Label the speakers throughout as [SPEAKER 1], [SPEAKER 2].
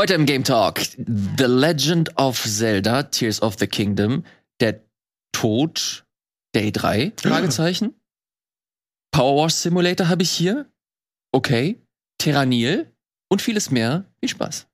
[SPEAKER 1] Heute im Game Talk The Legend of Zelda, Tears of the Kingdom, der Tod der E3, Fragezeichen. Power Wash Simulator habe ich hier. Okay. Terranil und vieles mehr. Viel Spaß.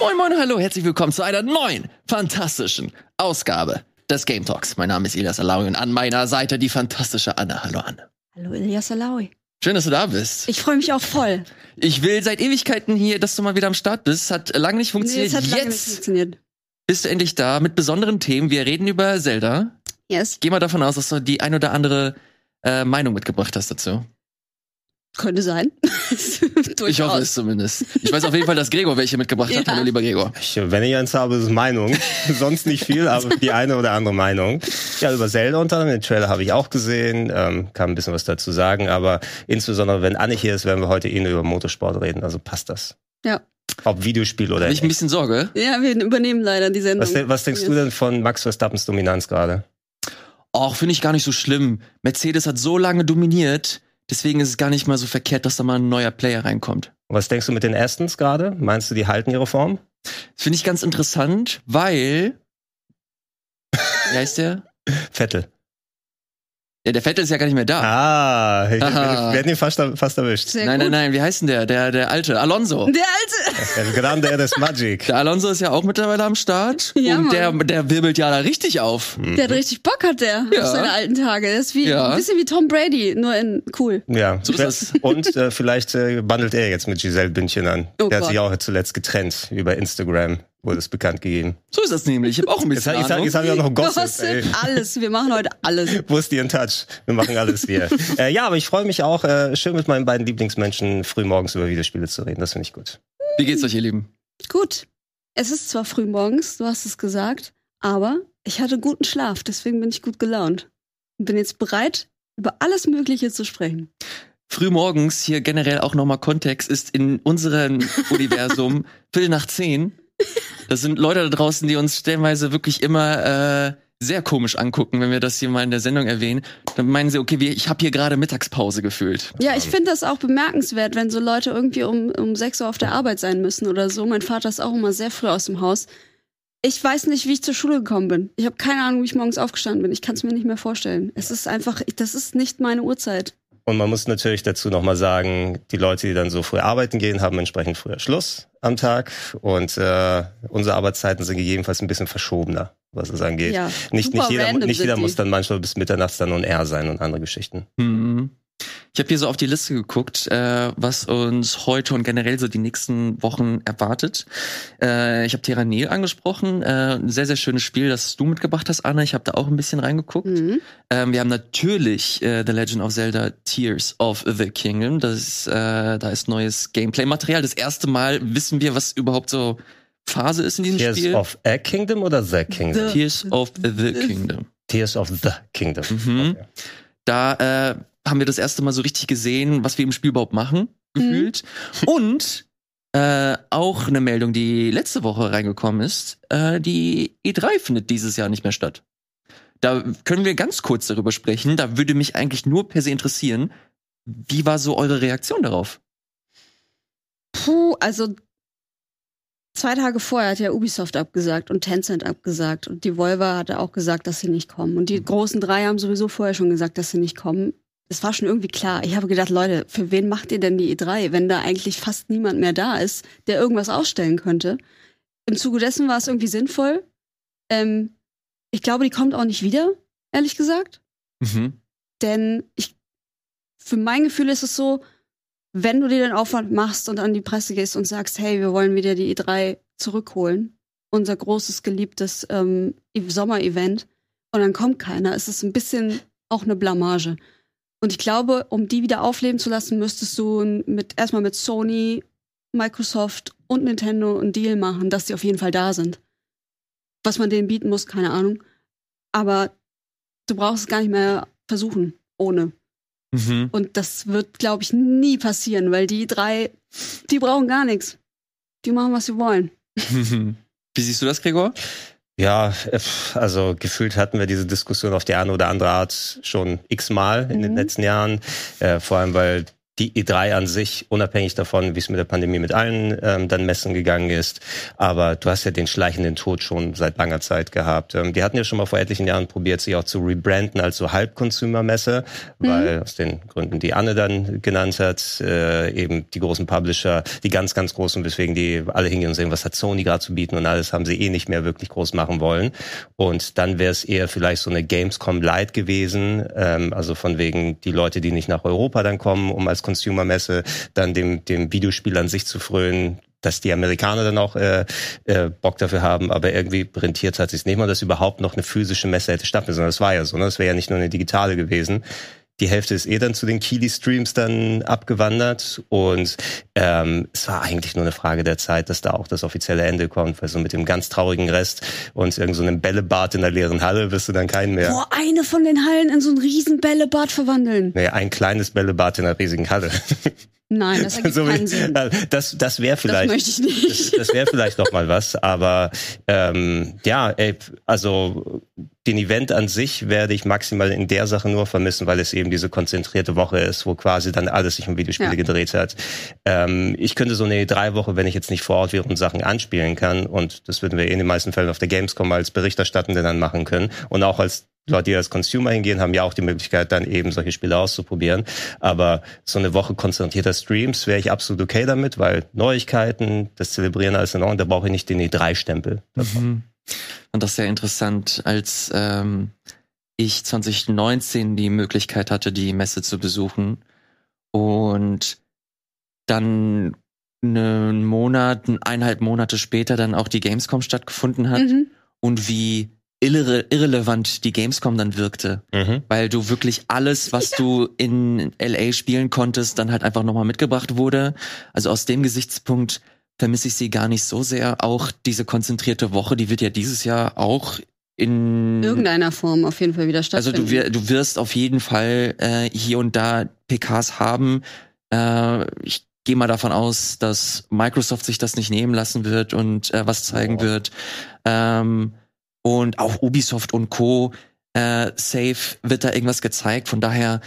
[SPEAKER 1] Moin, moin, hallo, herzlich willkommen zu einer neuen, fantastischen Ausgabe des Game Talks. Mein Name ist Elias Alawi und an meiner Seite die fantastische Anne. Hallo, Anne.
[SPEAKER 2] Hallo, Elias Alawi.
[SPEAKER 1] Schön, dass du da bist.
[SPEAKER 2] Ich freue mich auch voll.
[SPEAKER 1] Ich will seit Ewigkeiten hier, dass du mal wieder am Start bist. Hat lange nicht funktioniert.
[SPEAKER 2] Nee, es hat lange nicht
[SPEAKER 1] Jetzt
[SPEAKER 2] funktioniert.
[SPEAKER 1] bist du endlich da mit besonderen Themen. Wir reden über Zelda.
[SPEAKER 2] Yes,
[SPEAKER 1] Geh mal davon aus, dass du die ein oder andere äh, Meinung mitgebracht hast dazu.
[SPEAKER 2] Könnte sein.
[SPEAKER 1] Ich hoffe es zumindest. Ich weiß auf jeden Fall, dass Gregor welche mitgebracht hat.
[SPEAKER 2] Ja.
[SPEAKER 1] Hallo, lieber Gregor.
[SPEAKER 3] Ich, wenn ich eins habe, ist es Meinung. Sonst nicht viel, aber die eine oder andere Meinung. Ja, über Zelda unter anderem. Den Trailer habe ich auch gesehen. Ähm, kann ein bisschen was dazu sagen. Aber insbesondere, wenn Anne hier ist, werden wir heute eh nur über Motorsport reden. Also passt das.
[SPEAKER 2] Ja.
[SPEAKER 3] Ob Videospiel oder
[SPEAKER 1] Hab ich ein bisschen Sorge.
[SPEAKER 2] Ja, wir übernehmen leider die Sendung.
[SPEAKER 3] was, de- was denkst du denn von Max Verstappens Dominanz gerade?
[SPEAKER 1] Och, finde ich gar nicht so schlimm. Mercedes hat so lange dominiert, deswegen ist es gar nicht mal so verkehrt, dass da mal ein neuer Player reinkommt.
[SPEAKER 3] Was denkst du mit den Astons gerade? Meinst du, die halten ihre Form?
[SPEAKER 1] Das finde ich ganz interessant, weil. Wie heißt der?
[SPEAKER 3] Vettel.
[SPEAKER 1] Ja, der Vettel ist ja gar nicht mehr da.
[SPEAKER 3] Ah, ich, wir werden ihn fast, fast erwischt.
[SPEAKER 2] Sehr
[SPEAKER 1] nein,
[SPEAKER 2] gut.
[SPEAKER 1] nein, nein, wie heißt denn der? Der, der alte, Alonso.
[SPEAKER 2] Der alte.
[SPEAKER 3] El Grande des Magic.
[SPEAKER 1] Der Alonso ist ja auch mittlerweile am Start.
[SPEAKER 2] Ja,
[SPEAKER 1] und der,
[SPEAKER 2] Mann.
[SPEAKER 1] der wirbelt ja da richtig auf.
[SPEAKER 2] Der hat richtig Bock, hat der.
[SPEAKER 1] Ja.
[SPEAKER 2] Auf seine alten Tage. Der ist wie,
[SPEAKER 1] Ja.
[SPEAKER 2] ein bisschen wie Tom Brady, nur in cool.
[SPEAKER 3] Ja,
[SPEAKER 1] So ist das.
[SPEAKER 3] und äh, vielleicht äh, bandelt er jetzt mit Giselle Bündchen an.
[SPEAKER 2] Oh
[SPEAKER 3] Der hat
[SPEAKER 2] Gott.
[SPEAKER 3] sich auch zuletzt getrennt. Über Instagram wurde es bekannt gegeben.
[SPEAKER 1] So ist das nämlich. Ich habe auch ein
[SPEAKER 3] Jetzt,
[SPEAKER 1] bisschen
[SPEAKER 3] jetzt, jetzt,
[SPEAKER 1] Ahnung.
[SPEAKER 3] jetzt habe ich auch noch Gossip. ey.
[SPEAKER 2] Gossip, alles. Wir machen heute alles.
[SPEAKER 3] Wusste in Touch. Wir machen alles hier. äh, ja, aber ich freue mich auch, äh, schön mit meinen beiden Lieblingsmenschen frühmorgens über Videospiele zu reden. Das finde ich gut.
[SPEAKER 1] Wie geht's euch, ihr Lieben?
[SPEAKER 2] Gut. Es ist zwar früh morgens, du hast es gesagt, aber ich hatte guten Schlaf, deswegen bin ich gut gelaunt. Und bin jetzt bereit, über alles Mögliche zu sprechen.
[SPEAKER 1] Frühmorgens hier generell auch nochmal Kontext ist in unserem Universum Viertel nach zehn. Das sind Leute da draußen, die uns stellenweise wirklich immer äh, sehr komisch angucken, wenn wir das hier mal in der Sendung erwähnen. Dann meinen sie, okay, ich habe hier gerade Mittagspause gefühlt.
[SPEAKER 2] Ja, ich finde das auch bemerkenswert, wenn so Leute irgendwie um, um 6 Uhr auf der Arbeit sein müssen oder so. Mein Vater ist auch immer sehr früh aus dem Haus. Ich weiß nicht, wie ich zur Schule gekommen bin. Ich habe keine Ahnung, wie ich morgens aufgestanden bin. Ich kann es mir nicht mehr vorstellen. Es ist einfach, das ist nicht meine Uhrzeit.
[SPEAKER 3] Und man muss natürlich dazu nochmal sagen, die Leute, die dann so früh arbeiten gehen, haben entsprechend früher Schluss am Tag. Und äh, unsere Arbeitszeiten sind gegebenenfalls ein bisschen verschobener, was es angeht.
[SPEAKER 2] Ja,
[SPEAKER 3] nicht nicht jeder, nicht jeder muss dann manchmal bis mitternachts dann on air sein und andere Geschichten.
[SPEAKER 1] Mhm. Ich habe hier so auf die Liste geguckt, äh, was uns heute und generell so die nächsten Wochen erwartet. Äh, ich habe Terranil angesprochen, äh, ein sehr, sehr schönes Spiel, das du mitgebracht hast, Anna. Ich habe da auch ein bisschen reingeguckt.
[SPEAKER 2] Mhm.
[SPEAKER 1] Ähm, wir haben natürlich äh, The Legend of Zelda Tears of the Kingdom. Das ist, äh, da ist neues Gameplay-Material. Das erste Mal wissen wir, was überhaupt so Phase ist in diesem
[SPEAKER 3] Tears
[SPEAKER 1] Spiel.
[SPEAKER 3] of a Kingdom oder The Kingdom?
[SPEAKER 2] The-
[SPEAKER 1] Tears of the Kingdom.
[SPEAKER 3] Tears of the Kingdom.
[SPEAKER 1] Mhm.
[SPEAKER 3] Okay.
[SPEAKER 1] Da äh, haben wir das erste Mal so richtig gesehen, was wir im Spiel überhaupt machen, gefühlt. Und äh, auch eine Meldung, die letzte Woche reingekommen ist, äh, die E3 findet dieses Jahr nicht mehr statt. Da können wir ganz kurz darüber sprechen. Da würde mich eigentlich nur per se interessieren, wie war so eure Reaktion darauf?
[SPEAKER 2] Puh, also zwei Tage vorher hat ja Ubisoft abgesagt und Tencent abgesagt und die Volva hatte auch gesagt, dass sie nicht kommen. Und die großen drei haben sowieso vorher schon gesagt, dass sie nicht kommen. Es war schon irgendwie klar. Ich habe gedacht, Leute, für wen macht ihr denn die E3, wenn da eigentlich fast niemand mehr da ist, der irgendwas ausstellen könnte? Im Zuge dessen war es irgendwie sinnvoll. Ähm, ich glaube, die kommt auch nicht wieder, ehrlich gesagt.
[SPEAKER 1] Mhm.
[SPEAKER 2] Denn ich, für mein Gefühl ist es so, wenn du dir den Aufwand machst und an die Presse gehst und sagst, hey, wir wollen wieder die E3 zurückholen, unser großes, geliebtes ähm, Sommer-Event, und dann kommt keiner, ist es ein bisschen auch eine Blamage. Und ich glaube, um die wieder aufleben zu lassen, müsstest du mit, erstmal mit Sony, Microsoft und Nintendo einen Deal machen, dass die auf jeden Fall da sind. Was man denen bieten muss, keine Ahnung. Aber du brauchst es gar nicht mehr versuchen, ohne.
[SPEAKER 1] Mhm.
[SPEAKER 2] Und das wird, glaube ich, nie passieren, weil die drei, die brauchen gar nichts. Die machen, was sie wollen.
[SPEAKER 1] Wie siehst du das, Gregor?
[SPEAKER 3] Ja, äh, also gefühlt hatten wir diese Diskussion auf die eine oder andere Art schon x-mal in den
[SPEAKER 2] Mhm.
[SPEAKER 3] letzten Jahren. Äh, vor allem, weil die E3 an sich, unabhängig davon, wie es mit der Pandemie mit allen ähm, dann Messen gegangen ist. Aber du hast ja den schleichenden Tod schon seit langer Zeit gehabt. Ähm, die hatten ja schon mal vor etlichen Jahren probiert, sich auch zu rebranden als so Halb-Consumer-Messe, mhm. weil aus den Gründen, die Anne dann genannt hat, äh, eben die großen Publisher, die ganz, ganz großen, weswegen die alle hingehen und sehen, was hat Sony gerade zu bieten und alles haben sie eh nicht mehr wirklich groß machen wollen. Und dann wäre es eher vielleicht so eine Gamescom Light gewesen, ähm, also von wegen die Leute, die nicht nach Europa dann kommen, um als Consumer-Messe dann dem, dem Videospiel an sich zu frönen, dass die Amerikaner dann auch äh, äh, Bock dafür haben, aber irgendwie rentiert hat sich nicht mal, dass überhaupt noch eine physische Messe hätte stattfinden, sondern das war ja so, ne? das wäre ja nicht nur eine digitale gewesen. Die Hälfte ist eh dann zu den Kili-Streams dann abgewandert und ähm, es war eigentlich nur eine Frage der Zeit, dass da auch das offizielle Ende kommt, weil so mit dem ganz traurigen Rest und irgend so einem Bällebad in der leeren Halle wirst du dann keinen mehr.
[SPEAKER 2] Boah, eine von den Hallen in so ein riesen Bällebad verwandeln.
[SPEAKER 3] Nee, ein kleines Bällebad in einer riesigen Halle.
[SPEAKER 2] Nein, das ergibt so, keinen Sinn.
[SPEAKER 3] Das, das wäre vielleicht.
[SPEAKER 2] Das möchte ich nicht.
[SPEAKER 3] Das, das wäre vielleicht noch mal was, aber ähm, ja, ey, also den Event an sich werde ich maximal in der Sache nur vermissen, weil es eben diese konzentrierte Woche ist, wo quasi dann alles sich um Videospiele ja. gedreht hat. Ähm, ich könnte so eine drei Woche, wenn ich jetzt nicht vor Ort wäre und Sachen anspielen kann, und das würden wir in den meisten Fällen auf der Gamescom als Berichterstattende dann machen können und auch als Leute, die als Consumer hingehen, haben ja auch die Möglichkeit, dann eben solche Spiele auszuprobieren. Aber so eine Woche konzentrierter Streams wäre ich absolut okay damit, weil Neuigkeiten, das Zelebrieren alles in Ordnung, da brauche ich nicht den E3-Stempel.
[SPEAKER 1] Mhm. Und das ist sehr interessant, als ähm, ich 2019 die Möglichkeit hatte, die Messe zu besuchen und dann einen Monat, eineinhalb Monate später dann auch die Gamescom stattgefunden hat mhm. und wie irre, irrelevant die Gamescom dann wirkte, mhm. weil du wirklich alles, was ja. du in LA spielen konntest, dann halt einfach nochmal mitgebracht wurde. Also aus dem Gesichtspunkt vermisse ich sie gar nicht so sehr. Auch diese konzentrierte Woche, die wird ja dieses Jahr auch in
[SPEAKER 2] irgendeiner Form auf jeden Fall wieder stattfinden.
[SPEAKER 1] Also du, du wirst auf jeden Fall äh, hier und da PKs haben. Äh, ich gehe mal davon aus, dass Microsoft sich das nicht nehmen lassen wird und äh, was zeigen oh. wird. Ähm, und auch Ubisoft und Co. Äh, safe wird da irgendwas gezeigt. Von daher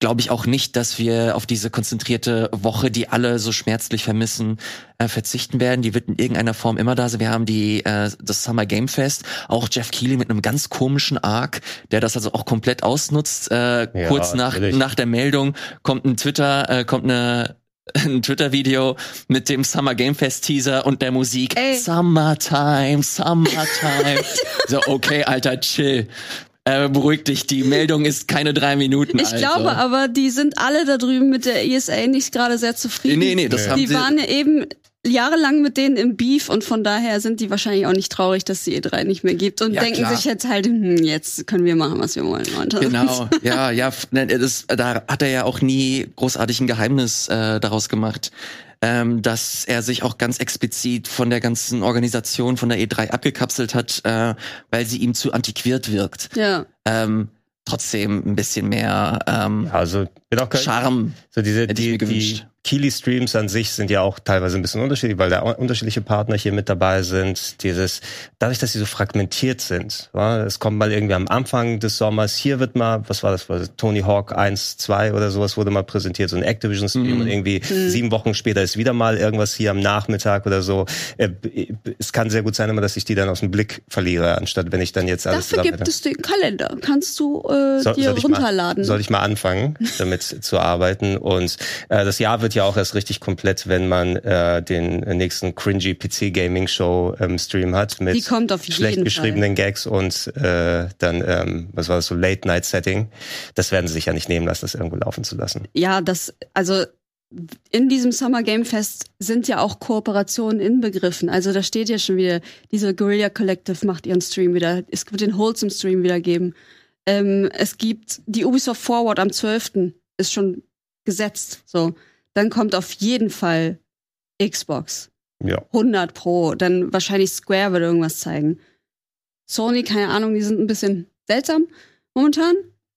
[SPEAKER 1] glaube ich auch nicht, dass wir auf diese konzentrierte Woche, die alle so schmerzlich vermissen, äh, verzichten werden. Die wird in irgendeiner Form immer da sein. Wir haben die äh, das Summer Game Fest, auch Jeff Keighley mit einem ganz komischen Arc, der das also auch komplett ausnutzt. Äh, ja, kurz nach nach der Meldung kommt ein Twitter, äh, kommt eine ein Twitter-Video mit dem Summer Game Fest Teaser und der Musik Ey. Summertime, Summertime. so, okay, Alter, chill. Äh, beruhig dich, die Meldung ist keine drei Minuten.
[SPEAKER 2] Ich also. glaube aber, die sind alle da drüben mit der ESA nicht gerade sehr zufrieden.
[SPEAKER 1] Nee, nee, das
[SPEAKER 2] ja.
[SPEAKER 1] haben
[SPEAKER 2] Die waren ja eben jahrelang mit denen im Beef und von daher sind die wahrscheinlich auch nicht traurig, dass die E3 nicht mehr gibt und ja, denken klar. sich jetzt halt, hm, jetzt können wir machen, was wir wollen, Leute.
[SPEAKER 1] Genau, ja, ja, ne, das, da hat er ja auch nie großartig ein Geheimnis äh, daraus gemacht, ähm, dass er sich auch ganz explizit von der ganzen Organisation von der E3 abgekapselt hat, äh, weil sie ihm zu antiquiert wirkt.
[SPEAKER 2] Ja.
[SPEAKER 1] Ähm, trotzdem ein bisschen mehr ähm,
[SPEAKER 3] ja, also bin auch
[SPEAKER 1] Charme.
[SPEAKER 3] So diese die, die Keely-Streams an sich sind ja auch teilweise ein bisschen unterschiedlich, weil da unterschiedliche Partner hier mit dabei sind. Dieses, dadurch, dass sie so fragmentiert sind. Ja, es kommt mal irgendwie am Anfang des Sommers, hier wird mal, was war das, war das Tony Hawk 1, 2 oder sowas wurde mal präsentiert, so ein Activision-Stream mhm. und irgendwie mhm. sieben Wochen später ist wieder mal irgendwas hier am Nachmittag oder so. Äh, es kann sehr gut sein, immer, dass ich die dann aus dem Blick verliere, anstatt wenn ich dann jetzt alles
[SPEAKER 2] Dafür gibt es den Kalender. Kannst du äh, soll, dir soll runterladen.
[SPEAKER 3] Mal, soll ich mal anfangen, damit zu arbeiten? Und äh, das Jahr wird ja auch erst richtig komplett, wenn man äh, den nächsten cringy PC Gaming Show ähm, Stream hat mit schlecht geschriebenen Fall. Gags und äh, dann ähm, was war das so Late Night Setting. Das werden sie sich ja nicht nehmen lassen, das irgendwo laufen zu lassen.
[SPEAKER 2] Ja, das also in diesem Summer Game Fest sind ja auch Kooperationen inbegriffen. Also da steht ja schon wieder, diese Guerilla Collective macht ihren Stream wieder. Es wird den Wholesome Stream wieder geben. Ähm, es gibt die Ubisoft Forward am 12. ist schon gesetzt. So dann kommt auf jeden Fall Xbox.
[SPEAKER 3] Ja.
[SPEAKER 2] 100 Pro. Dann wahrscheinlich Square wird irgendwas zeigen. Sony, keine Ahnung, die sind ein bisschen seltsam momentan.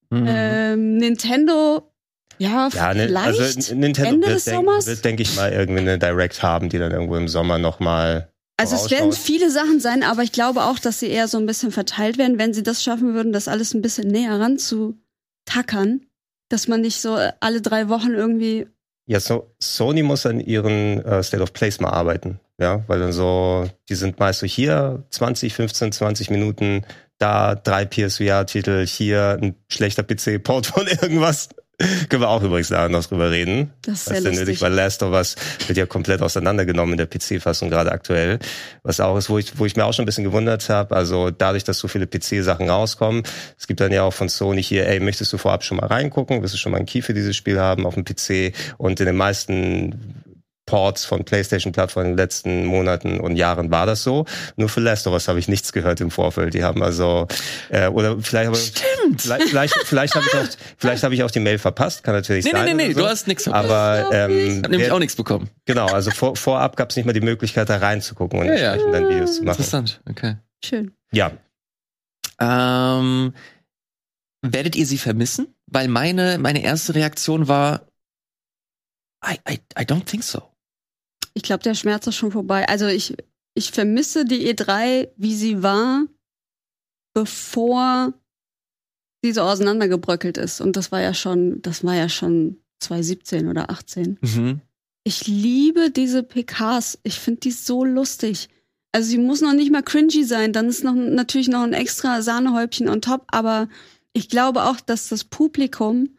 [SPEAKER 2] Mhm. Ähm, Nintendo, ja, ja ne, vielleicht also
[SPEAKER 3] Nintendo Ende wird, des denk, Sommers. wird, denke ich mal, irgendwie eine Direct haben, die dann irgendwo im Sommer nochmal
[SPEAKER 2] also es werden viele Sachen sein, aber ich glaube auch, dass sie eher so ein bisschen verteilt werden, wenn sie das schaffen würden, das alles ein bisschen näher ranzutackern, dass man nicht so alle drei Wochen irgendwie
[SPEAKER 3] Ja, so, Sony muss an ihren äh, State of Plays mal arbeiten. Ja, weil dann so, die sind meist so hier 20, 15, 20 Minuten, da drei PSVR-Titel, hier ein schlechter PC-Port von irgendwas. Können wir auch übrigens da noch drüber reden.
[SPEAKER 2] Das ist
[SPEAKER 3] Was
[SPEAKER 2] sehr
[SPEAKER 3] nötig, weil Last of Us wird ja komplett auseinandergenommen in der PC-Fassung gerade aktuell. Was auch ist, wo ich, wo ich mir auch schon ein bisschen gewundert habe, also dadurch, dass so viele PC-Sachen rauskommen, es gibt dann ja auch von Sony hier, ey, möchtest du vorab schon mal reingucken, willst du schon mal einen Key für dieses Spiel haben auf dem PC? Und in den meisten Ports von PlayStation-Plattformen in den letzten Monaten und Jahren war das so. Nur für Last of Us habe ich nichts gehört im Vorfeld. Die haben also äh, oder vielleicht aber
[SPEAKER 1] Stimmt.
[SPEAKER 3] vielleicht vielleicht, vielleicht habe ich auch vielleicht habe ich auch die Mail verpasst. Kann natürlich
[SPEAKER 1] Nee, nee,
[SPEAKER 3] sein.
[SPEAKER 1] nee, nee,
[SPEAKER 3] oder so.
[SPEAKER 1] du hast nichts verpasst.
[SPEAKER 3] Aber ähm,
[SPEAKER 1] Hab nämlich
[SPEAKER 3] wer-
[SPEAKER 1] auch nichts bekommen.
[SPEAKER 3] Genau, also vor, vorab gab es nicht mal die Möglichkeit, da reinzugucken und
[SPEAKER 1] Ja, ja.
[SPEAKER 3] entsprechend dann Videos zu machen.
[SPEAKER 1] Interessant, okay.
[SPEAKER 2] Schön.
[SPEAKER 3] Ja,
[SPEAKER 1] Ähm, werdet ihr sie vermissen? Weil meine, meine erste Reaktion war, I, I, I don't think so.
[SPEAKER 2] Ich glaube, der Schmerz ist schon vorbei. Also ich, ich vermisse die E3, wie sie war, bevor sie so auseinandergebröckelt ist. Und das war ja schon, das war ja schon 2017 oder 18.
[SPEAKER 1] Mhm.
[SPEAKER 2] Ich liebe diese PKs. Ich finde die so lustig. Also sie muss noch nicht mal cringy sein, dann ist noch natürlich noch ein extra Sahnehäubchen on top, aber ich glaube auch, dass das Publikum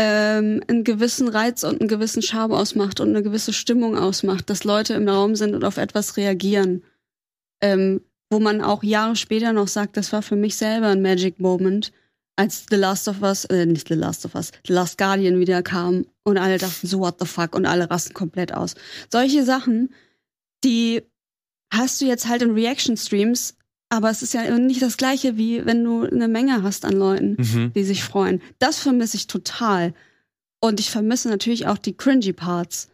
[SPEAKER 2] ähm, einen gewissen Reiz und einen gewissen Charme ausmacht und eine gewisse Stimmung ausmacht, dass Leute im Raum sind und auf etwas reagieren. Ähm, wo man auch Jahre später noch sagt, das war für mich selber ein Magic Moment, als The Last of Us, äh, nicht The Last of Us, The Last Guardian wieder kam und alle dachten so, what the fuck, und alle rasten komplett aus. Solche Sachen, die hast du jetzt halt in Reaction-Streams, aber es ist ja nicht das gleiche, wie wenn du eine Menge hast an Leuten,
[SPEAKER 1] Mhm.
[SPEAKER 2] die sich freuen. Das vermisse ich total. Und ich vermisse natürlich auch die cringy Parts.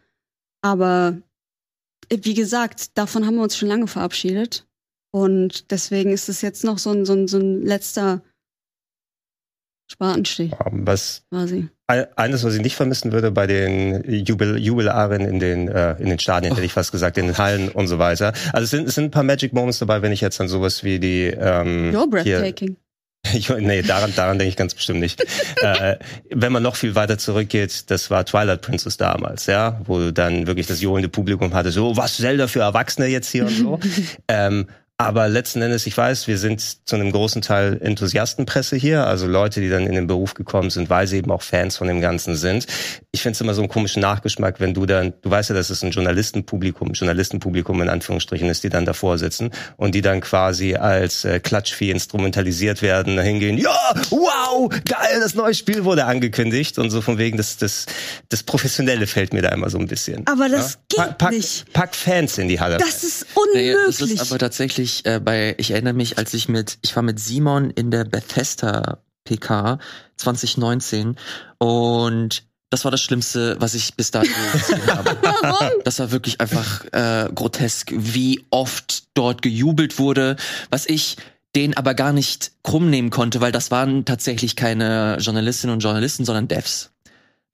[SPEAKER 2] Aber äh, wie gesagt, davon haben wir uns schon lange verabschiedet. Und deswegen ist es jetzt noch so ein, so ein, so ein letzter Spatenstich
[SPEAKER 3] was
[SPEAKER 2] quasi.
[SPEAKER 3] eines, was ich nicht vermissen würde bei den Jubil Jubilaren in den äh, in den Stadien, hätte ich fast gesagt, in den Hallen und so weiter. Also es sind, es sind ein paar Magic Moments dabei, wenn ich jetzt an sowas wie die ähm,
[SPEAKER 2] You're
[SPEAKER 3] hier,
[SPEAKER 2] breathtaking.
[SPEAKER 3] Ich, nee, daran, daran denke ich ganz bestimmt nicht. äh, wenn man noch viel weiter zurückgeht, das war Twilight Princess damals, ja, wo du dann wirklich das johlende Publikum hatte, so, was Zelda für Erwachsene jetzt hier und so. ähm, aber letzten Endes, ich weiß, wir sind zu einem großen Teil Enthusiastenpresse hier, also Leute, die dann in den Beruf gekommen sind, weil sie eben auch Fans von dem Ganzen sind. Ich finde es immer so einen komischen Nachgeschmack, wenn du dann, du weißt ja, dass es ein Journalistenpublikum, Journalistenpublikum in Anführungsstrichen ist, die dann davor sitzen und die dann quasi als äh, Klatschvieh instrumentalisiert werden, hingehen, ja, wow, geil, das neue Spiel wurde angekündigt und so von wegen, das, das, das Professionelle fällt mir da immer so ein bisschen.
[SPEAKER 2] Aber das
[SPEAKER 3] ja?
[SPEAKER 2] geht
[SPEAKER 3] pack,
[SPEAKER 2] nicht.
[SPEAKER 3] Pack Fans in die Halle.
[SPEAKER 2] Das ist
[SPEAKER 1] Naja, das
[SPEAKER 2] unmöglich.
[SPEAKER 1] ist aber tatsächlich äh, bei, ich erinnere mich, als ich mit, ich war mit Simon in der Bethesda PK 2019 und das war das Schlimmste, was ich bis dahin gesehen habe.
[SPEAKER 2] Warum?
[SPEAKER 1] Das war wirklich einfach äh, grotesk, wie oft dort gejubelt wurde, was ich den aber gar nicht krumm nehmen konnte, weil das waren tatsächlich keine Journalistinnen und Journalisten, sondern Devs.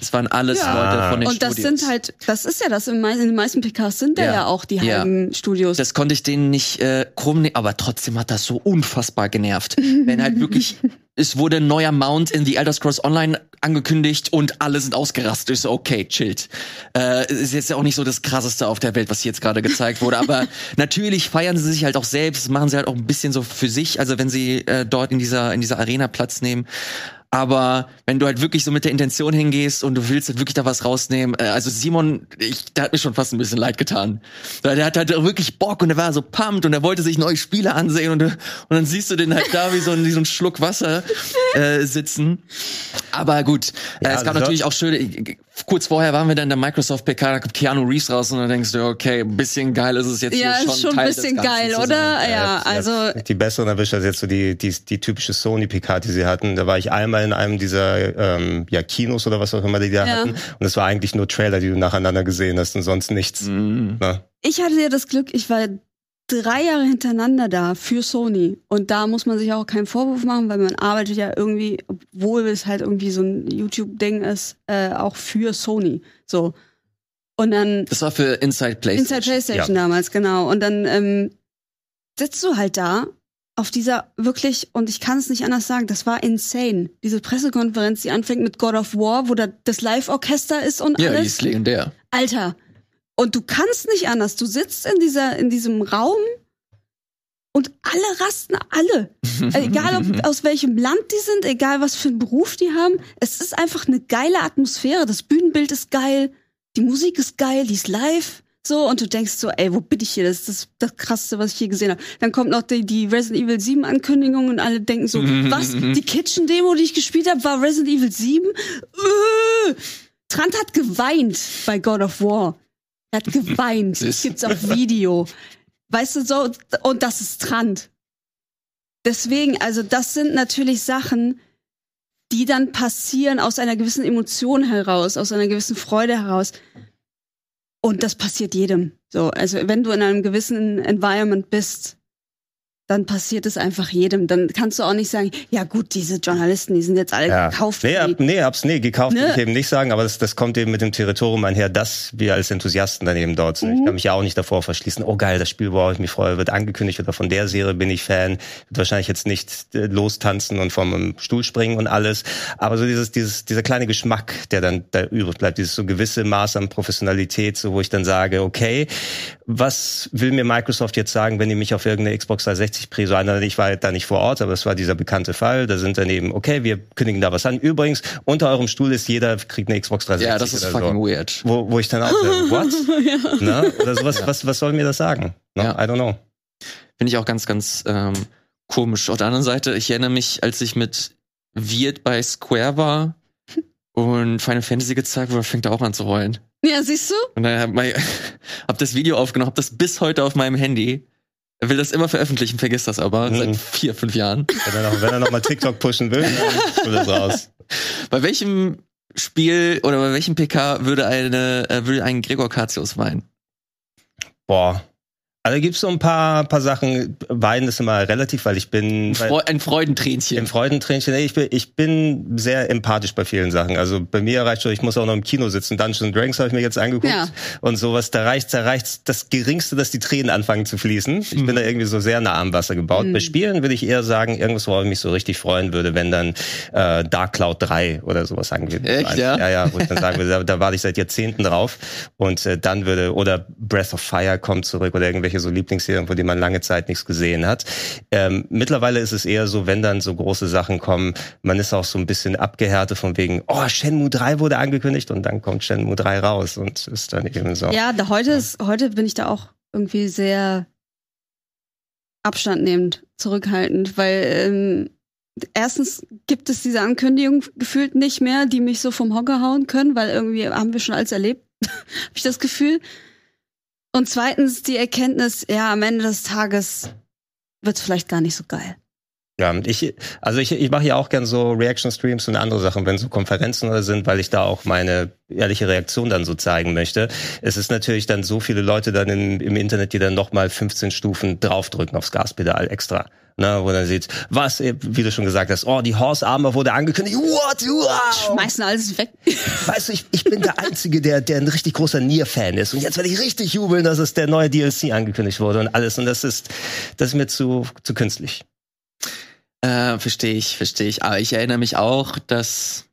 [SPEAKER 1] Das waren alles
[SPEAKER 2] Ja.
[SPEAKER 1] Leute von den
[SPEAKER 2] Und das
[SPEAKER 1] Studios.
[SPEAKER 2] sind halt, das ist ja das, in mei- in den meisten PKs sind da
[SPEAKER 1] Ja.
[SPEAKER 2] ja, auch die
[SPEAKER 1] Ja.
[SPEAKER 2] halben Studios.
[SPEAKER 1] Das konnte ich denen nicht äh, krumm nehmen, aber trotzdem hat das so unfassbar genervt. Wenn halt wirklich, es wurde ein neuer Mount in The Elder Scrolls Online angekündigt und alle sind ausgerastet. Ich so, okay, chillt. Äh, ist jetzt ja auch nicht so das krasseste auf der Welt, was hier jetzt gerade gezeigt wurde, aber natürlich feiern sie sich halt auch selbst, machen sie halt auch ein bisschen so für sich, also wenn sie äh, dort in dieser, in dieser Arena Platz nehmen. Aber wenn du halt wirklich so mit der Intention hingehst und du willst halt wirklich da was rausnehmen, äh, also Simon, ich, der hat mir schon fast ein bisschen leid getan. Der hat halt wirklich Bock und der war so pumped und er wollte sich neue Spiele ansehen und, und dann siehst du den halt da wie so, ein- wie so ein Schluck Wasser äh, sitzen. Aber gut, äh,
[SPEAKER 3] Ja,
[SPEAKER 1] es gab
[SPEAKER 3] also-
[SPEAKER 1] natürlich auch schöne, kurz vorher waren wir dann in der Microsoft PK, da kommt Keanu Reeves raus und dann denkst du, okay, ein bisschen geil ist es jetzt
[SPEAKER 2] ja,
[SPEAKER 1] hier schon
[SPEAKER 2] ist schon ein bisschen geil, oder? Ja,
[SPEAKER 3] Äh,
[SPEAKER 2] also
[SPEAKER 3] die besseren erwischt als jetzt so die, die, die typische Sony-PK, die sie hatten. Da war ich einmal in einem dieser ähm, ja, Kinos oder was auch immer die da
[SPEAKER 2] Ja.
[SPEAKER 3] hatten. Und es war eigentlich nur Trailer, die du nacheinander gesehen hast und sonst nichts.
[SPEAKER 1] Mhm.
[SPEAKER 3] Ne?
[SPEAKER 2] ich hatte ja das Glück, ich war drei Jahre hintereinander da für Sony. Und da muss man sich auch keinen Vorwurf machen, weil man arbeitet ja irgendwie, obwohl es halt irgendwie so ein YouTube-Ding ist, äh, auch für Sony. So. Und dann
[SPEAKER 1] Das war für Inside PlayStation.
[SPEAKER 2] Inside PlayStation damals, genau. Und dann ähm, sitzt du halt da auf dieser wirklich, und ich kann es nicht anders sagen, das war insane. Diese Pressekonferenz, die anfängt mit God of War, wo da das Live-Orchester ist und
[SPEAKER 1] Ja, die
[SPEAKER 2] alles.
[SPEAKER 1] ist legendär.
[SPEAKER 2] Alter. Und du kannst nicht anders. Du sitzt in dieser, in diesem Raum und alle rasten, alle. Egal ob, aus welchem Land die sind, egal was für einen Beruf die haben. Es ist einfach eine geile Atmosphäre. Das Bühnenbild ist geil, die Musik ist geil, die ist live. So, und du denkst so, ey, wo bin ich hier? Das ist das, das krasseste, was ich je gesehen habe. Dann kommt noch die, die Resident Evil 7 Ankündigung und alle denken so, was? Die Kitchen-Demo, die ich gespielt habe, war Resident Evil 7? Äh! Trant hat geweint bei God of War. Er hat geweint. Das gibt's auf Video. Weißt du, so, und das ist Trant. Deswegen, also das sind natürlich Sachen, die dann passieren aus einer gewissen Emotion heraus, aus einer gewissen Freude heraus. Und das passiert jedem. So, also wenn du in einem gewissen Environment bist, dann passiert es einfach jedem. Dann kannst du auch nicht sagen, ja gut, diese Journalisten, die sind jetzt alle
[SPEAKER 3] Ja.
[SPEAKER 2] gekauft.
[SPEAKER 3] Nee, ab, nee, hab's, nee, gekauft
[SPEAKER 2] Ne?
[SPEAKER 3] will ich eben nicht sagen, aber das, das kommt eben mit dem Territorium einher, dass wir als Enthusiasten dann eben dort sind. Ich
[SPEAKER 2] Mhm.
[SPEAKER 3] kann mich ja auch nicht davor verschließen, oh geil, das Spiel, worauf ich mich freue, wird angekündigt oder von der Serie bin ich Fan, wird wahrscheinlich jetzt nicht äh, lostanzen und vom Stuhl springen und alles, aber so dieses, dieses, dieser kleine Geschmack, der dann da übrig bleibt, dieses so gewisse Maß an Professionalität, so wo ich dann sage, okay, was will mir Microsoft jetzt sagen, wenn die mich auf irgendeine Xbox 360 Präso einladen? Ich war halt da nicht vor Ort, aber es war dieser bekannte Fall. Da sind dann eben, okay, wir kündigen da was an. Übrigens, unter eurem Stuhl ist jeder, kriegt eine Xbox 360.
[SPEAKER 1] Ja, das ist fucking
[SPEAKER 3] so.
[SPEAKER 1] weird.
[SPEAKER 3] Wo, wo ich dann auch sage, what? Ne? Oder sowas, was, was soll mir das sagen? Ne?
[SPEAKER 1] Ja.
[SPEAKER 3] I don't know.
[SPEAKER 1] Finde ich auch ganz, ganz ähm, komisch. Auf der anderen Seite, ich erinnere mich, als ich mit Wirt bei Square war und Final Fantasy gezeigt wurde, fängt er auch an zu heulen.
[SPEAKER 2] Ja, siehst du?
[SPEAKER 1] Und dann hab, mein, hab das Video aufgenommen, hab das bis heute auf meinem Handy. Er will das immer veröffentlichen, vergisst das aber
[SPEAKER 3] Mhm.
[SPEAKER 1] seit vier, fünf Jahren.
[SPEAKER 3] Wenn er noch, wenn er noch mal TikTok pushen will, dann das raus.
[SPEAKER 1] Bei welchem Spiel oder bei welchem PK würde eine äh, würde ein Gregor Katius weinen?
[SPEAKER 3] Boah. Also gibt's so ein paar, paar Sachen. Weinen ist immer relativ, weil ich bin. Weil,
[SPEAKER 1] ein Freudentränchen.
[SPEAKER 3] Im Freudentränchen, nee, ich bin, ich bin sehr empathisch bei vielen Sachen. Also bei mir reicht schon, ich muss auch noch im Kino sitzen. Dungeons Dragons habe ich mir jetzt angeguckt
[SPEAKER 2] Ja.
[SPEAKER 3] und sowas. Da reicht, da reicht das Geringste, dass die Tränen anfangen zu fließen. Ich bin da irgendwie so sehr nah am Wasser gebaut.
[SPEAKER 2] Mhm.
[SPEAKER 3] Bei Spielen würde ich eher sagen, irgendwas, worauf ich mich so richtig freuen würde, wenn dann äh, Dark Cloud 3 oder sowas würde.
[SPEAKER 1] Echt, ja?
[SPEAKER 3] Ja, ja, wo ich dann sagen würde, da, da warte ich seit Jahrzehnten drauf. Und äh, dann würde, oder Breath of Fire kommt zurück oder irgendwelche so Lieblingsserien, von denen man lange Zeit nichts gesehen hat. Ähm, mittlerweile ist es eher so, wenn dann so große Sachen kommen, man ist auch so ein bisschen abgehärtet von wegen, oh, Shenmue 3 wurde angekündigt und dann kommt Shenmue 3 raus und ist dann eben so.
[SPEAKER 2] Ja, da heute ist, heute bin ich da auch irgendwie sehr abstandnehmend, zurückhaltend, weil ähm, erstens gibt es diese Ankündigung gefühlt nicht mehr, die mich so vom Hocker hauen können, weil irgendwie haben wir schon alles erlebt, habe ich das Gefühl. Und zweitens die Erkenntnis, ja, am Ende des Tages wird's vielleicht gar nicht so geil.
[SPEAKER 3] Ja, ich, also ich, ich mache ja auch gern so Reaction-Streams und andere Sachen, wenn so Konferenzen oder sind, weil ich da auch meine ehrliche Reaktion dann so zeigen möchte. Es ist natürlich dann so viele Leute dann im, im Internet, die dann nochmal 15 Stufen draufdrücken aufs Gaspedal extra. Ne, wo dann sieht, was, wie du schon gesagt hast, oh, die Horse Armor wurde angekündigt. What? Wow!
[SPEAKER 2] Schmeißen alles weg.
[SPEAKER 3] Weißt du, ich, ich bin der Einzige, der, der ein richtig großer Nier-Fan ist. Und jetzt werde ich richtig jubeln, dass es der neue DLC angekündigt wurde und alles. Und das ist, das ist mir zu, zu künstlich.
[SPEAKER 1] Äh, verstehe ich, verstehe ich. Aber ich erinnere mich auch, dass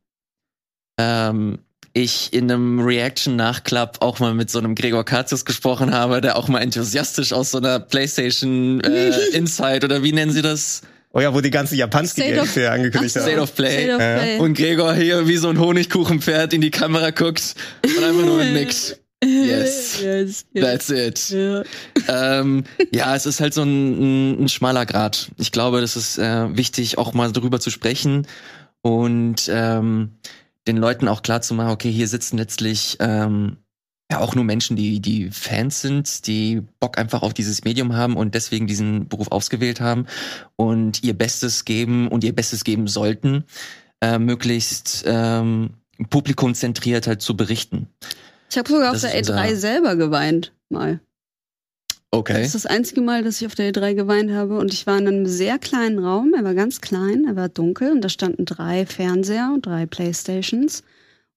[SPEAKER 1] ähm, ich in einem Reaction-Nachklapp auch mal mit so einem Gregor Katius gesprochen habe, der auch mal enthusiastisch aus so einer PlayStation äh, Insight oder wie nennen sie das?
[SPEAKER 3] Oh ja, wo die ganzen Japanski hier angekündigt
[SPEAKER 2] so.
[SPEAKER 1] State
[SPEAKER 3] haben.
[SPEAKER 1] of Play.
[SPEAKER 2] State of
[SPEAKER 3] Ja.
[SPEAKER 2] Play.
[SPEAKER 1] Und Gregor hier wie so ein Honigkuchenpferd in die Kamera guckt und einfach nur nickt. Yes.
[SPEAKER 2] yes, yes.
[SPEAKER 1] That's it.
[SPEAKER 2] Ja.
[SPEAKER 1] ähm, ja, es ist halt so ein, ein, ein schmaler Grad. Ich glaube, das ist äh, wichtig, auch mal darüber zu sprechen und ähm, den Leuten auch klar zu machen, okay, hier sitzen letztlich ähm, ja auch nur Menschen, die die Fans sind, die Bock einfach auf dieses Medium haben und deswegen diesen Beruf ausgewählt haben und ihr Bestes geben und ihr Bestes geben sollten, äh, möglichst ähm, publikumzentriert halt zu berichten.
[SPEAKER 2] Ich habe sogar auf
[SPEAKER 1] Das
[SPEAKER 2] der
[SPEAKER 1] ist
[SPEAKER 2] E3
[SPEAKER 1] unser-
[SPEAKER 2] selber geweint, mal. Das
[SPEAKER 1] Okay.
[SPEAKER 2] ist das einzige Mal, dass ich auf der E3 geweint habe. Und ich war in einem sehr kleinen Raum. Er war ganz klein, er war dunkel und da standen drei Fernseher und drei Playstations.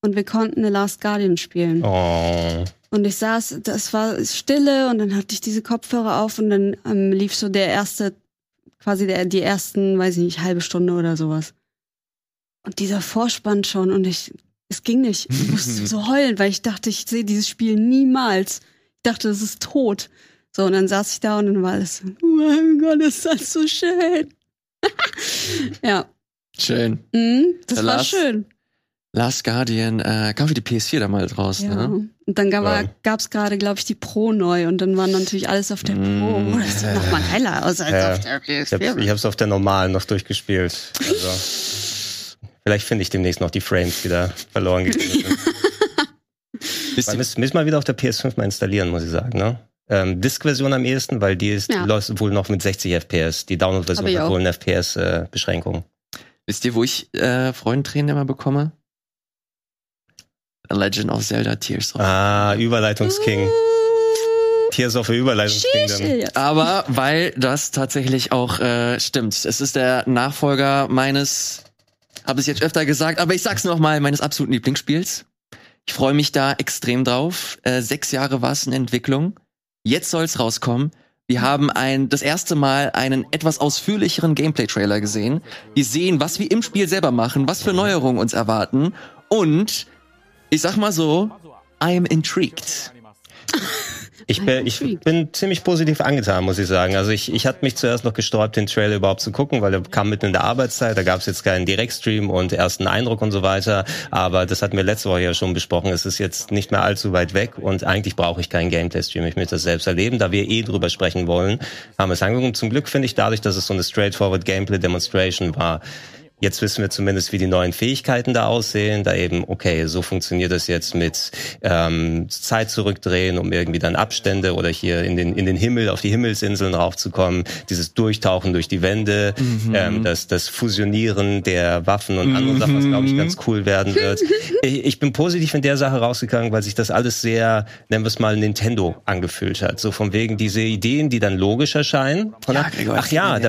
[SPEAKER 2] Und wir konnten The Last Guardian spielen.
[SPEAKER 3] Oh.
[SPEAKER 2] Und ich saß, das war Stille und dann hatte ich diese Kopfhörer auf und dann ähm, lief so der erste quasi der, die ersten, weiß ich nicht, halbe Stunde oder sowas. Und dieser Vorspann schon und ich, es ging nicht. Ich musste so heulen, weil ich dachte, ich sehe dieses Spiel niemals. Ich dachte, es ist tot. So, und dann saß ich da und dann war alles, oh mein Gott, ist das so schön. ja.
[SPEAKER 1] Schön.
[SPEAKER 2] Mhm, das
[SPEAKER 1] Der
[SPEAKER 2] war
[SPEAKER 1] Last-
[SPEAKER 2] schön.
[SPEAKER 1] Last Guardian äh, kam für die PS4 damals raus,
[SPEAKER 2] Ja.
[SPEAKER 1] ne?
[SPEAKER 2] Und dann gab
[SPEAKER 3] Ja.
[SPEAKER 2] es gerade, glaube ich, die Pro neu und dann war natürlich alles auf der Pro.
[SPEAKER 1] Mm,
[SPEAKER 2] Das sieht nochmal geiler aus als
[SPEAKER 3] Ja.
[SPEAKER 2] auf der
[SPEAKER 3] Ich habe
[SPEAKER 2] PS4.
[SPEAKER 3] es auf der normalen noch durchgespielt. Also, vielleicht finde ich demnächst noch die Frames, die da verloren gegangen sind. Müssen mal wieder auf der PS5 mal installieren, muss ich sagen. Ne? Ähm, Disk-Version am ehesten, weil die ist
[SPEAKER 2] Ja.
[SPEAKER 3] läuft wohl noch mit 60 FPS. Die Download-Version
[SPEAKER 2] ich
[SPEAKER 3] hat wohl eine FPS-Beschränkung.
[SPEAKER 1] wisst ihr, wo ich äh, Freudentränen immer bekomme? A Legend of Zelda Tears of
[SPEAKER 3] ah, Überleitungsking. Tears of the Überleitungsking.
[SPEAKER 2] Sheesh, ja.
[SPEAKER 1] Aber weil das tatsächlich auch äh, stimmt. Es ist der Nachfolger meines, habe es jetzt öfter gesagt, aber ich sag's noch mal, meines absoluten Lieblingsspiels. Ich freue mich da extrem drauf. Äh, sechs Jahre war es in Entwicklung. Jetzt soll's rauskommen. Wir haben ein, das erste Mal einen etwas ausführlicheren Gameplay-Trailer gesehen. Wir sehen, was wir im Spiel selber machen, was für Neuerungen uns erwarten. Und ich sag mal so, I am intrigued.
[SPEAKER 3] Ich bin, ich bin ziemlich positiv angetan, muss ich sagen. Also ich, ich hatte mich zuerst noch gesträubt, den Trailer überhaupt zu gucken, weil der kam mitten in der Arbeitszeit, da gab es jetzt keinen Direktstream und ersten Eindruck und so weiter. Aber das hatten wir letzte Woche ja schon besprochen. Es ist jetzt nicht mehr allzu weit weg und eigentlich brauche ich keinen Gameplay-Stream. Ich möchte das selbst erleben. Da wir eh drüber sprechen wollen, haben wir es angeguckt. Zum Glück finde ich dadurch, dass es so eine straightforward Gameplay-Demonstration war, Jetzt wissen wir zumindest, wie die neuen Fähigkeiten da aussehen. Da eben, okay, so funktioniert das jetzt mit ähm, Zeit zurückdrehen, um irgendwie dann Abstände oder hier in den in den Himmel, auf die Himmelsinseln raufzukommen. Dieses Durchtauchen durch die Wände, ähm, das das Fusionieren der Waffen und andere Sachen, was glaube ich ganz cool werden wird. ich, ich bin positiv in der Sache rausgegangen, weil sich das alles sehr, nennen wir es mal, Nintendo angefühlt hat. So von wegen diese Ideen, die dann logisch erscheinen.
[SPEAKER 1] Ja, Gregor,
[SPEAKER 3] Ach ja, da,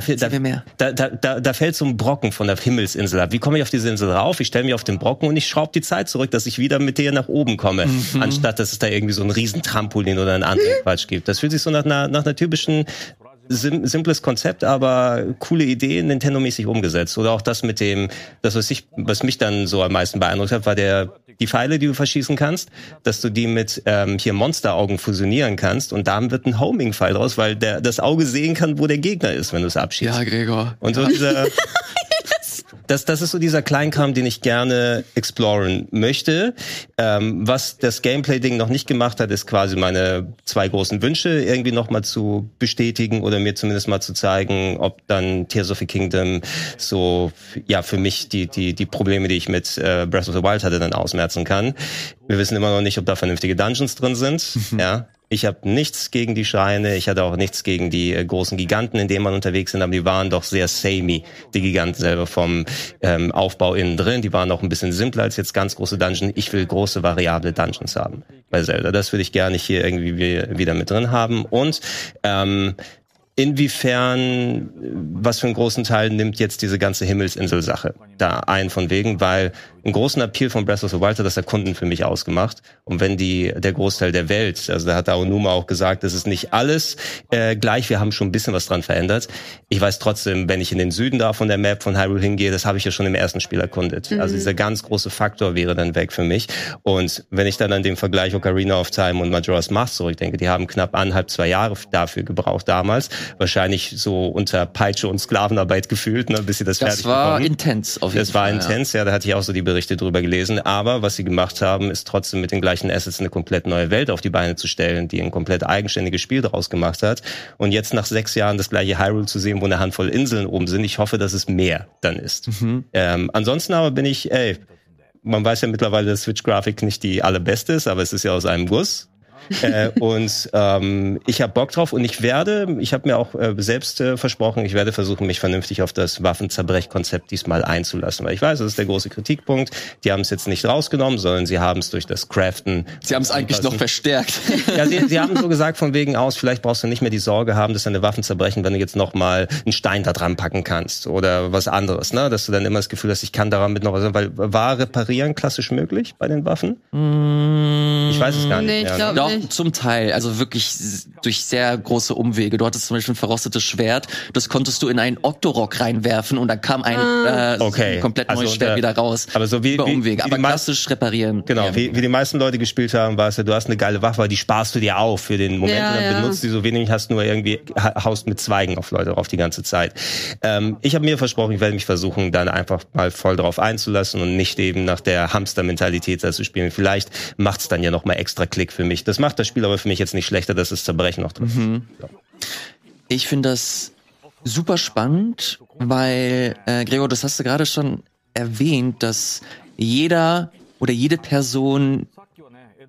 [SPEAKER 3] da, da, da, da fällt so ein Brocken von der Himmelsinsel ab. Wie komme ich auf diese Insel rauf? Ich stelle mich auf den Brocken und ich schraube die Zeit zurück, dass ich wieder mit dir nach oben komme,
[SPEAKER 1] Mhm.
[SPEAKER 3] anstatt dass es da irgendwie so ein Riesentrampolin oder einen anderen Quatsch gibt. Das fühlt sich so nach einer, nach einer typischen sim simples Konzept, aber coole Idee, Nintendo-mäßig umgesetzt. Oder auch das mit dem, das was ich, was mich dann so am meisten beeindruckt hat, war der die Pfeile, die du verschießen kannst, dass du die mit ähm, hier Monsteraugen fusionieren kannst und dann wird ein Homing-Pfeil draus, weil der das Auge sehen kann, wo der Gegner ist, wenn du es abschießt.
[SPEAKER 1] Ja, Gregor.
[SPEAKER 3] Und so dieser, das, das ist so dieser Kleinkram, den ich gerne exploren möchte. Ähm, was das Gameplay-Ding noch nicht gemacht hat, ist quasi meine zwei großen Wünsche irgendwie noch mal zu bestätigen oder mir zumindest mal zu zeigen, ob dann Tears of the Kingdom so, ja, für mich die, die, die Probleme, die ich mit äh, Breath of the Wild hatte, dann ausmerzen kann. Wir wissen immer noch nicht, ob da vernünftige Dungeons drin sind. ja. Ich habe nichts gegen die Schreine, ich hatte auch nichts gegen die äh, großen Giganten, in denen man unterwegs sind, aber die waren doch sehr samey, die Giganten selber vom ähm, Aufbau innen drin. Die waren auch ein bisschen simpler als jetzt ganz große Dungeons. Ich will große variable Dungeons haben bei Zelda. Das würde ich gerne hier irgendwie wie- wieder mit drin haben. Und ähm, inwiefern, was für einen großen Teil nimmt jetzt diese ganze Himmelsinsel-Sache da ein von wegen, weil einen großen Appeal von Breath of the Wild hat das Erkunden für mich ausgemacht. Und wenn die, der Großteil der Welt, also da hat Aonuma auch gesagt, das ist nicht alles äh, gleich, wir haben schon ein bisschen was dran verändert. Ich weiß trotzdem, wenn ich in den Süden da von der Map von Hyrule hingehe, das habe ich ja schon im ersten Spiel erkundet. Also dieser ganz große Faktor wäre dann weg für mich. Und wenn ich dann an den Vergleich Ocarina of Time und Majora's Mask zurückdenke, die haben knapp anderthalb, zwei Jahre dafür gebraucht damals. Wahrscheinlich so unter Peitsche und Sklavenarbeit gefühlt, ne, bis sie das,
[SPEAKER 1] Das
[SPEAKER 3] fertig
[SPEAKER 1] war
[SPEAKER 3] bekommen.
[SPEAKER 1] intens auf jeden
[SPEAKER 3] Das war
[SPEAKER 1] Fall.
[SPEAKER 3] intens, ja. da hatte ich auch so die Berichte drüber gelesen. Aber was sie gemacht haben, ist trotzdem mit den gleichen Assets eine komplett neue Welt auf die Beine zu stellen, die ein komplett eigenständiges Spiel daraus gemacht hat. Und jetzt nach sechs Jahren das gleiche Hyrule zu sehen, wo eine Handvoll Inseln oben sind, ich hoffe, dass es mehr dann ist. Ähm, ansonsten aber bin ich, ey, man weiß ja mittlerweile, dass Switch-Grafik nicht die allerbeste ist, aber es ist ja aus einem Guss. Äh, und ähm, ich habe Bock drauf und ich werde, ich habe mir auch äh, selbst äh, versprochen, ich werde versuchen, mich vernünftig auf das Waffenzerbrechkonzept diesmal einzulassen, weil ich weiß, das ist der große Kritikpunkt. Die haben es jetzt nicht rausgenommen, sondern sie haben es durch das Craften.
[SPEAKER 1] Sie haben es eigentlich noch verstärkt.
[SPEAKER 3] Ja, sie, sie haben so gesagt von wegen aus, vielleicht brauchst du nicht mehr die Sorge haben, dass deine Waffen zerbrechen, wenn du jetzt noch mal einen Stein da dran packen kannst oder was anderes, ne? Dass du dann immer das Gefühl hast, ich kann daran mit noch was, weil war reparieren klassisch möglich bei den Waffen? Ich weiß es gar nicht
[SPEAKER 2] Nee, ich
[SPEAKER 3] mehr.
[SPEAKER 1] Doch, zum Teil. Also wirklich durch sehr große Umwege. Du hattest zum Beispiel ein verrostetes Schwert, das konntest du in einen Octorok reinwerfen und dann kam ein
[SPEAKER 2] Ah.
[SPEAKER 1] äh,
[SPEAKER 3] Okay.
[SPEAKER 1] komplett neues
[SPEAKER 3] Also,
[SPEAKER 1] Schwert
[SPEAKER 3] äh,
[SPEAKER 1] wieder raus.
[SPEAKER 3] aber so wie-
[SPEAKER 1] über
[SPEAKER 3] wie-
[SPEAKER 1] Umwege.
[SPEAKER 3] wie
[SPEAKER 1] aber
[SPEAKER 3] die mei-
[SPEAKER 1] klassisch reparieren.
[SPEAKER 3] Genau,
[SPEAKER 1] Ja.
[SPEAKER 3] wie, wie die meisten Leute gespielt haben, war es ja, du hast eine geile Waffe, die sparst du dir auf für den Moment
[SPEAKER 2] Ja,
[SPEAKER 3] und dann
[SPEAKER 2] ja.
[SPEAKER 3] benutzt die so wenig, hast nur irgendwie, ha- haust mit Zweigen auf Leute drauf die ganze Zeit. Ähm, ich habe mir versprochen, ich werde mich versuchen, dann einfach mal voll drauf einzulassen und nicht eben nach der Hamster-Mentalität da zu spielen. Vielleicht macht's dann ja noch mal extra Klick für mich. Das macht das Spiel aber für mich jetzt nicht schlechter, dass es Zerbrechen noch drin ist.
[SPEAKER 1] Mhm. Ich finde das super spannend, weil, äh, Gregor, das hast du gerade schon erwähnt, dass jeder oder jede Person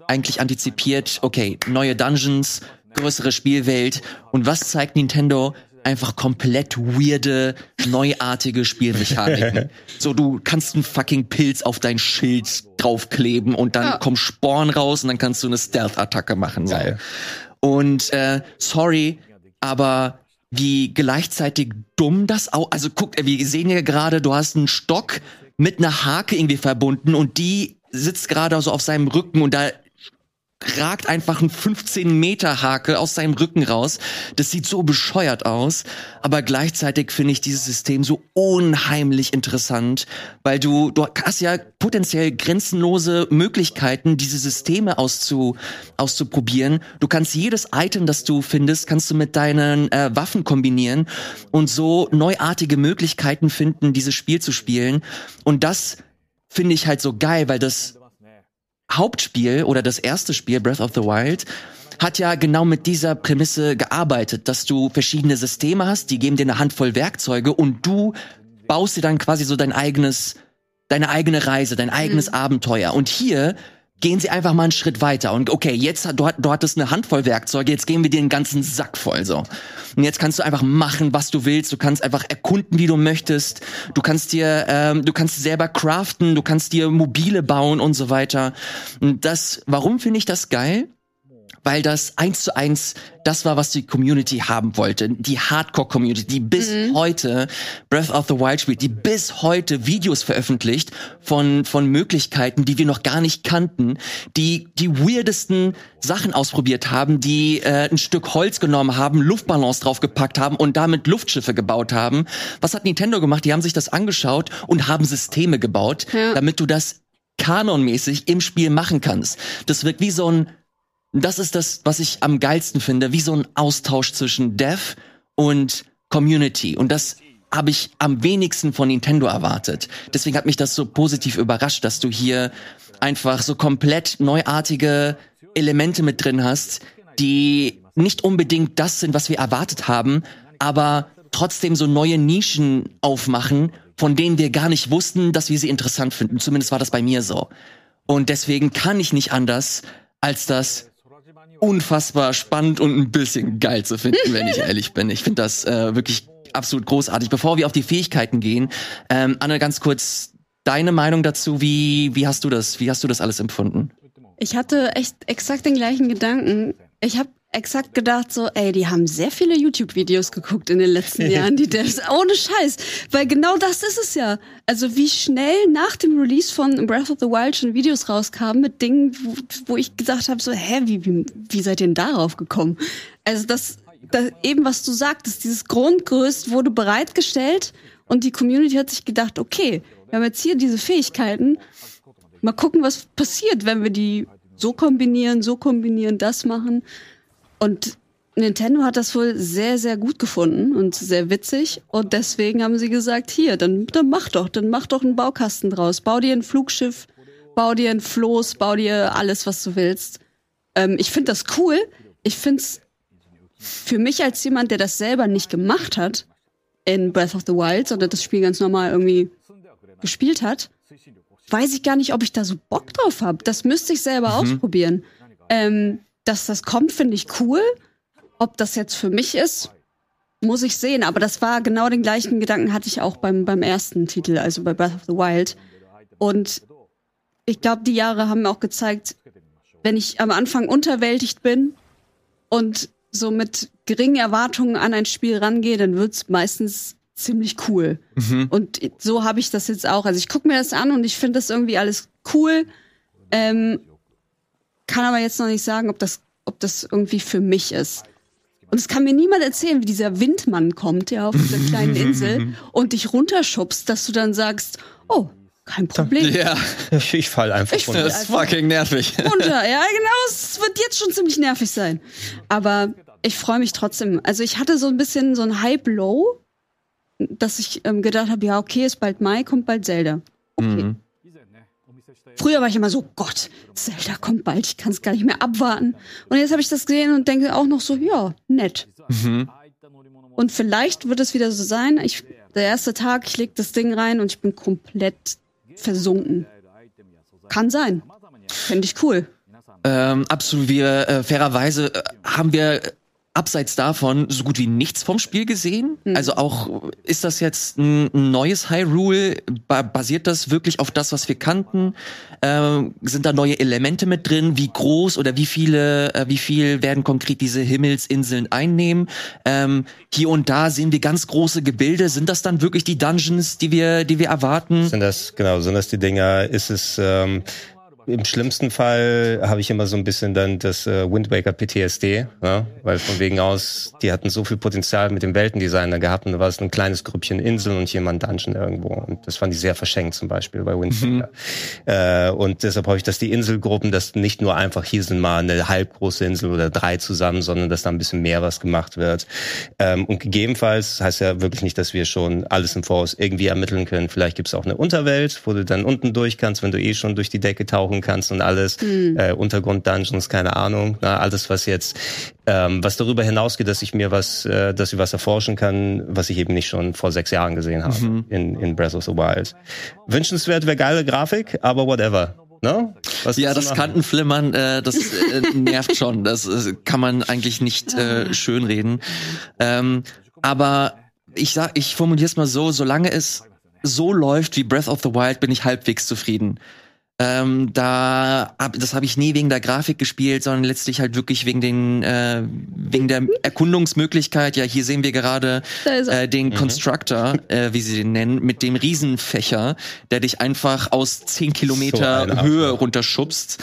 [SPEAKER 1] eigentlich antizipiert, okay, neue Dungeons, größere Spielwelt und was zeigt Nintendo? Einfach komplett weirde, neuartige Spielmechaniken. so, du kannst einen fucking Pilz auf dein Schild draufkleben und dann
[SPEAKER 2] Ja.
[SPEAKER 1] kommen Sporen raus und dann kannst du eine Stealth-Attacke machen. So.
[SPEAKER 3] Geil.
[SPEAKER 1] Und äh, sorry, aber wie gleichzeitig dumm das auch. Also guck, wir sehen ja gerade, du hast einen Stock mit einer Hake irgendwie verbunden und die sitzt gerade so auf seinem Rücken und da ragt einfach ein 15 Meter Hake aus seinem Rücken raus. Das sieht so bescheuert aus, aber gleichzeitig finde ich dieses System so unheimlich interessant, weil du du hast ja potenziell grenzenlose Möglichkeiten, diese Systeme auszu, auszuprobieren. Du kannst jedes Item, das du findest, kannst du mit deinen äh, Waffen kombinieren und so neuartige Möglichkeiten finden, dieses Spiel zu spielen. Und das finde ich halt so geil, weil das Hauptspiel oder das erste Spiel, Breath of the Wild, hat ja genau mit dieser Prämisse gearbeitet, dass du verschiedene Systeme hast, die geben dir eine Handvoll Werkzeuge und du baust dir dann quasi so dein eigenes, deine eigene Reise, dein eigenes Abenteuer. Und hier gehen sie einfach mal einen Schritt weiter. Und okay, jetzt du, du hattest eine Handvoll Werkzeuge, jetzt geben wir dir den ganzen Sack voll so. Und jetzt kannst du einfach machen, was du willst. Du kannst einfach erkunden, wie du möchtest. Du kannst dir, ähm, du kannst selber craften, du kannst dir mobile bauen und so weiter. Und das, warum finde ich das geil? Weil das eins zu eins das war, was die Community haben wollte. Die Hardcore-Community, die bis heute Breath of the Wild spielt, die bis heute Videos veröffentlicht von, von Möglichkeiten, die wir noch gar nicht kannten, die die weirdesten Sachen ausprobiert haben, die äh, ein Stück Holz genommen haben, Luftballons draufgepackt haben und damit Luftschiffe gebaut haben. Was hat Nintendo gemacht? Die haben sich das angeschaut und haben Systeme gebaut,
[SPEAKER 2] Ja.
[SPEAKER 1] damit du das kanonmäßig im Spiel machen kannst. Das wirkt wie so ein das ist das, was ich am geilsten finde, wie so ein Austausch zwischen Dev und Community. Und das habe ich am wenigsten von Nintendo erwartet. Deswegen hat mich das so positiv überrascht, dass du hier einfach so komplett neuartige Elemente mit drin hast, die nicht unbedingt das sind, was wir erwartet haben, aber trotzdem so neue Nischen aufmachen, von denen wir gar nicht wussten, dass wir sie interessant finden. Zumindest war das bei mir so. Und deswegen kann ich nicht anders, als das unfassbar spannend und ein bisschen geil zu finden, wenn ich ehrlich bin. Ich finde das äh, wirklich absolut großartig. Bevor wir auf die Fähigkeiten gehen, ähm, Anne, ganz kurz deine Meinung dazu. Wie wie hast du das? Wie hast du das alles empfunden?
[SPEAKER 2] Ich hatte echt exakt den gleichen Gedanken. Ich habe exakt gedacht so, ey, die haben sehr viele YouTube-Videos geguckt in den letzten Jahren, die Devs. Ohne Scheiß. Weil genau das ist es ja. Also wie schnell nach dem Release von Breath of the Wild schon Videos rauskamen mit Dingen, wo, wo ich gesagt habe so, hä, wie, wie, wie seid ihr denn darauf gekommen? Also das, das eben, was du sagtest, dieses Grundgerüst wurde bereitgestellt und die Community hat sich gedacht, okay, wir haben jetzt hier diese Fähigkeiten, mal gucken, was passiert, wenn wir die so kombinieren, so kombinieren, das machen. Und Nintendo hat das wohl sehr, sehr gut gefunden und sehr witzig. Und deswegen haben sie gesagt, hier, dann, dann mach doch, dann mach doch einen Baukasten draus. Bau dir ein Flugschiff, bau dir ein Floß, bau dir alles, was du willst. Ähm, ich finde das cool. Ich finde es für mich als jemand, der das selber nicht gemacht hat in Breath of the Wild, sondern das Spiel ganz normal irgendwie gespielt hat, weiß ich gar nicht, ob ich da so Bock drauf habe. Das müsste ich selber ausprobieren. Ähm, dass das kommt, finde ich cool. Ob das jetzt für mich ist, muss ich sehen. Aber das war genau den gleichen Gedanken hatte ich auch beim, beim ersten Titel, also bei Breath of the Wild. Und ich glaube, die Jahre haben mir auch gezeigt, wenn ich am Anfang unterwältigt bin und so mit geringen Erwartungen an ein Spiel rangehe, dann wird's meistens ziemlich cool. Und so habe ich das jetzt auch. Also ich gucke mir das an und ich finde das irgendwie alles cool. Ähm, kann aber jetzt noch nicht sagen, ob das, ob das irgendwie für mich ist. Und es kann mir niemand erzählen, wie dieser Windmann kommt, ja, auf dieser kleinen Insel und dich runterschubst, dass du dann sagst, oh, kein Problem.
[SPEAKER 1] Ja,
[SPEAKER 3] Ich, fall einfach
[SPEAKER 2] Ich fall-
[SPEAKER 1] das ist fucking nervig.
[SPEAKER 2] runter. Ja, genau, es wird jetzt schon ziemlich nervig sein. Aber ich freue mich trotzdem. Also ich hatte so ein bisschen so ein Hype-Low, dass ich ähm, gedacht habe, ja, okay, ist bald Mai, kommt bald Zelda. Okay.
[SPEAKER 1] Mhm.
[SPEAKER 2] Früher war ich immer so, Gott, Zelda kommt bald, ich kann es gar nicht mehr abwarten. Und jetzt habe ich das gesehen und denke auch noch so, ja, nett.
[SPEAKER 1] Mhm.
[SPEAKER 2] Und vielleicht wird es wieder so sein. Ich, der erste Tag, ich leg das Ding rein und ich bin komplett versunken. Kann sein. Fände ich cool.
[SPEAKER 1] Ähm, absolut. Wir äh, fairerweise äh, haben wir abseits davon so gut wie nichts vom Spiel gesehen. Also auch ist das jetzt ein, ein neues Hyrule? Ba basiert das wirklich auf das, was wir kannten? Ähm, sind da neue Elemente mit drin? Wie groß oder wie viele, äh, wie viel werden konkret diese Himmelsinseln einnehmen? Ähm, hier und da sehen wir ganz große Gebilde. Sind das dann wirklich die Dungeons, die wir, die wir erwarten?
[SPEAKER 3] Sind das, genau, sind das die Dinger, ist es, ähm, im schlimmsten Fall habe ich immer so ein bisschen dann das äh, Wind Waker PTSD, ja? weil von wegen aus, die hatten so viel Potenzial mit dem Weltendesigner gehabt und da war es ein kleines Grüppchen Inseln und jemand Dungeon irgendwo und das fand ich sehr verschenkt zum Beispiel bei Wind Waker. Äh, und deshalb hoffe ich, dass die Inselgruppen, dass nicht nur einfach hier sind mal eine halbgroße Insel oder drei zusammen, sondern dass da ein bisschen mehr was gemacht wird. Ähm, und gegebenenfalls heißt ja wirklich nicht, dass wir schon alles im Voraus irgendwie ermitteln können. Vielleicht gibt es auch eine Unterwelt, wo du dann unten durch kannst, wenn du eh schon durch die Decke tauchen kannst und alles. Äh, Untergrund-Dungeons, keine Ahnung. Na, alles, was jetzt, ähm, was darüber hinausgeht, dass ich mir was, äh, dass ich was erforschen kann, was ich eben nicht schon vor sechs Jahren gesehen habe in, in Breath of the Wild. Wünschenswert wäre geile Grafik, aber whatever. Ne? Was
[SPEAKER 1] Ja, das
[SPEAKER 3] machen?
[SPEAKER 1] Kantenflimmern, äh, das äh, nervt schon. Das äh, kann man eigentlich nicht äh, schönreden. Ähm, aber ich sag, ich formuliere es mal so: Solange es so läuft wie Breath of the Wild, bin ich halbwegs zufrieden. Ähm, da hab, das habe ich nie wegen der Grafik gespielt, sondern letztlich halt wirklich wegen den äh, wegen der Erkundungsmöglichkeit. Ja, hier sehen wir gerade
[SPEAKER 2] er.
[SPEAKER 1] äh, den Constructor, äh, wie sie den nennen, mit dem Riesenfächer, der dich einfach aus 10 Kilometer
[SPEAKER 3] eine
[SPEAKER 1] Höhe runterschubst.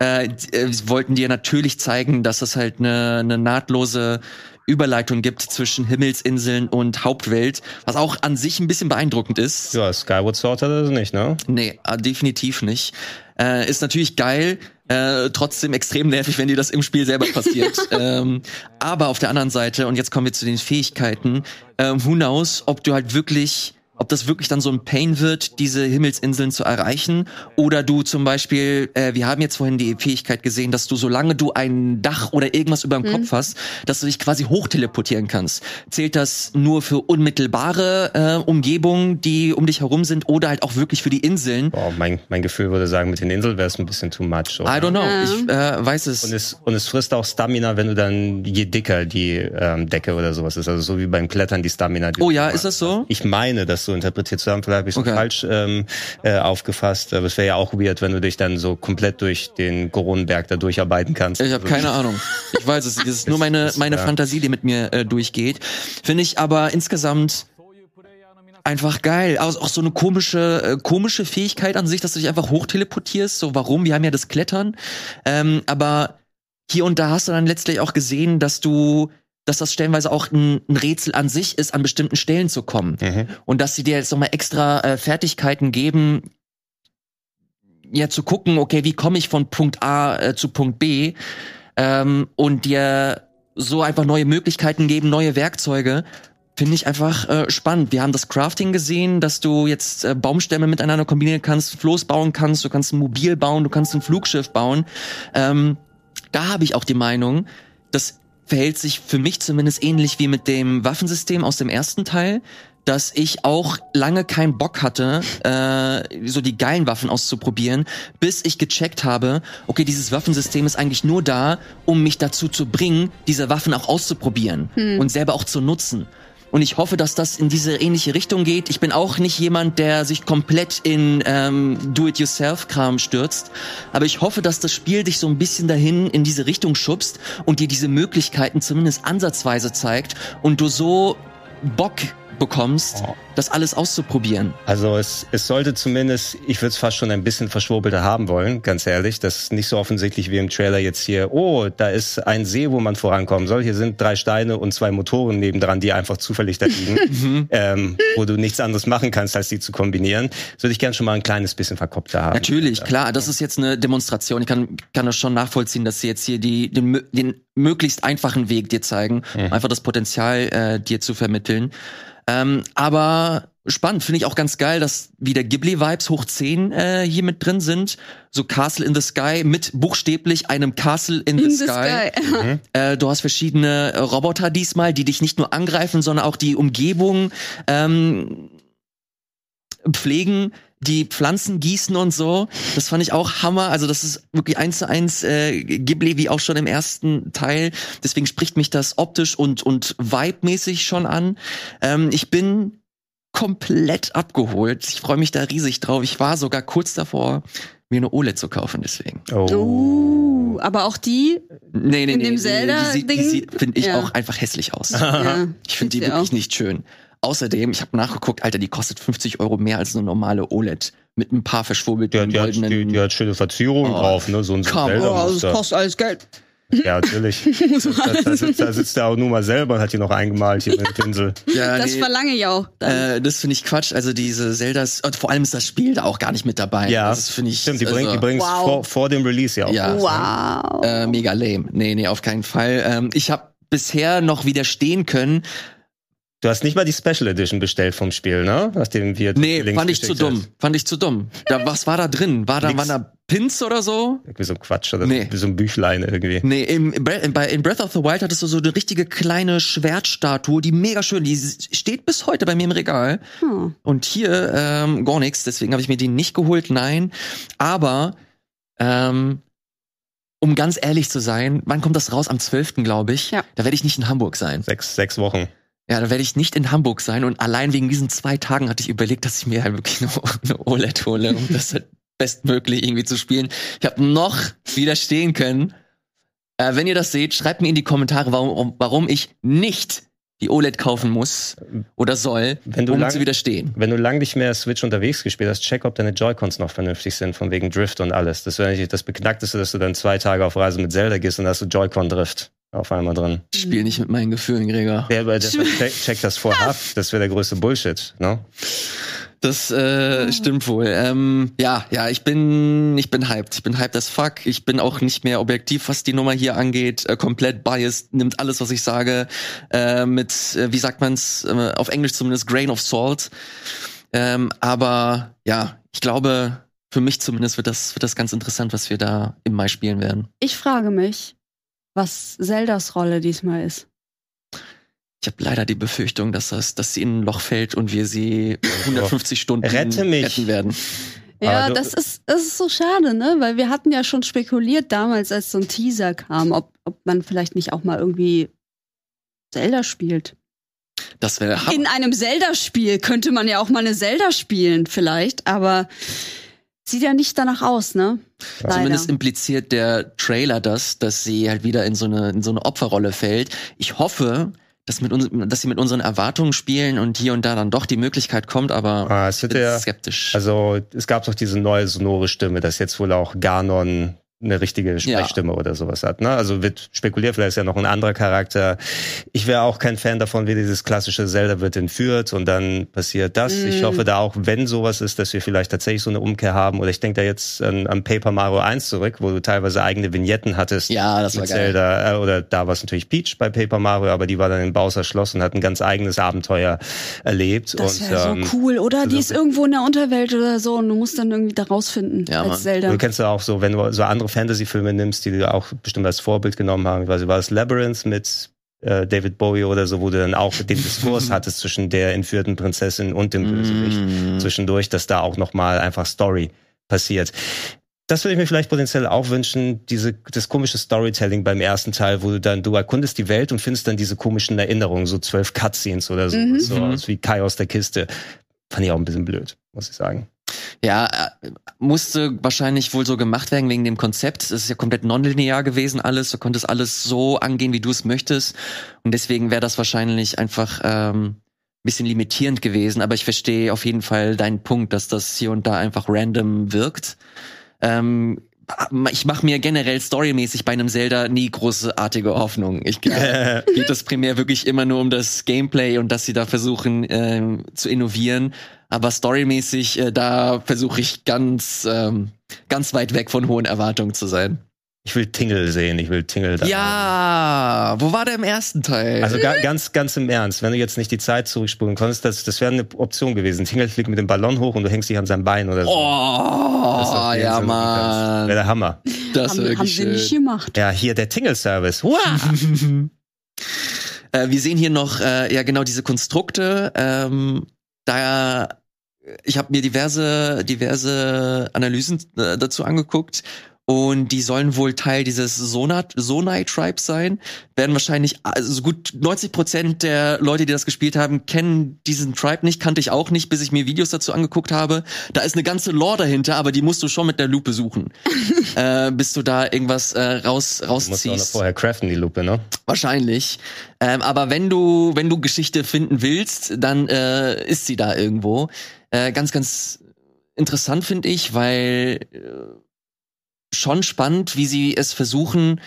[SPEAKER 1] Äh, äh, sie wollten dir natürlich zeigen, dass es halt eine, eine nahtlose Überleitung gibt zwischen Himmelsinseln und Hauptwelt, was auch an sich ein bisschen beeindruckend ist.
[SPEAKER 3] Ja, Skyward Sword hat das nicht, ne?
[SPEAKER 1] Nee, äh, definitiv nicht. Äh, ist natürlich geil, äh, trotzdem extrem nervig, wenn dir das im Spiel selber passiert. ähm, aber auf der anderen Seite, und jetzt kommen wir zu den Fähigkeiten, ähm, who knows, ob du halt wirklich, ob das wirklich dann so ein Pain wird, diese Himmelsinseln zu erreichen, oder du zum Beispiel, äh, wir haben jetzt vorhin die Fähigkeit gesehen, dass du, solange du ein Dach oder irgendwas über dem Kopf hast, dass du dich quasi hochteleportieren kannst. Zählt das nur für unmittelbare äh, Umgebungen, die um dich herum sind, oder halt auch wirklich für die Inseln?
[SPEAKER 3] Boah, mein, mein Gefühl würde sagen, mit den Inseln wäre es ein bisschen too much. Oder?
[SPEAKER 1] I don't know.
[SPEAKER 2] Ja.
[SPEAKER 1] Ich äh, weiß es.
[SPEAKER 3] Und es, und es frisst auch Stamina, wenn du dann, je dicker die ähm, Decke oder sowas ist. Also so wie beim Klettern die Stamina. Die
[SPEAKER 1] oh ja, ist das so?
[SPEAKER 3] Ich meine, das so interpretiert zu haben. Vielleicht habe ich es
[SPEAKER 1] Okay.
[SPEAKER 3] falsch ähm, äh, aufgefasst. Aber es wäre ja auch weird, wenn du dich dann so komplett durch den Goronenberg da durcharbeiten kannst.
[SPEAKER 1] Ich habe keine Ahnung. Ich weiß es. Das ist nur meine, meine
[SPEAKER 3] ja.
[SPEAKER 1] Fantasie, die mit mir äh, durchgeht. Finde ich aber insgesamt einfach geil. Also auch so eine komische, äh, komische Fähigkeit an sich, dass du dich einfach hochteleportierst. So, warum? Wir haben ja das Klettern. Ähm, aber hier und da hast du dann letztlich auch gesehen, dass du dass das stellenweise auch ein, ein Rätsel an sich ist, an bestimmten Stellen zu kommen.
[SPEAKER 3] Mhm.
[SPEAKER 1] Und dass sie dir jetzt nochmal extra äh, Fertigkeiten geben, ja zu gucken, okay, wie komme ich von Punkt A äh, zu Punkt B ähm, und dir so einfach neue Möglichkeiten geben, neue Werkzeuge. Finde ich einfach äh, spannend. Wir haben das Crafting gesehen, dass du jetzt äh, Baumstämme miteinander kombinieren kannst, Floß bauen kannst, du kannst ein Mobil bauen, du kannst ein Flugschiff bauen. Ähm, da habe ich auch die Meinung, das verhält sich für mich zumindest ähnlich wie mit dem Waffensystem aus dem ersten Teil, dass ich auch lange keinen Bock hatte, äh, so die geilen Waffen auszuprobieren, bis ich gecheckt habe, okay, dieses Waffensystem ist eigentlich nur da, um mich dazu zu bringen, diese Waffen auch auszuprobieren und selber auch zu nutzen. Und ich hoffe, dass das in diese ähnliche Richtung geht. Ich bin auch nicht jemand, der sich komplett in ähm, Do-it-yourself-Kram stürzt. Aber ich hoffe, dass das Spiel dich so ein bisschen dahin in diese Richtung schubst und dir diese Möglichkeiten zumindest ansatzweise zeigt und du so Bock bekommst,
[SPEAKER 3] Oh.
[SPEAKER 1] das alles auszuprobieren.
[SPEAKER 3] Also es, es sollte zumindest, ich würde es fast schon ein bisschen verschwurbelter haben wollen, ganz ehrlich. Das ist nicht so offensichtlich wie im Trailer jetzt hier, oh, da ist ein See, wo man vorankommen soll. Hier sind drei Steine und zwei Motoren nebendran, die einfach zufällig da liegen, ähm, wo du nichts anderes machen kannst, als die zu kombinieren. Das würde ich gern schon mal ein kleines bisschen verkopfter haben.
[SPEAKER 1] Natürlich, klar, das ist jetzt eine Demonstration. Ich kann, kann das schon nachvollziehen, dass sie jetzt hier die, den, den möglichst einfachen Weg dir zeigen,
[SPEAKER 3] Mhm.
[SPEAKER 1] einfach das Potenzial äh, dir zu vermitteln. Ähm, aber spannend, finde ich auch ganz geil, dass wieder Ghibli-Vibes hoch 10 äh, hier mit drin sind. So Castle in the Sky mit buchstäblich einem Castle in,
[SPEAKER 2] In
[SPEAKER 1] the,
[SPEAKER 2] the
[SPEAKER 1] Sky.
[SPEAKER 2] sky.
[SPEAKER 1] Äh, du hast verschiedene äh, Roboter diesmal, die dich nicht nur angreifen, sondern auch die Umgebung ähm, pflegen, die Pflanzen gießen und so. Das fand ich auch Hammer. Also das ist wirklich eins zu eins äh, Ghibli wie auch schon im ersten Teil. Deswegen spricht mich das optisch und und vibe-mäßig schon an. Ähm, ich bin komplett abgeholt. Ich freue mich da riesig drauf. Ich war sogar kurz davor, mir eine OLED zu kaufen. Deswegen.
[SPEAKER 3] Oh.
[SPEAKER 2] Uh, aber auch die,
[SPEAKER 1] Nee, nee,
[SPEAKER 2] In
[SPEAKER 1] nee.
[SPEAKER 2] dem
[SPEAKER 1] nee,
[SPEAKER 2] Zelda-Ding?
[SPEAKER 1] Die, sieht- die sieht, finde ich,
[SPEAKER 2] Ja.
[SPEAKER 1] auch einfach hässlich aus.
[SPEAKER 2] ja,
[SPEAKER 1] Ich finde die wirklich
[SPEAKER 2] auch.
[SPEAKER 1] nicht schön. Außerdem, ich habe nachgeguckt, Alter, die kostet 50 Euro mehr als eine normale OLED. Mit ein paar
[SPEAKER 3] Die
[SPEAKER 1] verschwurbelten
[SPEAKER 3] hat, die, die, die hat schöne Verzierungen
[SPEAKER 1] Oh.
[SPEAKER 3] drauf, ne? So ein so
[SPEAKER 1] Come on.
[SPEAKER 2] Oh, das kostet alles Geld.
[SPEAKER 3] Ja, natürlich. da, da, sitzt, da sitzt er auch nur mal selber und hat hier noch eingemalt hier mit dem Pinsel.
[SPEAKER 1] ja,
[SPEAKER 2] Das
[SPEAKER 1] nee,
[SPEAKER 2] verlange ich auch.
[SPEAKER 1] Äh, das finde ich Quatsch. Also diese Zeldas, vor allem ist das Spiel da auch gar nicht mit dabei.
[SPEAKER 3] Ja,
[SPEAKER 1] das finde ich
[SPEAKER 3] Stimmt, die bringen
[SPEAKER 1] also,
[SPEAKER 3] die bringen's
[SPEAKER 2] Wow.
[SPEAKER 3] vor, vor dem Release ja auch.
[SPEAKER 1] Ja.
[SPEAKER 3] raus, ne?
[SPEAKER 2] wow.
[SPEAKER 1] äh, mega lame. Nee, nee, auf keinen Fall. Ähm, ich habe bisher noch widerstehen können.
[SPEAKER 3] Du hast nicht mal die Special Edition bestellt vom Spiel, ne? Nachdem wir
[SPEAKER 1] Nee,
[SPEAKER 3] Links
[SPEAKER 1] fand ich zu dumm.
[SPEAKER 3] hast.
[SPEAKER 1] Fand ich zu dumm. Da, was war da drin? War da,
[SPEAKER 3] Nix.
[SPEAKER 1] waren da Pins oder so?
[SPEAKER 3] Irgendwie so ein Quatsch oder
[SPEAKER 1] Nee.
[SPEAKER 3] so ein Büchlein irgendwie.
[SPEAKER 1] Nee, im, bei, in Breath of the Wild hattest du so eine richtige kleine Schwertstatue, die mega schön, die steht bis heute bei mir im Regal.
[SPEAKER 2] Hm.
[SPEAKER 1] Und hier ähm, gar nichts, deswegen habe ich mir die nicht geholt, nein. Aber ähm, um ganz ehrlich zu sein, wann kommt das raus? Am 12. glaube ich.
[SPEAKER 2] Ja.
[SPEAKER 1] Da werde ich nicht in Hamburg sein.
[SPEAKER 3] Sechs, sechs Wochen.
[SPEAKER 1] Ja, da werde ich nicht in Hamburg sein. Und allein wegen diesen zwei Tagen hatte ich überlegt, dass ich mir halt wirklich eine, eine OLED hole, um das halt bestmöglich irgendwie zu spielen. Ich habe noch widerstehen können. Äh, wenn ihr das seht, schreibt mir in die Kommentare, warum, warum ich nicht die OLED kaufen muss oder soll,
[SPEAKER 3] Wenn du
[SPEAKER 1] um
[SPEAKER 3] lang-
[SPEAKER 1] zu widerstehen.
[SPEAKER 3] Wenn du lang nicht mehr Switch unterwegs gespielt hast, check, ob deine Joy-Cons noch vernünftig sind, von wegen Drift und alles. Das wäre natürlich das Beknackteste, dass du dann zwei Tage auf Reise mit Zelda gehst und hast du Joy-Con-Drift auf einmal drin.
[SPEAKER 1] Ich spiele nicht mit meinen Gefühlen, Gregor.
[SPEAKER 3] Ja, aber deshalb check, check das vorab. Das wäre der größte Bullshit, ne?
[SPEAKER 1] Das äh, stimmt wohl. Ähm, ja, ja, ich bin, ich bin hyped. Ich bin hyped as fuck. Ich bin auch nicht mehr objektiv, was die Nummer hier angeht. Äh, komplett biased, nimmt alles, was ich sage, äh, mit, äh, wie sagt man's, äh, auf Englisch zumindest, grain of salt. Ähm, aber ja, ich glaube, für mich zumindest wird das, wird das ganz interessant, was wir da im Mai spielen werden.
[SPEAKER 2] Ich frage mich, was Zeldas Rolle diesmal ist.
[SPEAKER 1] Ich habe leider die Befürchtung, dass das, dass sie in ein Loch fällt und wir sie 150 Stunden
[SPEAKER 3] Rette mich.
[SPEAKER 1] retten werden.
[SPEAKER 2] Ja,
[SPEAKER 3] du-
[SPEAKER 2] das ist, das ist so schade, ne? Weil wir hatten ja schon spekuliert damals, als so ein Teaser kam, ob, ob man vielleicht nicht auch mal irgendwie Zelda spielt.
[SPEAKER 1] Das wäre
[SPEAKER 2] In einem Zelda-Spiel könnte man ja auch mal eine Zelda spielen, vielleicht, aber sieht ja nicht danach aus, ne? Leider.
[SPEAKER 1] Zumindest impliziert der Trailer das, dass sie halt wieder in so eine, in so eine Opferrolle fällt. Ich hoffe, dass, mit uns, dass sie mit unseren Erwartungen spielen und hier und da dann doch die Möglichkeit kommt, aber
[SPEAKER 3] Ah, es
[SPEAKER 1] ich
[SPEAKER 3] wird
[SPEAKER 1] bin
[SPEAKER 3] ja,
[SPEAKER 1] skeptisch.
[SPEAKER 3] also es gab doch diese neue sonore Stimme, dass jetzt wohl auch Ganon eine richtige Sprechstimme oder sowas hat. Ne? Also wird spekuliert, vielleicht ist ja noch ein anderer Charakter. Ich wäre auch kein Fan davon, wie dieses klassische Zelda wird entführt und dann passiert das. Ich
[SPEAKER 2] Mm.
[SPEAKER 3] hoffe da auch, wenn sowas ist, dass wir vielleicht tatsächlich so eine Umkehr haben. Oder ich denke da jetzt an, an Paper Mario 1 zurück, wo du teilweise eigene Vignetten hattest.
[SPEAKER 1] ja, das war geil.
[SPEAKER 3] Zelda, äh, oder da war es natürlich Peach bei Paper Mario, aber die war dann in Bowser Schloss und hat ein ganz eigenes Abenteuer erlebt.
[SPEAKER 2] Das
[SPEAKER 3] und,
[SPEAKER 2] wäre
[SPEAKER 3] ähm,
[SPEAKER 2] so cool, oder?
[SPEAKER 3] so-
[SPEAKER 2] Die ist irgendwo in der Unterwelt oder so und du musst dann irgendwie da rausfinden
[SPEAKER 1] Ja,
[SPEAKER 2] als
[SPEAKER 1] Mann.
[SPEAKER 2] Zelda.
[SPEAKER 3] Du kennst ja auch so, wenn du so andere Fantasy-Filme nimmst, die du auch bestimmt als Vorbild genommen haben. Ich weiß nicht, war es Labyrinth mit äh, David Bowie oder so, wo du dann auch den Diskurs hattest zwischen der entführten Prinzessin und dem Bösewicht
[SPEAKER 1] Mm.
[SPEAKER 3] zwischendurch, dass da auch nochmal einfach Story passiert. Das würde ich mir vielleicht potenziell auch wünschen, diese, das komische Storytelling beim ersten Teil, wo du dann, du erkundest die Welt und findest dann diese komischen Erinnerungen, so zwölf Cutscenes oder so,
[SPEAKER 2] Mhm.
[SPEAKER 3] so
[SPEAKER 1] Mhm.
[SPEAKER 3] aus wie Kai aus der Kiste. Fand ich auch ein bisschen blöd, muss ich sagen.
[SPEAKER 1] Ja, äh, musste wahrscheinlich wohl so gemacht werden wegen dem Konzept. Es ist ja komplett nonlinear gewesen alles. Du konntest alles so angehen, wie du es möchtest. Und deswegen wäre das wahrscheinlich einfach ähm, ein bisschen limitierend gewesen, aber ich verstehe auf jeden Fall deinen Punkt, dass das hier und da einfach random wirkt. Ähm, ich mache mir generell storymäßig bei einem Zelda nie großartige Hoffnung. Ich glaube, geht es primär wirklich immer nur um das Gameplay und dass sie da versuchen ähm, zu innovieren. Aber storymäßig, äh, da versuche ich ganz, ähm, ganz weit weg von hohen Erwartungen zu sein.
[SPEAKER 3] Ich will Tingle sehen, ich will Tingle da.
[SPEAKER 1] Ja, wo war der im ersten Teil?
[SPEAKER 3] Also ga, ganz, ganz im Ernst, wenn du jetzt nicht die Zeit zurückspulen konntest, das, das wäre eine Option gewesen. Tingle fliegt mit dem Ballon hoch und du hängst dich an seinem Bein oder so.
[SPEAKER 1] Oh, ja, Mann.
[SPEAKER 3] Wäre der Hammer.
[SPEAKER 1] Das
[SPEAKER 2] haben, haben sie nicht
[SPEAKER 1] schön.
[SPEAKER 2] gemacht.
[SPEAKER 3] Ja, hier der Tingle-Service. Wow.
[SPEAKER 1] Äh, wir sehen hier noch äh, ja genau diese Konstrukte. Ähm, da ich habe mir diverse diverse Analysen äh, dazu angeguckt und die sollen wohl Teil dieses Sonat Sonai Tribes sein. Werden wahrscheinlich also so gut 90 Prozent der Leute, die das gespielt haben, kennen diesen Tribe nicht, kannte ich auch nicht, bis ich mir Videos dazu angeguckt habe. Da ist eine ganze Lore dahinter, aber die musst du schon mit der Lupe suchen, äh, bis du da irgendwas äh, raus
[SPEAKER 3] Du musst auch
[SPEAKER 1] rausziehst.
[SPEAKER 3] vorher craften, die Lupe, ne?
[SPEAKER 1] Wahrscheinlich. Ähm, aber wenn du, wenn du Geschichte finden willst, dann äh, ist sie da irgendwo. Äh, ganz, ganz interessant finde ich, weil äh, schon spannend, wie sie es versuchen,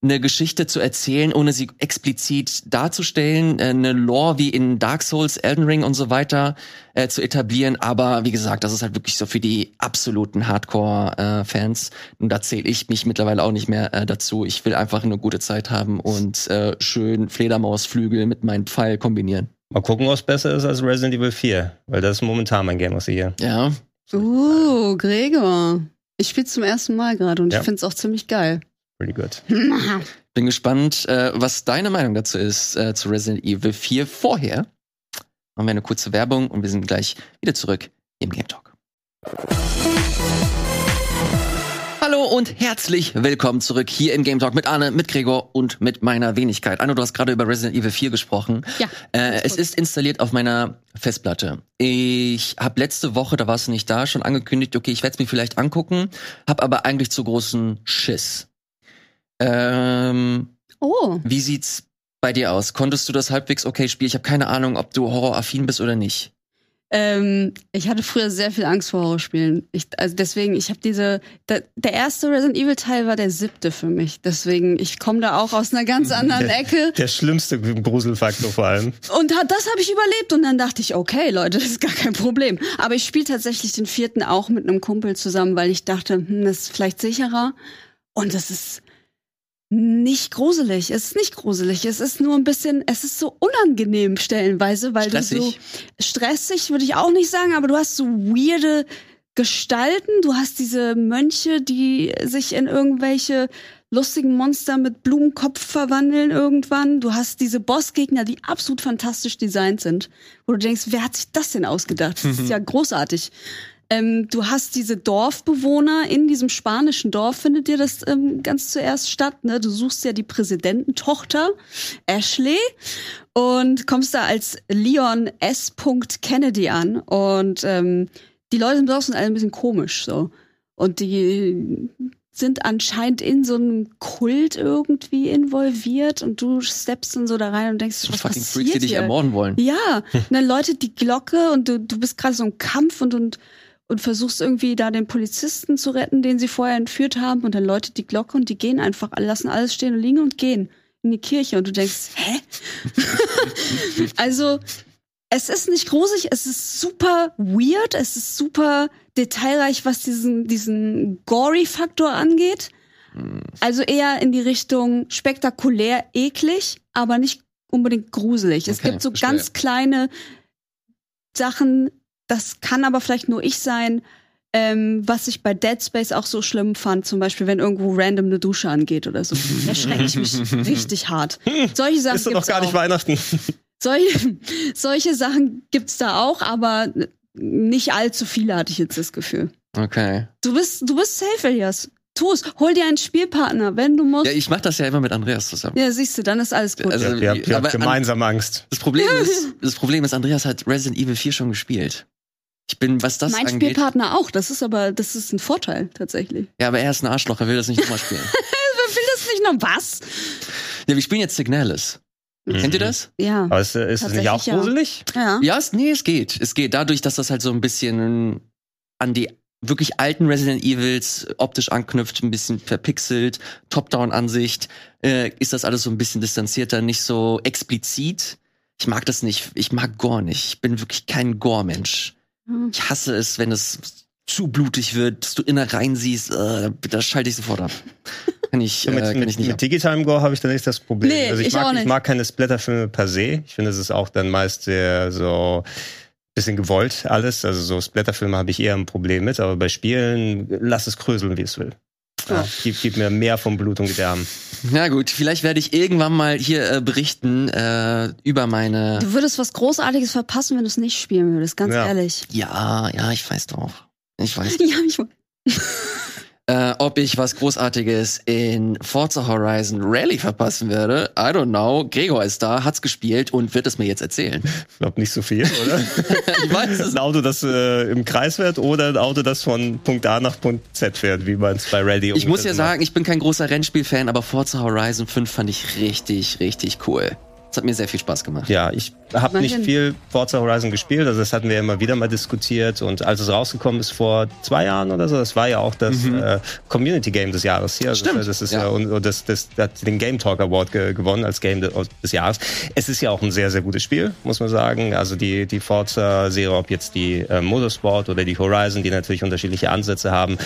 [SPEAKER 1] eine Geschichte zu erzählen, ohne sie explizit darzustellen, äh, eine Lore wie in Dark Souls, Elden Ring und so weiter äh, zu etablieren. Aber wie gesagt, das ist halt wirklich so für die absoluten Hardcore-Fans. und da zähle ich mich mittlerweile auch nicht mehr äh, dazu. Ich will einfach eine gute Zeit haben und äh, schön Fledermausflügel mit meinem Pfeil kombinieren.
[SPEAKER 3] Mal gucken, was besser ist als Resident Evil 4, weil das ist momentan mein Game of the Year.
[SPEAKER 1] Ja,
[SPEAKER 2] Uh, Gregor. Ich spiele zum ersten Mal gerade und
[SPEAKER 3] Ja.
[SPEAKER 2] ich finde es auch ziemlich geil.
[SPEAKER 3] Pretty good.
[SPEAKER 1] bin gespannt, äh, was deine Meinung dazu ist äh, zu Resident Evil 4 vorher. Machen wir eine kurze Werbung und wir sind gleich wieder zurück im Game Talk. Hallo und herzlich willkommen zurück hier im Game Talk mit Arne, mit Gregor und mit meiner Wenigkeit. Arne, du hast gerade über Resident Evil 4 gesprochen.
[SPEAKER 2] Ja.
[SPEAKER 1] Äh, es ist installiert auf meiner Festplatte. Ich habe letzte Woche, da warst du nicht da, schon angekündigt, okay, ich werde es mir vielleicht angucken, habe aber eigentlich zu großen Schiss. Ähm,
[SPEAKER 2] Oh,
[SPEAKER 1] wie sieht's bei dir aus? Konntest du das halbwegs okay spielen? Ich habe keine Ahnung, ob du horroraffin bist oder nicht.
[SPEAKER 2] Ähm, ich hatte früher sehr viel Angst vor Horrorspielen. Ich, also deswegen, ich habe diese, der, der erste Resident Evil Teil war der siebte für mich. Deswegen, ich komme da auch aus einer ganz anderen Ecke.
[SPEAKER 3] Der schlimmste Gruselfaktor vor allem.
[SPEAKER 2] Und das habe ich überlebt und dann dachte ich, okay, Leute, das ist gar kein Problem. Aber ich spiele tatsächlich den vierten auch mit einem Kumpel zusammen, weil ich dachte, hm, das ist vielleicht sicherer. Und es ist nicht gruselig. Es ist nicht gruselig. Es ist nur ein bisschen, es ist so unangenehm stellenweise, weil du so
[SPEAKER 1] Stressig.
[SPEAKER 2] stressig würde ich auch nicht sagen, aber du hast so weirde Gestalten. Du hast diese Mönche, die sich in irgendwelche lustigen Monster mit Blumenkopf verwandeln irgendwann. Du hast diese Bossgegner, die absolut fantastisch designt sind, wo du denkst, wer hat sich das denn ausgedacht? Das ist ja großartig. Ähm, du hast diese Dorfbewohner in diesem spanischen Dorf, findet dir das ähm, ganz zuerst statt. Ne? Du suchst ja die Präsidententochter, Ashley, und kommst da als Leon S. Kennedy an. Und ähm, die Leute im Dorf sind alle ein bisschen komisch so. Und die sind anscheinend in so einem Kult irgendwie involviert und du steppst dann so da rein und denkst,
[SPEAKER 1] So
[SPEAKER 2] was
[SPEAKER 1] fucking
[SPEAKER 2] passiert
[SPEAKER 1] Freaks, die dich
[SPEAKER 2] hier?
[SPEAKER 1] ermorden wollen.
[SPEAKER 2] Ja, und dann läutet die Glocke und du, du bist gerade so im Kampf und, und, und versuchst irgendwie da den Polizisten zu retten, den sie vorher entführt haben und dann läutet die Glocke und die gehen einfach, lassen alles stehen und liegen und gehen in die Kirche und du denkst, hä? also, es ist nicht gruselig, es ist super weird, es ist super detailreich, was diesen, diesen Gory-Faktor angeht. Also eher in die Richtung spektakulär, eklig, aber nicht unbedingt gruselig. Es
[SPEAKER 1] Okay,
[SPEAKER 2] gibt so
[SPEAKER 1] verstehe.
[SPEAKER 2] ganz kleine Sachen, das kann aber vielleicht nur ich sein, ähm, was ich bei Dead Space auch so schlimm fand, zum Beispiel, wenn irgendwo random eine Dusche angeht oder so. Da schrecke ich mich richtig hart. Solche Sachen
[SPEAKER 3] Ist doch noch
[SPEAKER 2] gibt's
[SPEAKER 3] gar nicht
[SPEAKER 2] auch.
[SPEAKER 3] Weihnachten.
[SPEAKER 2] Solche, solche Sachen gibt's da auch, aber nicht allzu viele, hatte ich jetzt das Gefühl.
[SPEAKER 1] Okay.
[SPEAKER 2] Du bist, du bist safe, Elias. Tu es. Hol dir einen Spielpartner, wenn du musst.
[SPEAKER 1] Ja,
[SPEAKER 2] Ja,
[SPEAKER 1] ich mache das ja immer mit Andreas zusammen.
[SPEAKER 2] siehst du, dann ist alles gut.
[SPEAKER 1] Also,
[SPEAKER 3] Ja, ihr habt, ihr habt
[SPEAKER 1] an-
[SPEAKER 3] gemeinsam Angst.
[SPEAKER 1] Das Problem ist, das Problem ist, Andreas hat Resident Evil 4 schon gespielt. Ich bin, was das
[SPEAKER 2] mein
[SPEAKER 1] angeht.
[SPEAKER 2] Spielpartner auch. Das ist aber, das ist ein Vorteil, tatsächlich.
[SPEAKER 1] Ja, aber er ist ein Arschloch, er will das nicht nochmal spielen.
[SPEAKER 2] Wer will das nicht noch was?
[SPEAKER 1] ja, wir spielen jetzt Signalis. Kennt ihr das?
[SPEAKER 2] Ja.
[SPEAKER 3] Aber ist, ist es nicht auch gruselig?
[SPEAKER 2] Ja.
[SPEAKER 1] Ja, es, nee, es geht. Es geht dadurch, dass das halt so ein bisschen an die wirklich alten Resident Evils optisch anknüpft, ein bisschen verpixelt, Top-Down-Ansicht, äh, ist das alles so ein bisschen distanzierter, nicht so explizit. Ich mag das nicht. Ich mag Gore nicht. Ich bin wirklich kein Gore-Mensch.
[SPEAKER 2] Hm.
[SPEAKER 1] Ich hasse es, wenn es zu blutig wird, dass du Innereien siehst, äh, da schalte ich sofort ab. Kann ich, äh,
[SPEAKER 3] mit,
[SPEAKER 1] kann
[SPEAKER 3] mit,
[SPEAKER 1] ich nicht
[SPEAKER 3] mit
[SPEAKER 1] ab.
[SPEAKER 3] digitalem Gore habe ich da nicht das Problem.
[SPEAKER 2] Nee,
[SPEAKER 3] also ich,
[SPEAKER 2] ich
[SPEAKER 3] mag,
[SPEAKER 2] auch
[SPEAKER 3] ich mag keine Splatterfilme per se. Ich finde, es ist auch dann meist sehr so bisschen gewollt alles. Also so Splatterfilme habe ich eher ein Problem mit, aber bei Spielen lass es kröseln, wie es will. Ja.
[SPEAKER 2] Ja.
[SPEAKER 3] Gib, gib mir mehr von Blut und Gedärm.
[SPEAKER 1] Na gut, vielleicht werde ich irgendwann mal hier äh, berichten äh, über meine.
[SPEAKER 2] Du würdest was Großartiges verpassen, wenn du es nicht spielen würdest, ganz
[SPEAKER 3] Ja.
[SPEAKER 2] ehrlich.
[SPEAKER 1] Ja, ja, ich weiß doch. Ich weiß.
[SPEAKER 2] Ja, ich
[SPEAKER 1] Äh, ob ich was Großartiges in Forza Horizon Rally verpassen werde, I don't know. Gregor ist da, hat's gespielt und wird es mir jetzt erzählen.
[SPEAKER 3] Ich glaube nicht so viel, oder?
[SPEAKER 1] ich weiß es.
[SPEAKER 3] ein Auto, das äh, im Kreis fährt oder ein Auto, das von Punkt A nach Punkt Z fährt, wie man es bei Rally
[SPEAKER 1] Ich muss ja
[SPEAKER 3] ungefähr
[SPEAKER 1] sagen, ich bin kein großer Rennspielfan, aber Forza Horizon 5 fand ich richtig, richtig cool. Es hat mir sehr viel Spaß gemacht.
[SPEAKER 3] Ja, ich habe nicht viel Forza Horizon gespielt, also das hatten wir immer wieder mal diskutiert und als es rausgekommen ist vor zwei Jahren oder so, das war ja auch das äh, Community Game des Jahres hier. Also
[SPEAKER 1] Mhm. Stimmt,
[SPEAKER 3] Das, das ist ja,
[SPEAKER 1] ja.
[SPEAKER 3] und, und das, das, das hat den Game Talk Award ge gewonnen als Game de des Jahres. Es ist ja auch ein sehr, sehr gutes Spiel, muss man sagen. Also die, die Forza-Serie, ob jetzt die äh, Motorsport oder die Horizon, die natürlich unterschiedliche Ansätze haben,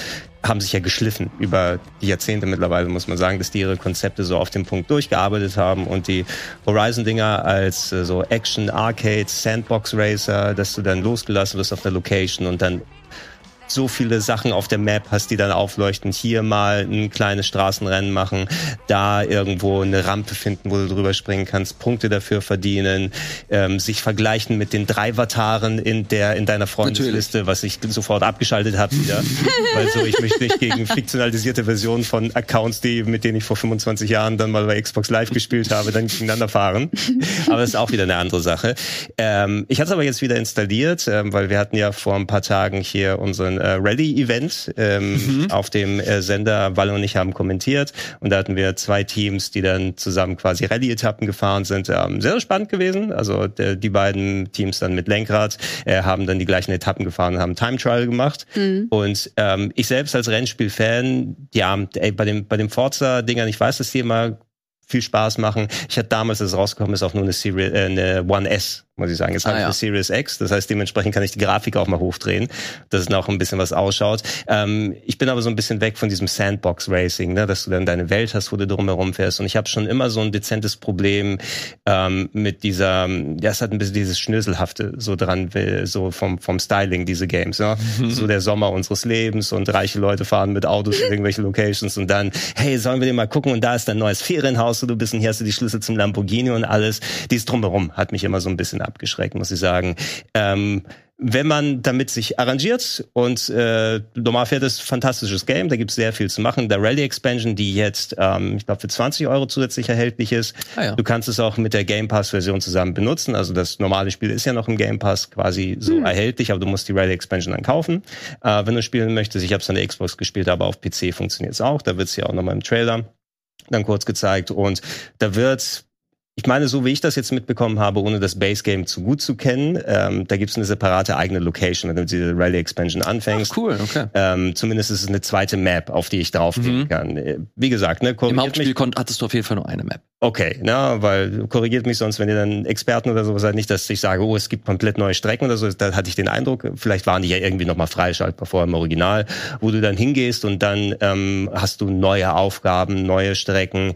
[SPEAKER 3] haben sich ja geschliffen über die Jahrzehnte mittlerweile, muss man sagen, dass die ihre Konzepte so auf den Punkt durchgearbeitet haben und die Horizon-Dinger als äh, so Action, Arcade, Sandbox Racer, dass du dann losgelassen wirst auf der Location und dann so viele Sachen auf der Map hast, die dann aufleuchten. Hier mal ein kleines Straßenrennen machen, da irgendwo eine Rampe finden, wo du drüber springen kannst, Punkte dafür verdienen, ähm, sich vergleichen mit den drei Vataren in der in deiner Freundesliste, was ich sofort abgeschaltet habe wieder, weil so ich möchte nicht gegen fiktionalisierte Versionen von Accounts, die mit denen ich vor 25 Jahren dann mal bei Xbox Live gespielt habe, dann gegeneinander fahren. Aber das ist auch wieder eine andere Sache. Ähm, ich hatte es aber jetzt wieder installiert, ähm, weil wir hatten ja vor ein paar Tagen hier unseren äh, Rally-Event ähm, auf dem äh, Sender. Walle und ich haben kommentiert und da hatten wir zwei Teams, die dann zusammen quasi Rallye-Etappen gefahren sind. Ähm, sehr spannend gewesen. Also der, die beiden Teams dann mit Lenkrad äh, haben dann die gleichen Etappen gefahren und haben Time Trial gemacht. Und ähm, ich selbst als Rennspiel-Fan, ja, ey, bei dem bei dem Forza-Dingern, ich weiß, dass die immer viel Spaß machen. Ich hatte damals, als es rausgekommen ist, auch nur eine, Series, äh, eine One S, muss ich sagen. Jetzt habe
[SPEAKER 1] Ah,
[SPEAKER 3] ich
[SPEAKER 1] ja.
[SPEAKER 3] eine Series X, das heißt, dementsprechend kann ich die Grafik auch mal hochdrehen, dass es noch ein bisschen was ausschaut. Ähm, ich bin aber so ein bisschen weg von diesem Sandbox-Racing, ne, dass du dann deine Welt hast, wo du drumherum fährst. Und ich habe schon immer so ein dezentes Problem ähm, mit dieser, ja, es hat ein bisschen dieses Schnöselhafte so dran, will, so vom, vom Styling, diese Games. Ne? So der Sommer unseres Lebens und reiche Leute fahren mit Autos in irgendwelche Locations und dann, hey, sollen wir den mal gucken? Und da ist dein neues Ferienhaus, wo du bist und hier hast du die Schlüssel zum Lamborghini und alles. Dies drumherum hat mich immer so ein bisschen abgeschreckt, muss ich sagen. Ähm, wenn man damit sich arrangiert und äh, normal fährt es fantastisches Game, da gibt es sehr viel zu machen. Der Rally Expansion, die jetzt, ähm, ich glaube, für 20 Euro zusätzlich erhältlich ist.
[SPEAKER 1] Ah, ja.
[SPEAKER 3] Du kannst es auch mit der Game Pass Version zusammen benutzen. Also das normale Spiel ist ja noch im Game Pass quasi so erhältlich, aber du musst die Rally Expansion dann kaufen, äh, wenn du spielen möchtest. Ich habe es an der Xbox gespielt, aber auf PC funktioniert es auch. Da wird es ja auch nochmal im Trailer dann kurz gezeigt und da wird ich meine, so wie ich das jetzt mitbekommen habe, ohne das Base Game zu gut zu kennen, ähm, da gibt es eine separate eigene Location, wenn du diese Rally Expansion anfängst.
[SPEAKER 1] Ach, cool, okay.
[SPEAKER 3] Ähm, zumindest ist es eine zweite Map, auf die ich draufgehen
[SPEAKER 1] Mhm.
[SPEAKER 3] kann. Äh, Wie gesagt, ne,
[SPEAKER 1] Im Hauptspiel
[SPEAKER 3] mich,
[SPEAKER 1] hattest du auf jeden Fall nur eine Map.
[SPEAKER 3] okay, na, weil korrigiert mich sonst, wenn ihr dann Experten oder sowas seid, nicht, dass ich sage, oh, es gibt komplett neue Strecken oder so. Da hatte ich den Eindruck, vielleicht waren die ja irgendwie nochmal freischaltbar vorher im Original, wo du dann hingehst und dann ähm, hast du neue Aufgaben, neue Strecken.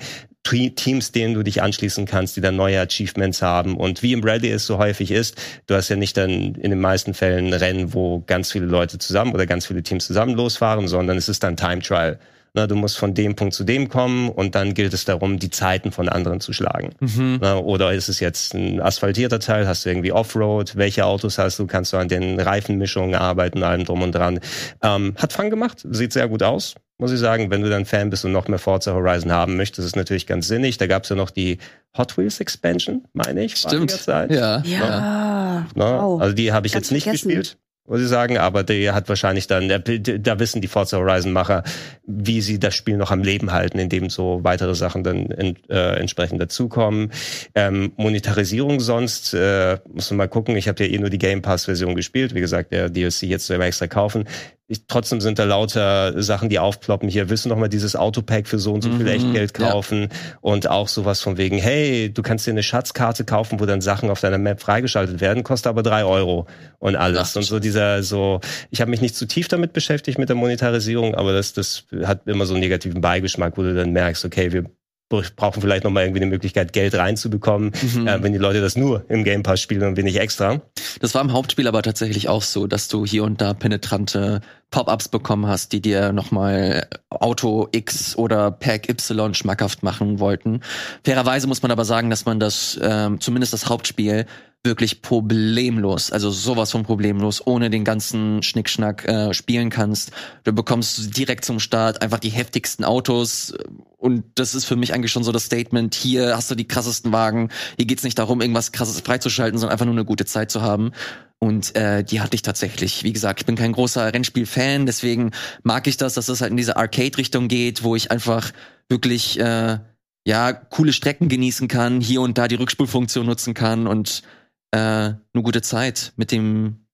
[SPEAKER 3] Teams, denen du dich anschließen kannst, die dann neue Achievements haben. Und wie im Rally es so häufig ist, du hast ja nicht dann in den meisten Fällen Rennen, wo ganz viele Leute zusammen oder ganz viele Teams zusammen losfahren, sondern es ist dann Time Trial. Na, du musst von dem Punkt zu dem kommen und dann gilt es darum, die Zeiten von anderen zu schlagen. Na, oder ist es jetzt ein asphaltierter Teil? Hast du irgendwie Offroad? Welche Autos hast du? Kannst du an den Reifenmischungen arbeiten, allem drum und dran? Ähm, hat Fun gemacht, sieht sehr gut aus muss ich sagen, wenn du dann Fan bist und noch mehr Forza Horizon haben möchtest, ist es natürlich ganz sinnig. Da gab es ja noch die Hot Wheels Expansion, meine ich.
[SPEAKER 1] Stimmt.
[SPEAKER 3] Zeit.
[SPEAKER 1] Ja.
[SPEAKER 2] Ja.
[SPEAKER 3] Ne?
[SPEAKER 2] Wow.
[SPEAKER 3] Also die habe ich
[SPEAKER 2] Ganz
[SPEAKER 3] jetzt nicht
[SPEAKER 2] vergessen.
[SPEAKER 3] gespielt. muss ich sagen, aber der hat wahrscheinlich dann, da wissen die Forza Horizon Macher, wie sie das Spiel noch am Leben halten, indem so weitere Sachen dann in, äh, entsprechend dazukommen. Ähm, Monetarisierung sonst, äh, muss man mal gucken, ich habe ja eh nur die Game Pass Version gespielt, wie gesagt, der DLC jetzt soll extra kaufen. Ich, trotzdem sind da lauter Sachen, die aufploppen. Hier willst du noch mal dieses Autopack für so und so viel mhm, Echtgeld kaufen ja. und auch sowas von wegen, hey, du kannst dir eine Schatzkarte kaufen, wo dann Sachen auf deiner Map freigeschaltet werden, kostet aber drei Euro und alles. Ach, und so dieser so, ich habe mich nicht zu tief damit beschäftigt mit der Monetarisierung, aber das, das hat immer so einen negativen Beigeschmack, wo du dann merkst, okay, wir brauchen vielleicht nochmal irgendwie eine Möglichkeit, Geld reinzubekommen, mhm. äh, wenn die Leute das nur im Game Pass spielen und wenig extra.
[SPEAKER 1] Das war im Hauptspiel aber tatsächlich auch so, dass du hier und da penetrante Pop-ups bekommen hast, die dir nochmal Auto X oder Pack Y schmackhaft machen wollten. Fairerweise muss man aber sagen, dass man das, ähm, zumindest das Hauptspiel, wirklich problemlos, also sowas von problemlos, ohne den ganzen Schnickschnack äh, spielen kannst. Du bekommst direkt zum Start einfach die heftigsten Autos und das ist für mich eigentlich schon so das Statement, hier hast du die krassesten Wagen, hier geht's nicht darum, irgendwas krasses freizuschalten, sondern einfach nur eine gute Zeit zu haben. Und äh, die hatte ich tatsächlich. Wie gesagt, ich bin kein großer Rennspiel-Fan, deswegen mag ich das, dass das halt in diese Arcade-Richtung geht, wo ich einfach wirklich äh, ja coole Strecken genießen kann, hier und da die Rückspulfunktion nutzen kann und äh, eine gute Zeit mit dem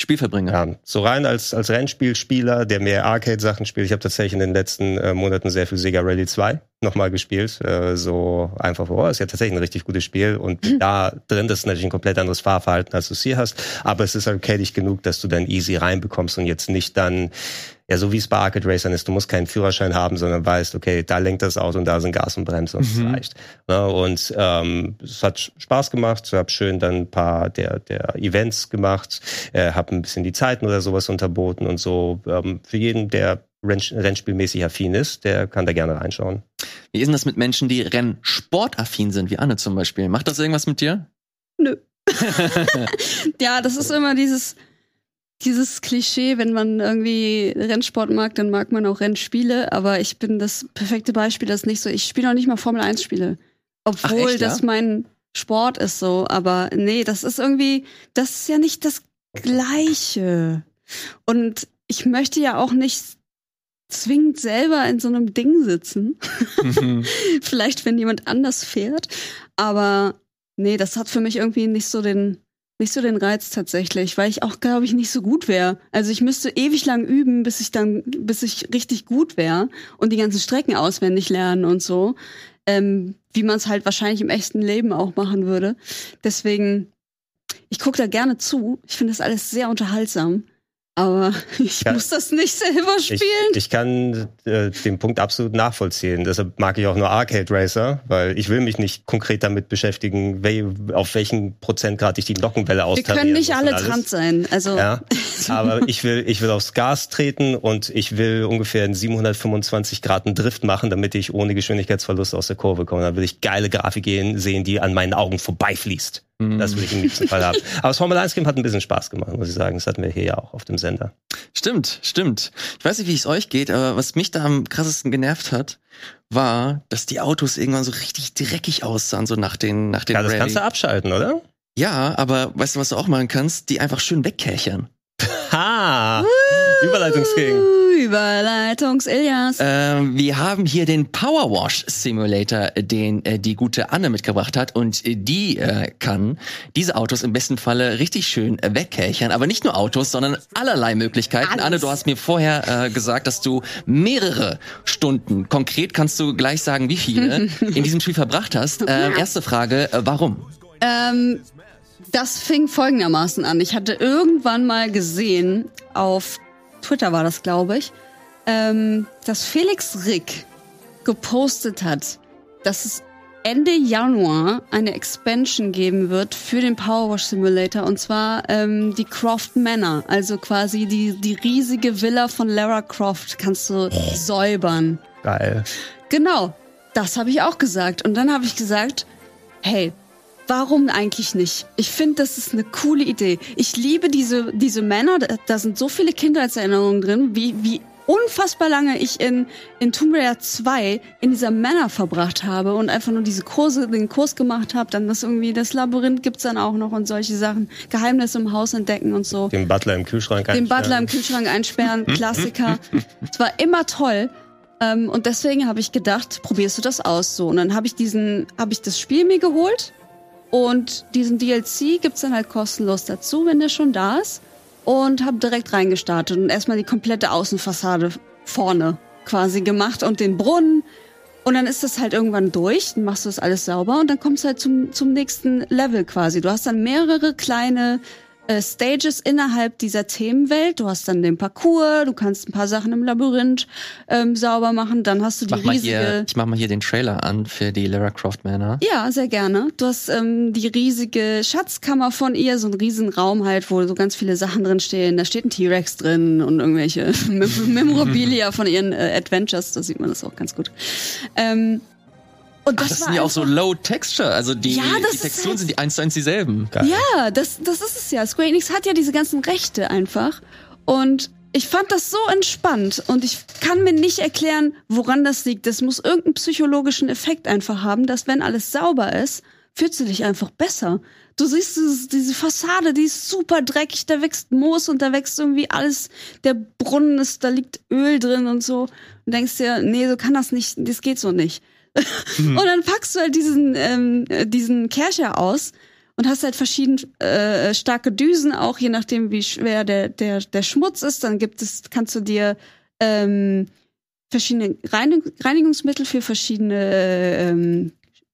[SPEAKER 1] Spiel verbringe.
[SPEAKER 3] Ja, so rein als, als Rennspielspieler, der mehr Arcade-Sachen spielt. Ich habe tatsächlich in den letzten äh, Monaten sehr viel Sega Rally 2 nochmal gespielt. Äh, so einfach, oh, ist ja tatsächlich ein richtig gutes Spiel. Und mhm. da drin, das ist natürlich ein komplett anderes Fahrverhalten, als du es hier hast. Aber es ist arcadisch genug, dass du dann easy reinbekommst und jetzt nicht dann ja, so wie es bei Arcade Racern ist, du musst keinen Führerschein haben, sondern weißt, okay, da lenkt das Auto und da sind Gas und Bremse und mhm. das reicht. Ja, ne, und ähm, es hat Spaß gemacht, ich habe schön dann ein paar der, der Events gemacht, äh, habe ein bisschen die Zeiten oder sowas unterboten und so. Ähm, für jeden, der Rennspielmäßig affin ist, der kann da gerne reinschauen.
[SPEAKER 1] Wie ist denn das mit Menschen, die Rennsportaffin sind, wie Anne zum Beispiel? Macht das irgendwas mit dir?
[SPEAKER 2] Nö. ja, das ist immer dieses, dieses Klischee, wenn man irgendwie Rennsport mag, dann mag man auch Rennspiele, aber ich bin das perfekte Beispiel, das ist nicht so. Ich spiele auch nicht mal Formel 1 Spiele. Obwohl echt, ja? das mein Sport ist so, aber nee, das ist irgendwie, das ist ja nicht das Gleiche. Und ich möchte ja auch nicht zwingend selber in so einem Ding sitzen. Mhm. Vielleicht, wenn jemand anders fährt. Aber nee, das hat für mich irgendwie nicht so den, nicht so den Reiz tatsächlich, weil ich auch, glaube ich, nicht so gut wäre. Also ich müsste ewig lang üben, bis ich dann, bis ich richtig gut wäre und die ganzen Strecken auswendig lernen und so. Ähm, wie man es halt wahrscheinlich im echten Leben auch machen würde. Deswegen, ich gucke da gerne zu. Ich finde das alles sehr unterhaltsam. Aber ich kann, muss das nicht selber spielen.
[SPEAKER 3] Ich, ich kann äh, den Punkt absolut nachvollziehen. Deshalb mag ich auch nur Arcade Racer, weil ich will mich nicht konkret damit beschäftigen, wel, auf welchen Prozentgrad ich die Nockenwelle austarieren
[SPEAKER 2] Wir können nicht alle trans sein. Also
[SPEAKER 3] ja, aber ich will, ich will aufs Gas treten und ich will ungefähr einen 725 Grad Drift machen, damit ich ohne Geschwindigkeitsverlust aus der Kurve komme. Dann will ich geile Grafik sehen, die an meinen Augen vorbeifließt. Das will ich im liebsten Fall haben. Aber das Formel 1 Game hat ein bisschen Spaß gemacht, muss ich sagen. Das hatten wir hier ja auch auf dem Sender.
[SPEAKER 1] Stimmt, stimmt. Ich weiß nicht, wie es euch geht, aber was mich da am krassesten genervt hat, war, dass die Autos irgendwann so richtig dreckig aussahen, so nach den, nach den
[SPEAKER 3] Ja, das Rallye. kannst du abschalten, oder?
[SPEAKER 1] Ja, aber weißt du, was du auch machen kannst? Die einfach schön wegkärchern.
[SPEAKER 3] Ha! Überleitungsking.
[SPEAKER 2] Überleitungs-Ilias.
[SPEAKER 1] Ähm, wir haben hier den Powerwash Simulator, den äh, die gute Anne mitgebracht hat und äh, die äh, kann diese Autos im besten Falle richtig schön äh, wegkärchern. Aber nicht nur Autos, sondern allerlei Möglichkeiten. Alles. Anne, du hast mir vorher äh, gesagt, dass du mehrere Stunden, konkret kannst du gleich sagen, wie viele, in diesem Spiel verbracht hast. Ähm, erste Frage, äh, warum?
[SPEAKER 2] Ähm, das fing folgendermaßen an. Ich hatte irgendwann mal gesehen, auf Twitter war das, glaube ich, ähm, dass Felix Rick gepostet hat, dass es Ende Januar eine Expansion geben wird für den Powerwash Simulator und zwar ähm, die Croft Manor, also quasi die, die riesige Villa von Lara Croft kannst du säubern.
[SPEAKER 3] Geil.
[SPEAKER 2] Genau, das habe ich auch gesagt und dann habe ich gesagt, hey, Warum eigentlich nicht? Ich finde, das ist eine coole Idee. Ich liebe diese, diese Männer, da sind so viele Kindheitserinnerungen drin, wie, wie unfassbar lange ich in, in Tomb Raider 2 in dieser Manor verbracht habe und einfach nur diese Kurse, den Kurs gemacht habe, dann das irgendwie, das Labyrinth gibt's dann auch noch und solche Sachen. Geheimnisse im Haus entdecken und so.
[SPEAKER 3] Den Butler im Kühlschrank
[SPEAKER 2] Den Butler im Kühlschrank einsperren, Klassiker. Es war immer toll. Ähm, und deswegen habe ich gedacht, probierst du das aus so. Und dann habe ich diesen, habe ich das Spiel mir geholt und diesen DLC gibt's dann halt kostenlos dazu, wenn der schon da ist. Und habe direkt reingestartet und erstmal die komplette Außenfassade vorne quasi gemacht und den Brunnen. Und dann ist das halt irgendwann durch, dann machst du das alles sauber und dann kommst du halt zum, zum nächsten Level quasi. Du hast dann mehrere kleine äh, Stages innerhalb dieser Themenwelt. Du hast dann den Parcours, du kannst ein paar Sachen im Labyrinth ähm, sauber machen, dann hast du die
[SPEAKER 1] Mach
[SPEAKER 2] riesige...
[SPEAKER 1] hier, ich mach mal hier den Trailer an für die Lara Croft Manor.
[SPEAKER 2] Ja, sehr gerne. Du hast ähm, die riesige Schatzkammer von ihr, so einen riesen Raum halt, wo so ganz viele Sachen drin stehen. Da steht ein T-Rex drin und irgendwelche Mem- Memorabilia von ihren äh, Adventures. Da sieht man das auch ganz gut. Ähm, und das,
[SPEAKER 1] Ach, das
[SPEAKER 2] war
[SPEAKER 1] sind ja auch so Low Texture, also die,
[SPEAKER 2] Ja,
[SPEAKER 1] die Texturen
[SPEAKER 2] halt-
[SPEAKER 1] sind die eins zu eins dieselben.
[SPEAKER 3] Geil.
[SPEAKER 2] Ja, das, das ist es ja. Square Enix hat ja diese ganzen Rechte einfach. Und ich fand das so entspannt und ich kann mir nicht erklären, woran das liegt. Das muss irgendeinen psychologischen Effekt einfach haben, dass wenn alles sauber ist, fühlst du dich einfach besser. Du siehst dieses, diese Fassade, die ist super dreckig, da wächst Moos und da wächst irgendwie alles, der Brunnen ist, da liegt Öl drin und so. Und denkst dir, nee, so kann das nicht, das geht so nicht. Und dann packst du halt diesen, ähm, äh, diesen Kercher aus und hast halt verschieden äh, starke Düsen, auch je nachdem, wie schwer der, der, der Schmutz ist. Dann gibt es, kannst du dir ähm, verschiedene Reinig Reinigungsmittel für verschiedene ähm,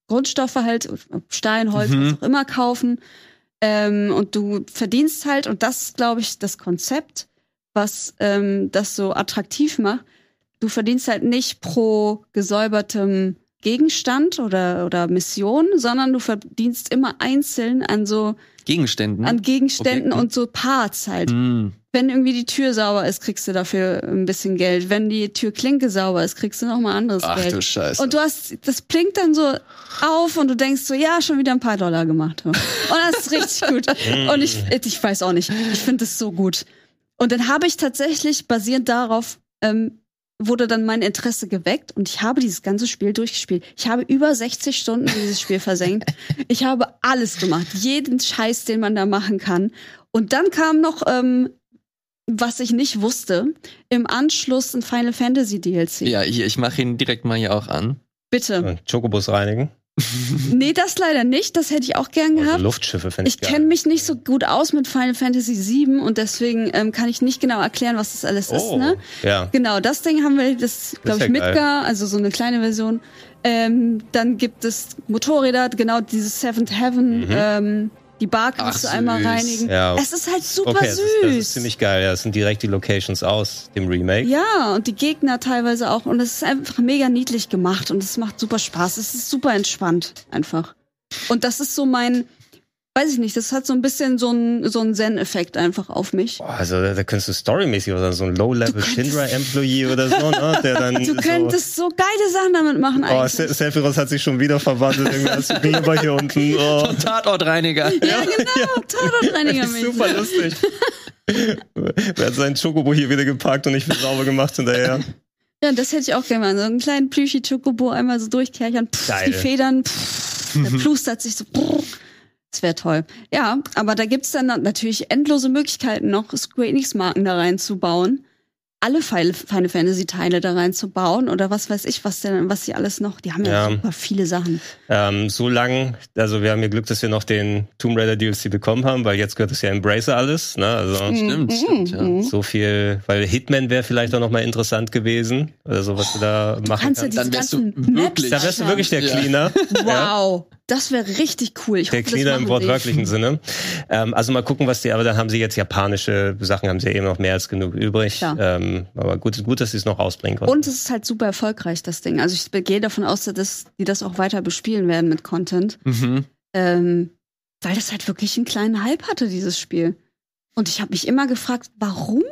[SPEAKER 2] Grundstoffe halt, Stein, Holz,
[SPEAKER 1] Mhm.
[SPEAKER 2] was auch immer kaufen. Ähm, und du verdienst halt, und das ist, glaube ich, das Konzept, was ähm, das so attraktiv macht. Du verdienst halt nicht pro gesäubertem Gegenstand oder, oder Mission, sondern du verdienst immer einzeln an so
[SPEAKER 1] Gegenständen.
[SPEAKER 2] an Gegenständen
[SPEAKER 1] Objekten.
[SPEAKER 2] und so Parts halt.
[SPEAKER 1] Hm.
[SPEAKER 2] Wenn irgendwie die Tür sauber ist, kriegst du dafür ein bisschen Geld. Wenn die Türklinke sauber ist, kriegst du noch mal anderes
[SPEAKER 1] Ach
[SPEAKER 2] Geld.
[SPEAKER 1] du Scheiße.
[SPEAKER 2] Und du hast, das blinkt dann so auf und du denkst so, ja, schon wieder ein paar Dollar gemacht. Und das ist richtig gut. Und ich, ich weiß auch nicht. Ich finde es so gut. Und dann habe ich tatsächlich, basierend darauf, ähm, wurde dann mein Interesse geweckt und ich habe dieses ganze Spiel durchgespielt. Ich habe über 60 Stunden in dieses Spiel versenkt. Ich habe alles gemacht. Jeden Scheiß, den man da machen kann. Und dann kam noch, ähm, was ich nicht wusste, im Anschluss ein Final Fantasy DLC.
[SPEAKER 1] ja, hier, ich mache ihn direkt mal hier auch an.
[SPEAKER 2] Bitte.
[SPEAKER 3] Und Chocobus reinigen.
[SPEAKER 2] Nee, das leider nicht. Das hätte ich auch gern
[SPEAKER 3] Also
[SPEAKER 2] gehabt.
[SPEAKER 3] Luftschiffe finde ich
[SPEAKER 2] Ich kenne mich nicht so gut aus mit Final Fantasy VII und deswegen ähm, kann ich nicht genau erklären, was das alles ist.
[SPEAKER 3] Oh,
[SPEAKER 2] Ne?
[SPEAKER 3] ja.
[SPEAKER 2] Genau, das Ding haben wir, das glaube
[SPEAKER 3] ja
[SPEAKER 2] ich,
[SPEAKER 3] geil.
[SPEAKER 2] Midgar, also so eine kleine Version. Ähm, dann gibt es Motorräder, genau dieses Seventh Heaven.
[SPEAKER 3] Mhm.
[SPEAKER 2] Ähm, die Bar
[SPEAKER 1] Ach,
[SPEAKER 2] kannst du einmal
[SPEAKER 1] süß.
[SPEAKER 2] reinigen.
[SPEAKER 3] Ja.
[SPEAKER 2] Es ist halt super
[SPEAKER 3] Okay, das
[SPEAKER 2] süß.
[SPEAKER 3] ist, das ist ziemlich geil. Ja, das sind direkt die Locations aus dem Remake.
[SPEAKER 2] Ja, und die Gegner teilweise auch. Und es ist einfach mega niedlich gemacht und es macht super Spaß. Es ist super entspannt einfach. Und das ist so mein, weiß ich nicht, das hat so ein bisschen so einen so einen Zen-Effekt einfach auf mich.
[SPEAKER 3] Boah, also da, da könntest du storymäßig oder so ein Low-Level Shinra-Employee oder so, ne? Der dann
[SPEAKER 2] Du könntest so geile Sachen damit machen
[SPEAKER 3] so, oh,
[SPEAKER 2] eigentlich.
[SPEAKER 3] Se- Sephiroth hat sich schon wieder verwandelt. Irgendwie als Gleber hier unten. Oh.
[SPEAKER 1] Tatortreiniger.
[SPEAKER 2] ja, genau, Tatortreiniger
[SPEAKER 3] Super lustig. Wer hat seinen Chocobo hier wieder geparkt und nicht wieder sauber gemacht hinterher?
[SPEAKER 2] Ja, das hätte ich auch gerne mal. So einen kleinen Plüschi-Chocobo einmal so durchkerchern, pff,
[SPEAKER 3] Geil.
[SPEAKER 2] die Federn, pff, der plustert sich so. Pff. Das wäre toll. Ja, aber da gibt's dann natürlich endlose Möglichkeiten, noch Square Enix-Marken da reinzubauen. Alle Final Fantasy-Teile da reinzubauen oder was weiß ich, was denn, was sie alles noch. Die haben ja,
[SPEAKER 3] Ja.
[SPEAKER 2] super viele Sachen.
[SPEAKER 3] Ähm, so lang, also wir haben ja Glück, dass wir noch den Tomb Raider DLC bekommen haben, weil jetzt gehört es ja Embracer alles, ne? Also
[SPEAKER 1] Stimmt, stimmt, ja.
[SPEAKER 2] Mhm.
[SPEAKER 3] so viel, weil Hitman wäre vielleicht auch noch mal interessant gewesen, oder so was du da machen
[SPEAKER 2] kannst ja
[SPEAKER 3] kannst.
[SPEAKER 2] diese
[SPEAKER 1] Dann wärst du
[SPEAKER 2] ganzen
[SPEAKER 1] wirklich-
[SPEAKER 3] Da wärst du wirklich der
[SPEAKER 1] Ja.
[SPEAKER 3] Cleaner. Ja.
[SPEAKER 2] Wow, das wäre richtig cool. Ich
[SPEAKER 3] Der
[SPEAKER 2] hoffe,
[SPEAKER 3] Cleaner
[SPEAKER 2] das
[SPEAKER 3] im wortwörtlichen Sinne. Ähm, also mal gucken, was die, aber dann haben sie jetzt japanische Sachen, haben sie ja eben noch mehr als genug übrig.
[SPEAKER 2] Ja.
[SPEAKER 3] Ähm, aber gut, gut, dass sie es noch rausbringen konnten.
[SPEAKER 2] Und es ist halt super erfolgreich, das Ding. Also ich gehe davon aus, dass die das auch weiter bespielen werden mit Content.
[SPEAKER 1] Mhm.
[SPEAKER 2] Ähm, weil das halt wirklich einen kleinen Hype hatte, dieses Spiel. Und ich habe mich immer gefragt, warum?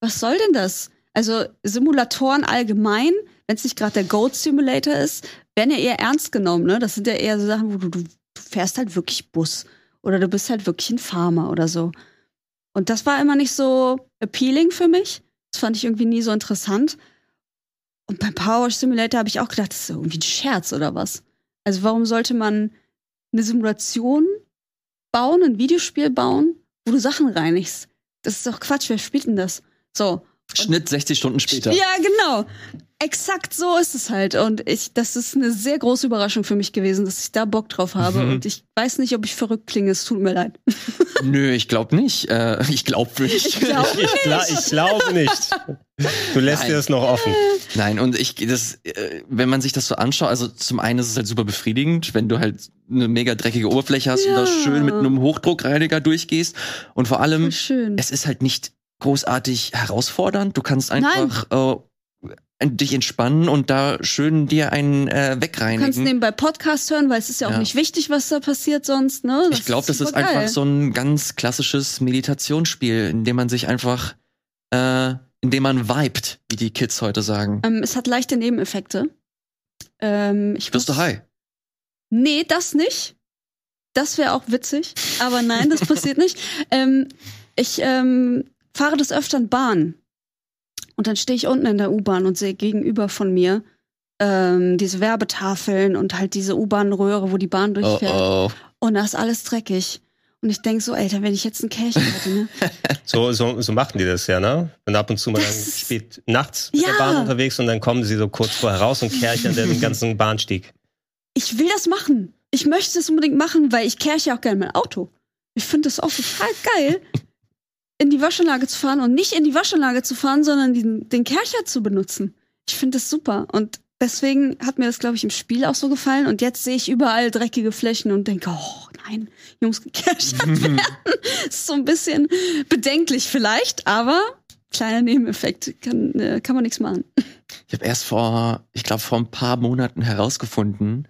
[SPEAKER 2] Was soll denn das? Also Simulatoren allgemein, wenn es nicht gerade der Goat Simulator ist, werden ja eher ernst genommen. Ne? Das sind ja eher so Sachen, wo du, du, du fährst halt wirklich Bus oder du bist halt wirklich ein Farmer oder so. Und das war immer nicht so appealing für mich. Das fand ich irgendwie nie so interessant. Und beim Power Simulator habe ich auch gedacht, das ist irgendwie ein Scherz oder was. Also warum sollte man eine Simulation bauen, ein Videospiel bauen, wo du Sachen reinigst? Das ist doch Quatsch, wer spielt denn das? So.
[SPEAKER 1] Schnitt 60 Stunden später.
[SPEAKER 2] Ja, genau. Exakt so ist es halt. Und ich, das ist eine sehr große Überraschung für mich gewesen, dass ich da Bock drauf habe.
[SPEAKER 1] Mhm.
[SPEAKER 2] Und ich weiß nicht, ob ich verrückt klinge. Es tut mir leid.
[SPEAKER 1] Nö, ich glaube nicht. Äh, ich glaube nicht.
[SPEAKER 2] Ich glaub
[SPEAKER 3] Ich, gla ich glaube nicht. Du lässt
[SPEAKER 1] Nein.
[SPEAKER 3] dir das noch offen.
[SPEAKER 1] Nein, und ich, das, äh, wenn man sich das so anschaut, also zum einen ist es halt super befriedigend, wenn du halt eine mega dreckige Oberfläche hast und
[SPEAKER 2] Ja.
[SPEAKER 1] da schön mit einem Hochdruckreiniger durchgehst. Und vor allem, es ist halt nicht großartig herausfordernd. Du kannst einfach äh, dich entspannen und da schön dir einen äh,
[SPEAKER 2] Du kannst
[SPEAKER 1] wegreinigen.
[SPEAKER 2] nebenbei Podcast hören, weil es ist ja auch
[SPEAKER 1] Ja.
[SPEAKER 2] nicht wichtig, was da passiert sonst, ne?
[SPEAKER 1] ich glaube, das ist einfach so ein ganz klassisches Meditationsspiel, in dem man sich einfach, äh, in dem man vibet, wie die Kids heute sagen.
[SPEAKER 2] Ähm, es hat leichte Nebeneffekte. Ähm, ich
[SPEAKER 1] Wirst du high?
[SPEAKER 2] Nee, das nicht. Das wäre auch witzig. Aber nein, das passiert nicht. Ähm, ich ähm, fahre des Öfteren Bahn. Und dann stehe ich unten in der U-Bahn und sehe gegenüber von mir ähm, diese Werbetafeln und halt diese U-Bahn-Röhre, wo die Bahn
[SPEAKER 1] Oh,
[SPEAKER 2] durchfährt.
[SPEAKER 1] oh.
[SPEAKER 2] Und da ist alles dreckig. Und ich denk so, Alter, wenn ich jetzt ein Kärchen hätte, ne?
[SPEAKER 3] So, so, so machten die das ja, ne? Und ab und zu mal
[SPEAKER 2] Das
[SPEAKER 3] spät nachts mit
[SPEAKER 2] Ja.
[SPEAKER 3] der Bahn unterwegs und dann kommen sie so kurz vorher raus und kärchern den ganzen Bahnstieg.
[SPEAKER 2] Ich will das machen. Ich möchte das unbedingt machen, weil ich kärche auch gerne mein Auto. Ich finde das auch total geil, in die Waschanlage zu fahren und nicht in die Waschanlage zu fahren, sondern den, den Kercher zu benutzen. Ich finde das super. Und deswegen hat mir das, glaube ich, im Spiel auch so gefallen. Und jetzt sehe ich überall dreckige Flächen und denke, oh nein, Jungs gekerchert werden. ist so ein bisschen bedenklich vielleicht, aber kleiner Nebeneffekt. Kann, äh, kann man nichts machen.
[SPEAKER 1] Ich habe erst vor, ich glaube, vor ein paar Monaten herausgefunden,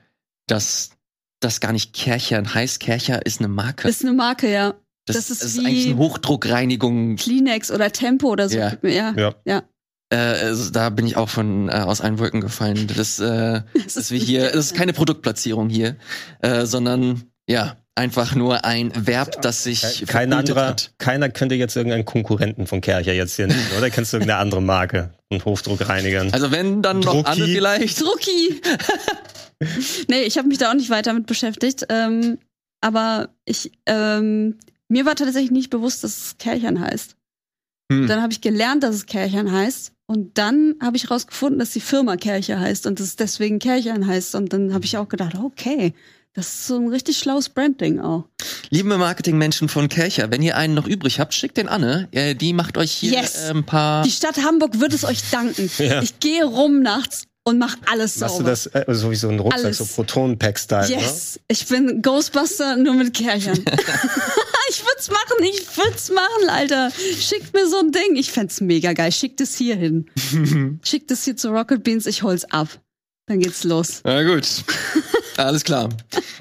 [SPEAKER 1] dass das gar nicht Kerchern heißt. Kercher ist eine Marke.
[SPEAKER 2] Ist eine Marke, ja.
[SPEAKER 1] Das,
[SPEAKER 2] das ist
[SPEAKER 1] das
[SPEAKER 2] wie-
[SPEAKER 1] eigentlich eine Hochdruckreinigung.
[SPEAKER 2] Kleenex oder Tempo oder so.
[SPEAKER 1] Ja.
[SPEAKER 2] ja.
[SPEAKER 3] Ja.
[SPEAKER 1] Äh, also da bin ich auch von äh, aus allen Wolken gefallen. Das, äh,
[SPEAKER 2] Das
[SPEAKER 1] dass wir hier, das ist keine Produktplatzierung hier, äh, sondern ja einfach nur ein Verb, das sich
[SPEAKER 3] Kein anderer,
[SPEAKER 1] hat.
[SPEAKER 3] keiner könnte jetzt irgendeinen Konkurrenten von Kercher jetzt hier nehmen, oder? Kennst du irgendeine andere Marke und Hochdruckreinigern?
[SPEAKER 1] Also wenn dann noch
[SPEAKER 3] Drucki.
[SPEAKER 1] andere vielleicht.
[SPEAKER 2] Drucki. nee, ich habe mich da auch nicht weiter mit beschäftigt. Ähm, aber ich, ähm, mir war tatsächlich nicht bewusst, dass es Kerchern heißt.
[SPEAKER 1] Hm.
[SPEAKER 2] Dann habe ich gelernt, dass es Kerchern heißt. Und dann habe ich rausgefunden, dass die Firma Kercher heißt und dass es deswegen Kerchern heißt. Und dann habe ich auch gedacht, okay, das ist so ein richtig schlaues Branding auch.
[SPEAKER 1] Liebe Marketingmenschen von Kercher, wenn ihr einen noch übrig habt, schickt den Anne. Äh, die macht euch hier
[SPEAKER 2] Yes.
[SPEAKER 1] äh, ein paar.
[SPEAKER 2] Die Stadt Hamburg wird es euch danken.
[SPEAKER 3] Ja.
[SPEAKER 2] Ich gehe rum nachts und mache alles
[SPEAKER 3] Machst du
[SPEAKER 2] sauber.
[SPEAKER 3] das äh, so wie so ein Rucksack,
[SPEAKER 2] Alles.
[SPEAKER 3] so Protonen-Pack-Style, ne?
[SPEAKER 2] Yes, ich bin Ghostbuster nur mit Kerchern. ich würd's machen, ich würd's machen, Alter. Schickt mir so ein Ding. Ich fänd's mega geil. Schickt es hier hin. Schickt es hier zu Rocket Beans, ich hol's ab. Dann geht's los.
[SPEAKER 1] Na gut. Alles klar.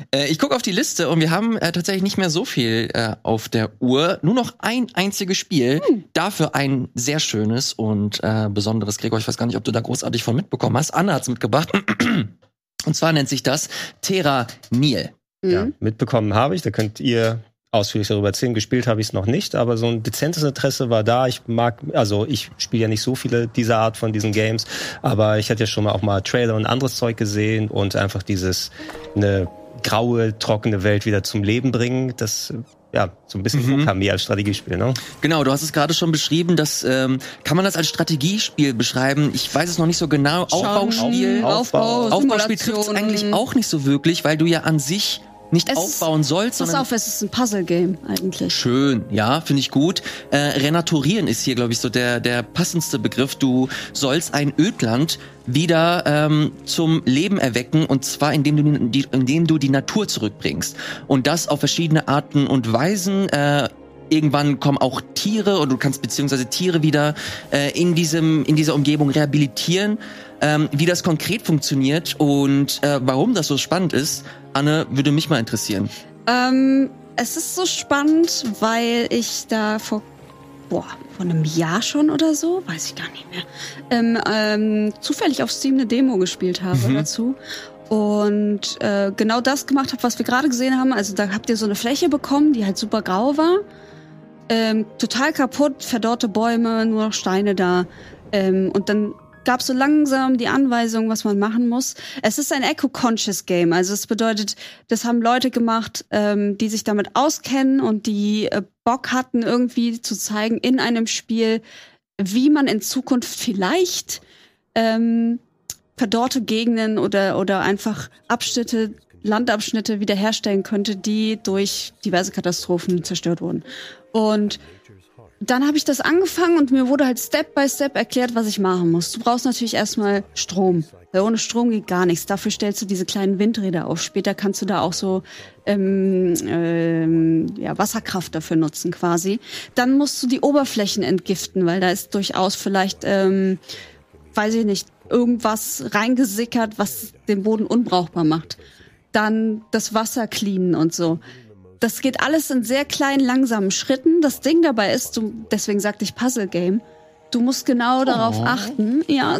[SPEAKER 1] Äh, ich gucke auf die Liste und wir haben äh, tatsächlich nicht mehr so viel äh, auf der Uhr. Nur noch ein einziges Spiel. Dafür ein sehr schönes und äh, besonderes. Gregor, ich weiß gar nicht, ob du da großartig von mitbekommen hast. Anna hat's mitgebracht. Und zwar nennt sich das Terra Nil.
[SPEAKER 2] Mhm.
[SPEAKER 3] Ja, mitbekommen habe ich, da könnt ihr ausführlich darüber erzählen. Gespielt habe ich es noch nicht, aber so ein dezentes Interesse war da. Ich mag, also ich spiele ja nicht so viele dieser Art von diesen Games, aber ich hatte ja schon mal auch mal Trailer und anderes Zeug gesehen und einfach dieses eine graue, trockene Welt wieder zum Leben bringen. Das ja so ein bisschen
[SPEAKER 1] Mhm.
[SPEAKER 3] Okami als Strategiespiel, ne?
[SPEAKER 1] Genau, du hast es gerade schon beschrieben. Das ähm, kann man das als Strategiespiel beschreiben. Ich weiß es noch nicht so genau. Aufbauspiel.
[SPEAKER 3] Auf-
[SPEAKER 2] Aufbau,
[SPEAKER 1] Aufbauspiel trifft es eigentlich auch nicht so wirklich, weil du ja an sich nicht
[SPEAKER 2] Es
[SPEAKER 1] aufbauen sollst,
[SPEAKER 2] Pass auf, es ist ein Puzzle-Game eigentlich.
[SPEAKER 1] Schön, ja, finde ich gut. Äh, renaturieren ist hier, glaube ich, so der, der passendste Begriff. Du sollst ein Ödland wieder ähm, zum Leben erwecken und zwar indem du die, indem du die Natur zurückbringst. Und das auf verschiedene Arten und Weisen. Äh, Irgendwann kommen auch Tiere oder du kannst beziehungsweise Tiere wieder äh, in diesem in dieser Umgebung rehabilitieren. Ähm, wie das konkret funktioniert und äh, warum das so spannend ist, Anne, würde mich mal interessieren.
[SPEAKER 2] Ähm, es ist so spannend, weil ich da vor, boah, vor einem Jahr schon oder so, weiß ich gar nicht mehr, ähm, ähm, zufällig auf Steam eine Demo gespielt habe
[SPEAKER 1] Mhm.
[SPEAKER 2] dazu. Und äh, genau das gemacht habe, was wir gerade gesehen haben. Also da habt ihr so eine Fläche bekommen, die halt super grau war. Ähm, total kaputt, verdorrte Bäume, nur noch Steine da. Ähm, und dann gab so langsam die Anweisung, was man machen muss. Es ist ein Eco-Conscious Game. Also es bedeutet, das haben Leute gemacht, ähm, die sich damit auskennen und die äh, Bock hatten, irgendwie zu zeigen in einem Spiel, wie man in Zukunft vielleicht ähm, verdorrte Gegenden oder, oder einfach Abschnitte, Landabschnitte wiederherstellen könnte, die durch diverse Katastrophen zerstört wurden. Und dann habe ich das angefangen und mir wurde halt Step by Step erklärt, was ich machen muss. Du brauchst natürlich erstmal Strom. Weil ohne Strom geht gar nichts. Dafür stellst du diese kleinen Windräder auf. Später kannst du da auch so ähm, ähm, ja, Wasserkraft dafür nutzen quasi. Dann musst du die Oberflächen entgiften, weil da ist durchaus vielleicht, ähm, weiß ich nicht, irgendwas reingesickert, was den Boden unbrauchbar macht. Dann das Wasser cleanen und so. Das geht alles in sehr kleinen, langsamen Schritten. Das Ding dabei ist, du, deswegen sagte ich Puzzle Game. Du musst genau darauf achten, ja,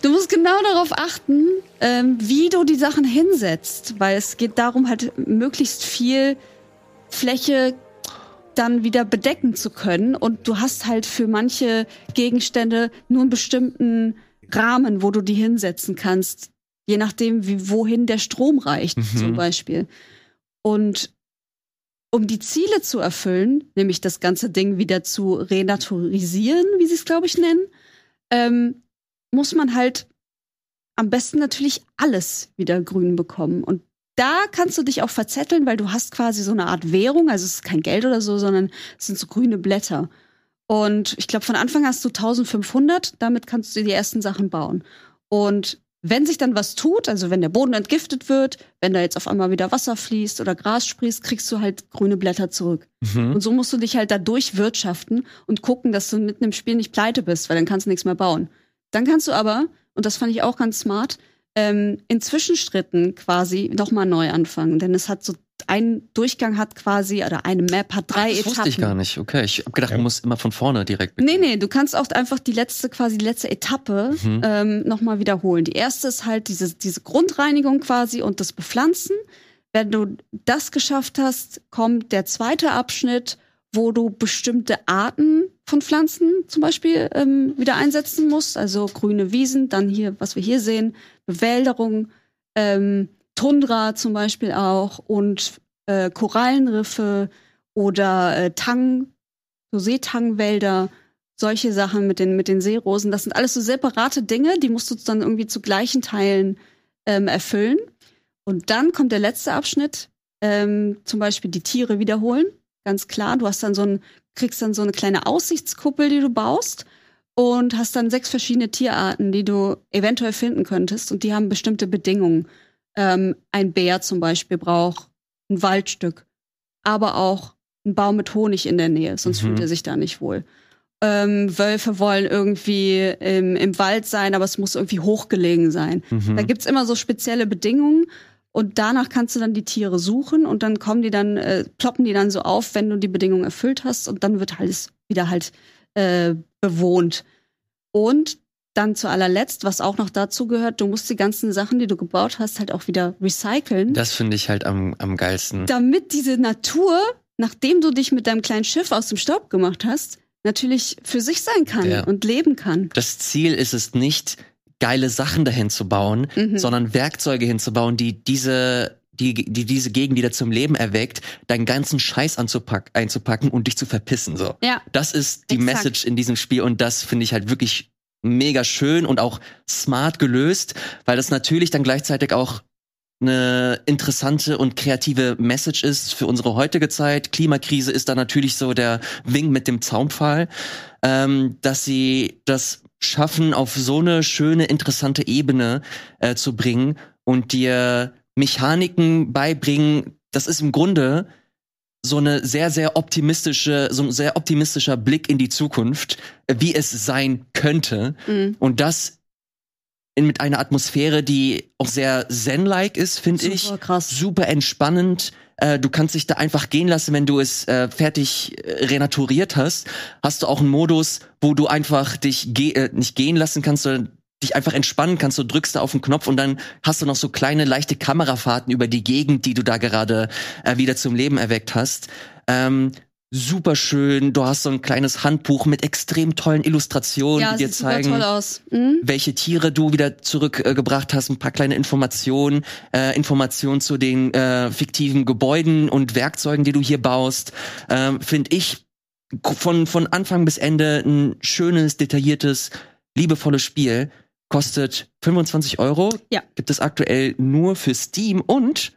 [SPEAKER 2] du musst genau darauf achten, ähm, wie du die Sachen hinsetzt, weil es geht darum, halt möglichst viel Fläche dann wieder bedecken zu können. Und du hast halt für manche Gegenstände nur einen bestimmten Rahmen, wo du die hinsetzen kannst, je nachdem, wie wohin der Strom reicht,
[SPEAKER 1] Mhm.
[SPEAKER 2] zum Beispiel. Und um die Ziele zu erfüllen, nämlich das ganze Ding wieder zu renaturisieren, wie sie es, glaube ich, nennen, ähm, muss man halt am besten natürlich alles wieder grün bekommen. Und da kannst du dich auch verzetteln, weil du hast quasi so eine Art Währung, also es ist kein Geld oder so, sondern es sind so grüne Blätter. Und ich glaube, von Anfang hast du 1500, damit kannst du die ersten Sachen bauen. Und wenn sich dann was tut, also wenn der Boden entgiftet wird, wenn da jetzt auf einmal wieder Wasser fließt oder Gras sprießt, kriegst du halt grüne Blätter zurück.
[SPEAKER 1] Mhm.
[SPEAKER 2] Und so musst du dich halt da durchwirtschaften und gucken, dass du mitten im Spiel nicht pleite bist, weil dann kannst du nichts mehr bauen. Dann kannst du aber, und das fand ich auch ganz smart, ähm, in Zwischenschritten quasi nochmal neu anfangen. Denn es hat so ein Durchgang hat quasi, oder eine Map hat drei
[SPEAKER 1] das
[SPEAKER 2] Etappen.
[SPEAKER 1] wusste ich gar nicht. Okay, ich hab gedacht,
[SPEAKER 3] Ja.
[SPEAKER 1] du musst immer von vorne direkt
[SPEAKER 2] Nee, nee, du kannst auch einfach die letzte, quasi die letzte Etappe
[SPEAKER 1] Mhm.
[SPEAKER 2] ähm, nochmal wiederholen. Die erste ist halt diese, diese Grundreinigung quasi und das Bepflanzen. Wenn du das geschafft hast, kommt der zweite Abschnitt, wo du bestimmte Arten von Pflanzen zum Beispiel ähm, wieder einsetzen musst. Also grüne Wiesen, dann hier, was wir hier sehen, Bewälderung, ähm, Tundra zum Beispiel auch und äh, Korallenriffe oder äh, Tang, so Seetangwälder, solche Sachen mit den, mit den Seerosen. Das sind alles so separate Dinge, die musst du dann irgendwie zu gleichen Teilen ähm, erfüllen. Und dann kommt der letzte Abschnitt, ähm, zum Beispiel die Tiere wiederholen. Ganz klar, du hast dann so ein, kriegst dann so eine kleine Aussichtskuppel, die du baust und hast dann sechs verschiedene Tierarten, die du eventuell finden könntest und die haben bestimmte Bedingungen. Ähm, ein Bär zum Beispiel braucht ein Waldstück, aber auch ein Baum mit Honig in der Nähe, sonst
[SPEAKER 1] Mhm.
[SPEAKER 2] fühlt er sich da nicht wohl. Ähm, Wölfe wollen irgendwie im, im Wald sein, aber es muss irgendwie hochgelegen sein.
[SPEAKER 1] Mhm.
[SPEAKER 2] Da gibt's immer so spezielle Bedingungen und danach kannst du dann die Tiere suchen und dann kommen die dann, äh, ploppen die dann so auf, wenn du die Bedingungen erfüllt hast und dann wird alles wieder halt äh, bewohnt. Und dann zu allerletzt, was auch noch dazu gehört, du musst die ganzen Sachen, die du gebaut hast, halt auch wieder recyceln,
[SPEAKER 1] Das finde ich halt am, am geilsten.
[SPEAKER 2] damit diese Natur, nachdem du dich mit deinem kleinen Schiff aus dem Staub gemacht hast, natürlich für sich sein kann
[SPEAKER 1] Ja.
[SPEAKER 2] und leben kann.
[SPEAKER 1] Das Ziel ist es nicht, geile Sachen dahin zu bauen,
[SPEAKER 2] Mhm.
[SPEAKER 1] sondern Werkzeuge hinzubauen, die diese, die, die diese Gegend wieder zum Leben erweckt, deinen ganzen Scheiß anzupack, einzupacken und dich zu verpissen. So.
[SPEAKER 2] Ja,
[SPEAKER 1] Das ist die
[SPEAKER 2] Exakt.
[SPEAKER 1] Message in diesem Spiel und das finde ich halt wirklich mega schön und auch smart gelöst, weil das natürlich dann gleichzeitig auch eine interessante und kreative Message ist für unsere heutige Zeit. Klimakrise ist da natürlich so der Wink mit dem Zaunpfahl, ähm, dass sie das schaffen, auf so eine schöne, interessante Ebene äh, zu bringen und dir Mechaniken beibringen. Das ist im Grunde so eine sehr, sehr optimistische, so ein sehr optimistischer Blick in die Zukunft, wie es sein könnte.
[SPEAKER 2] mhm.
[SPEAKER 1] Und das in, mit einer Atmosphäre, die auch sehr zen-like ist, finde ich.
[SPEAKER 2] super krass.
[SPEAKER 1] Super entspannend. Äh, du kannst dich da einfach gehen lassen, wenn du es äh, fertig äh, renaturiert hast. Hast du auch einen Modus, wo du einfach dich ge äh, nicht gehen lassen kannst, sondern dich einfach entspannen kannst. Du drückst da auf den Knopf und dann hast du noch so kleine, leichte Kamerafahrten über die Gegend, die du da gerade äh, wieder zum Leben erweckt hast. Ähm, super schön. Du hast so ein kleines Handbuch mit extrem tollen Illustrationen,
[SPEAKER 2] Ja,
[SPEAKER 1] die dir zeigen.
[SPEAKER 2] Mhm.
[SPEAKER 1] welche Tiere du wieder zurückgebracht hast, ein paar kleine Informationen, äh, Informationen zu den äh, fiktiven Gebäuden und Werkzeugen, die du hier baust. Ähm, Finde ich von, von Anfang bis Ende ein schönes, detailliertes, liebevolles Spiel. Kostet 25 Euro.
[SPEAKER 2] Ja.
[SPEAKER 1] Gibt es aktuell nur für Steam und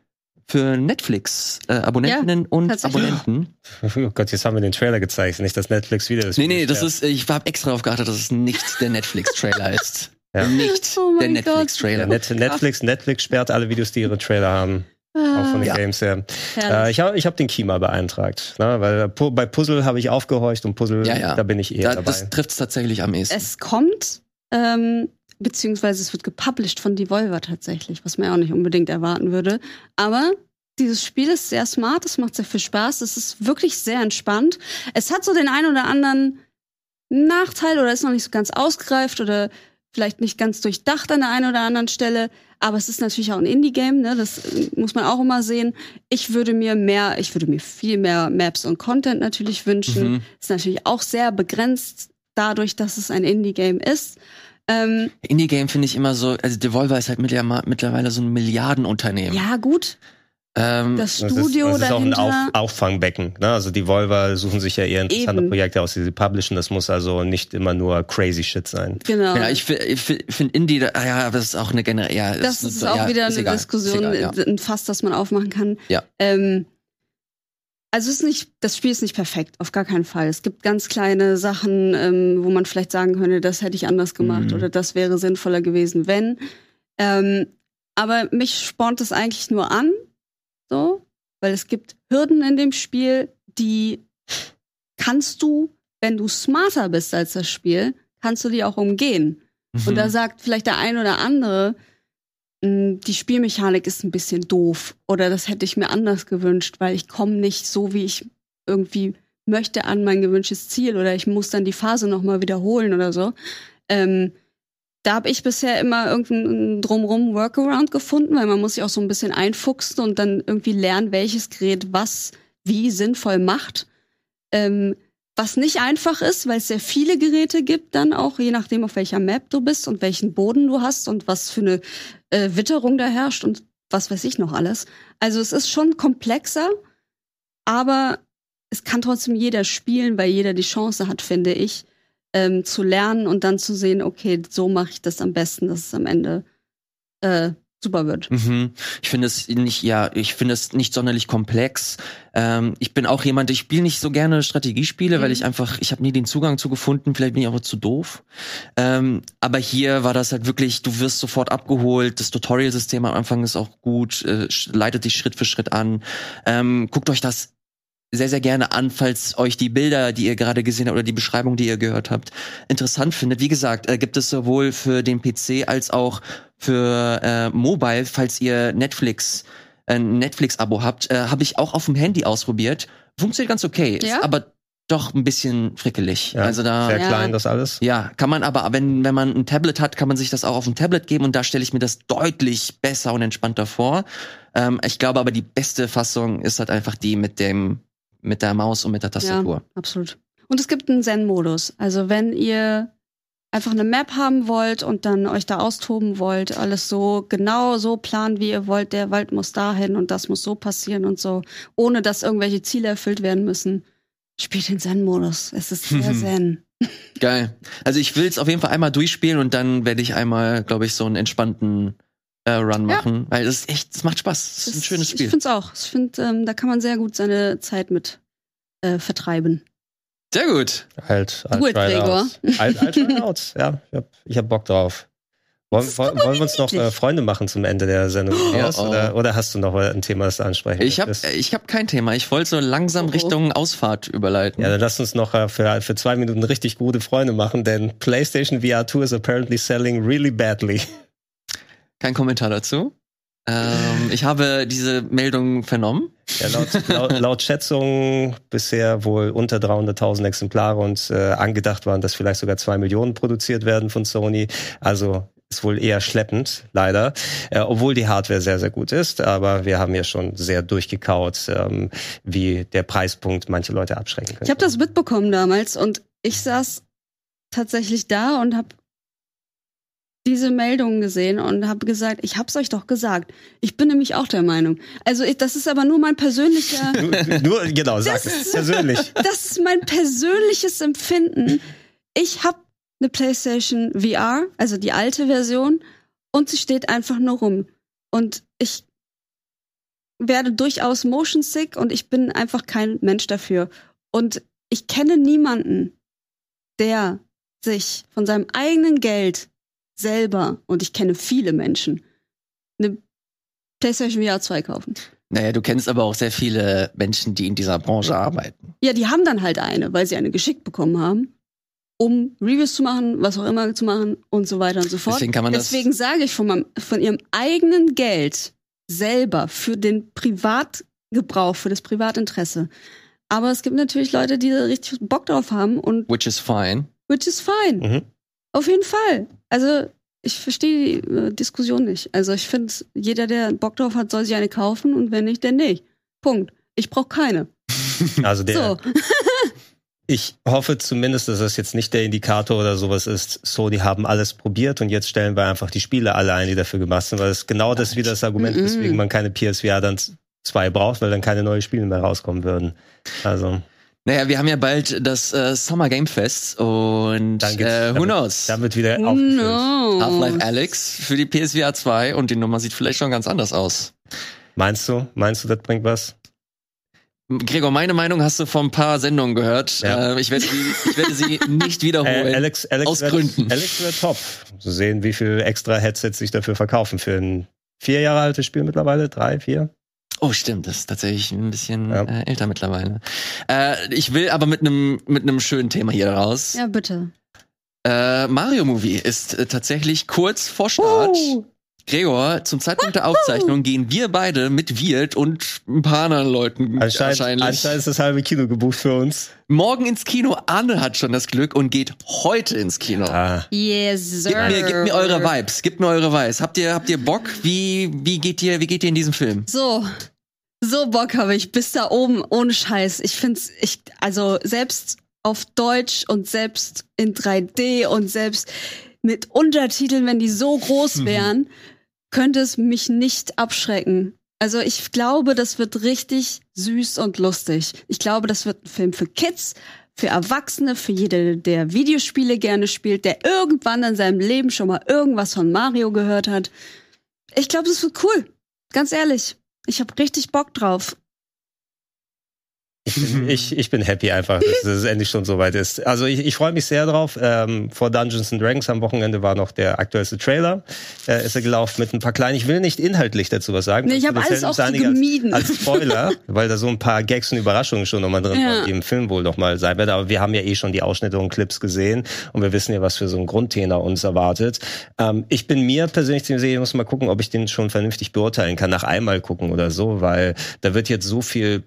[SPEAKER 1] für Netflix-Abonnentinnen und
[SPEAKER 2] tatsächlich.
[SPEAKER 1] Abonnenten.
[SPEAKER 3] Oh Gott, jetzt haben wir den Trailer gezeigt, nicht das Netflix wieder.
[SPEAKER 1] Nee, nee, das ist, ich habe extra darauf geachtet, dass es nicht der Netflix-Trailer ist.
[SPEAKER 3] Ja.
[SPEAKER 1] Nicht
[SPEAKER 2] Oh
[SPEAKER 1] der.
[SPEAKER 3] Ja,
[SPEAKER 1] Netflix-Trailer.
[SPEAKER 3] Net Netflix, Netflix sperrt alle Videos, die ihre Trailer haben, auch von den
[SPEAKER 1] Ja.
[SPEAKER 3] Games her. Äh, ich habe ich hab den Key mal beeintragt, ne? weil pu bei Puzzle habe ich aufgehorcht und Puzzle,
[SPEAKER 1] Ja, ja.
[SPEAKER 3] da bin ich eh
[SPEAKER 1] Da,
[SPEAKER 3] dabei.
[SPEAKER 1] das trifft es tatsächlich am ehesten.
[SPEAKER 2] Es kommt, ähm, beziehungsweise es wird gepublished von Devolver tatsächlich, was man ja auch nicht unbedingt erwarten würde. Aber dieses Spiel ist sehr smart, es macht sehr viel Spaß, es ist wirklich sehr entspannt. Es hat so den einen oder anderen Nachteil oder ist noch nicht so ganz ausgereift oder vielleicht nicht ganz durchdacht an der einen oder anderen Stelle. Aber es ist natürlich auch ein Indie-Game, ne? Das äh, muss man auch immer sehen. Ich würde mir mehr, ich würde mir viel mehr Maps und Content natürlich wünschen.
[SPEAKER 1] Mhm.
[SPEAKER 2] Ist natürlich auch sehr begrenzt dadurch, dass es ein Indie-Game ist. Ähm,
[SPEAKER 1] Indie-Game finde ich immer so, also Devolver ist halt mittler- mittlerweile so ein Milliardenunternehmen.
[SPEAKER 2] ja, gut.
[SPEAKER 1] Ähm,
[SPEAKER 2] Das
[SPEAKER 3] Das ist,
[SPEAKER 2] Studio
[SPEAKER 3] das ist auch ein. Auf Auffangbecken. Ne? Also die Volver suchen sich ja eher interessante
[SPEAKER 2] Eben.
[SPEAKER 3] Projekte aus, die sie publishen. Das muss also nicht immer nur crazy shit sein.
[SPEAKER 2] genau.
[SPEAKER 1] ja, ich, fi- ich fi- finde Indie, da, ah ja, das ist auch eine generelle, ja,
[SPEAKER 2] das ist
[SPEAKER 1] ja,
[SPEAKER 2] auch wieder
[SPEAKER 1] ist
[SPEAKER 2] eine
[SPEAKER 1] egal,
[SPEAKER 2] Diskussion,
[SPEAKER 1] ist egal, ja.
[SPEAKER 2] ein Fass, das man aufmachen kann.
[SPEAKER 1] Ja.
[SPEAKER 2] Ähm, also es ist nicht, das Spiel ist nicht perfekt, auf gar keinen Fall. Es gibt ganz kleine Sachen, ähm, wo man vielleicht sagen könnte, das hätte ich anders gemacht
[SPEAKER 1] Mhm.
[SPEAKER 2] oder das wäre sinnvoller gewesen, wenn. Ähm, aber mich spornt es eigentlich nur an, so, weil es gibt Hürden in dem Spiel, die kannst du, wenn du smarter bist als das Spiel, kannst du die auch umgehen. Und
[SPEAKER 1] Mhm.
[SPEAKER 2] da sagt vielleicht der ein oder andere, "Mm, die Spielmechanik ist ein bisschen doof oder das hätte ich mir anders gewünscht, weil ich komme nicht so, wie ich irgendwie möchte an mein gewünschtes Ziel oder ich muss dann die Phase nochmal wiederholen oder so. Ähm, da habe ich bisher immer irgendeinen drumrum Workaround gefunden, weil man muss sich auch so ein bisschen einfuchsen und dann irgendwie lernen, welches Gerät was wie sinnvoll macht. Ähm, was nicht einfach ist, weil es sehr viele Geräte gibt, dann auch, je nachdem, auf welcher Map du bist und welchen Boden du hast und was für eine äh, Witterung da herrscht und was weiß ich noch alles. Also es ist schon komplexer, aber es kann trotzdem jeder spielen, weil jeder die Chance hat, finde ich, ähm, zu lernen und dann zu sehen, okay, so mache ich das am besten, dass es am Ende äh, super wird.
[SPEAKER 1] Mhm. Ich finde es nicht, ja, ich finde es nicht sonderlich komplex. Ähm, ich bin auch jemand, ich spiele nicht so gerne Strategiespiele, weil
[SPEAKER 2] Mhm.
[SPEAKER 1] ich einfach, ich habe nie den Zugang zu gefunden. Vielleicht bin ich auch zu doof. Ähm, aber hier war das halt wirklich, du wirst sofort abgeholt. Das Tutorial-System am Anfang ist auch gut, äh, leitet dich Schritt für Schritt an. Ähm, guckt euch das sehr, sehr gerne an, falls euch die Bilder, die ihr gerade gesehen habt oder die Beschreibung, die ihr gehört habt, interessant findet. Wie gesagt, äh, gibt es sowohl für den PC als auch für äh, Mobile, falls ihr Netflix ein Netflix-Abo habt, äh, habe ich auch auf dem Handy ausprobiert. Funktioniert ganz okay,
[SPEAKER 2] Ja?
[SPEAKER 1] ist aber doch ein bisschen frickelig.
[SPEAKER 3] Ja,
[SPEAKER 1] also da
[SPEAKER 3] Sehr
[SPEAKER 2] Ja.
[SPEAKER 3] klein, das alles.
[SPEAKER 1] ja, kann man aber, wenn, wenn man ein Tablet hat, kann man sich das auch auf ein Tablet geben und da stelle ich mir das deutlich besser und entspannter vor. Ähm, ich glaube aber, die beste Fassung ist halt einfach die mit dem, mit der Maus und mit der Tastatur.
[SPEAKER 2] Absolut. Und es gibt einen Zen-Modus. Also wenn ihr einfach eine Map haben wollt und dann euch da austoben wollt, alles so genau so planen, wie ihr wollt, der Wald muss dahin und das muss so passieren und so, ohne dass irgendwelche Ziele erfüllt werden müssen, spielt den Zen-Modus. Es ist sehr Zen.
[SPEAKER 1] Geil. Also ich will es auf jeden Fall einmal durchspielen und dann werde ich einmal, glaube ich, so einen entspannten äh, Run
[SPEAKER 2] Ja.
[SPEAKER 1] machen, weil das ist echt, das macht Spaß. Das ist ein schönes
[SPEAKER 2] Ich
[SPEAKER 1] Spiel.
[SPEAKER 2] finde es auch. Ich finde, ähm, da kann man sehr gut seine Zeit mit äh, vertreiben.
[SPEAKER 1] Sehr gut.
[SPEAKER 3] Halt, halt
[SPEAKER 2] Do it, Gregor.
[SPEAKER 3] Alt, alt Tryouts. Ja, ich hab, ich hab Bock drauf. Wollen, wollen, wir uns noch äh, Freunde machen zum Ende der Sendung?
[SPEAKER 1] Ja,
[SPEAKER 3] raus,
[SPEAKER 1] oh.
[SPEAKER 3] oder, oder hast du noch ein Thema, das du ansprechen
[SPEAKER 1] Ich habe ich hab kein Thema. Ich wollte so langsam
[SPEAKER 2] Oh, oh.
[SPEAKER 1] Richtung Ausfahrt überleiten.
[SPEAKER 3] Ja, dann lass uns noch äh, für, für zwei Minuten richtig gute Freunde machen, denn PlayStation VR 2 is apparently selling really badly.
[SPEAKER 1] Kein Kommentar dazu. Ähm, ich habe diese Meldung vernommen.
[SPEAKER 3] Ja, laut, laut, laut Schätzungen bisher wohl unter 300.000 Exemplare und äh, angedacht waren, dass vielleicht sogar zwei Millionen produziert werden von Sony. Also ist wohl eher schleppend, leider, äh, obwohl die Hardware sehr, sehr gut ist. Aber wir haben ja schon sehr durchgekaut, ähm, wie der Preispunkt manche Leute abschrecken könnte.
[SPEAKER 2] Ich habe das mitbekommen damals und ich saß tatsächlich da und habe diese Meldungen gesehen und habe gesagt, ich hab's euch doch gesagt. Ich bin nämlich auch der Meinung. Also ich, das ist aber nur mein persönlicher.
[SPEAKER 3] nur, genau, sag es persönlich.
[SPEAKER 2] das ist mein persönliches Empfinden. Ich habe eine PlayStation VR, also die alte Version, und sie steht einfach nur rum. Und ich werde durchaus motion sick und ich bin einfach kein Mensch dafür. Und ich kenne niemanden, der sich von seinem eigenen Geld selber, und ich kenne viele Menschen, eine PlayStation VR 2 kaufen.
[SPEAKER 1] Naja, du kennst aber auch sehr viele Menschen, die in dieser Branche arbeiten.
[SPEAKER 2] Ja, die haben dann halt eine, weil sie eine geschickt bekommen haben, um Reviews zu machen, was auch immer zu machen und so weiter und so fort.
[SPEAKER 1] Deswegen kann man das-
[SPEAKER 2] Deswegen sage ich von, meinem, von ihrem eigenen Geld selber für den Privatgebrauch, für das Privatinteresse. Aber es gibt natürlich Leute, die da richtig Bock drauf haben und
[SPEAKER 1] Which is fine.
[SPEAKER 2] which is fine.
[SPEAKER 3] Mhm.
[SPEAKER 2] Auf jeden Fall. Also ich verstehe die äh, Diskussion nicht. Also ich finde, jeder, der Bock drauf hat, soll sich eine kaufen und wenn nicht, dann nicht. Punkt. Ich brauche keine.
[SPEAKER 3] Also der,
[SPEAKER 2] So.
[SPEAKER 3] ich hoffe zumindest, dass das jetzt nicht der Indikator oder sowas ist. So, die haben alles probiert und jetzt stellen wir einfach die Spiele alle ein, die dafür gemacht sind, weil das genau das wieder das Argument,
[SPEAKER 2] Mhm.
[SPEAKER 3] weswegen man keine PSVR dann zwei braucht, weil dann keine neuen Spiele mehr rauskommen würden. Also
[SPEAKER 1] Naja, wir haben ja bald das äh, Summer Game Fest und äh, who
[SPEAKER 3] damit-
[SPEAKER 1] knows?
[SPEAKER 3] dann wird wieder
[SPEAKER 2] Who
[SPEAKER 3] aufgefüllt.
[SPEAKER 2] knows?
[SPEAKER 1] Half-Life Alex für die PSVR 2 und die Nummer sieht vielleicht schon ganz anders aus.
[SPEAKER 3] Meinst du? Meinst du, das bringt was?
[SPEAKER 1] Gregor, meine Meinung hast du vor ein paar Sendungen gehört.
[SPEAKER 3] Ja.
[SPEAKER 1] Äh, ich, werde sie, ich werde sie nicht wiederholen.
[SPEAKER 3] Äh, Alex, Alex
[SPEAKER 1] aus
[SPEAKER 3] wird,
[SPEAKER 1] Gründen.
[SPEAKER 3] Alex wird top. Zu sehen, wie viel extra Headsets sich dafür verkaufen für ein vier Jahre altes Spiel mittlerweile, drei, vier.
[SPEAKER 1] Oh, stimmt, das ist tatsächlich ein bisschen
[SPEAKER 3] Ja.
[SPEAKER 1] äh, älter mittlerweile. Äh, ich will aber mit einem mit einem schönen Thema hier raus.
[SPEAKER 2] Ja, bitte.
[SPEAKER 1] Äh, Mario Movie ist äh, tatsächlich kurz vor Start.
[SPEAKER 2] Uh.
[SPEAKER 1] Gregor, zum Zeitpunkt der Aufzeichnung gehen wir beide mit Wirt und ein paar anderen Leuten
[SPEAKER 3] Anscheinend,
[SPEAKER 1] wahrscheinlich
[SPEAKER 3] anscheinend ist das halbe Kino gebucht für uns.
[SPEAKER 1] morgen ins Kino. Anne hat schon das Glück und geht heute ins Kino.
[SPEAKER 3] Ah,
[SPEAKER 2] Yes, sir.
[SPEAKER 1] Gib mir, gib mir eure Vibes, gib mir eure Vibes. Habt ihr, habt ihr Bock? Wie, wie geht ihr, wie geht ihr in diesem Film?
[SPEAKER 2] So. So Bock habe ich bis da oben ohne Scheiß. Ich find's ich also selbst auf Deutsch und selbst in 3D und selbst mit Untertiteln, wenn die so groß
[SPEAKER 1] Mhm.
[SPEAKER 2] wären, könnte es mich nicht abschrecken. Also ich glaube, das wird richtig süß und lustig. Ich glaube, das wird ein Film für Kids, für Erwachsene, für jede, der Videospiele gerne spielt, der irgendwann in seinem Leben schon mal irgendwas von Mario gehört hat. Ich glaube, das wird cool. Ganz ehrlich. Ich habe richtig Bock drauf.
[SPEAKER 3] Ich, bin, ich, ich bin happy einfach, dass, dass es endlich schon soweit ist. Also ich, ich freue mich sehr drauf. Ähm, vor Dungeons and Dragons am Wochenende war noch der aktuellste Trailer. Äh, ist er gelaufen mit ein paar kleinen. Ich will nicht inhaltlich dazu was sagen.
[SPEAKER 2] Nee, ich habe alles auch so gemieden.
[SPEAKER 3] Als, als Spoiler, weil da so ein paar Gags und Überraschungen schon nochmal drin
[SPEAKER 2] Ja.
[SPEAKER 3] waren, die im Film wohl nochmal sein werden. Aber wir haben ja eh schon die Ausschnitte und Clips gesehen und wir wissen ja, was für so ein Grundtenor uns erwartet. Ähm, ich bin mir persönlich ziemlich sicher, ich muss mal gucken, ob ich den schon vernünftig beurteilen kann, nach einmal gucken oder so, weil da wird jetzt so viel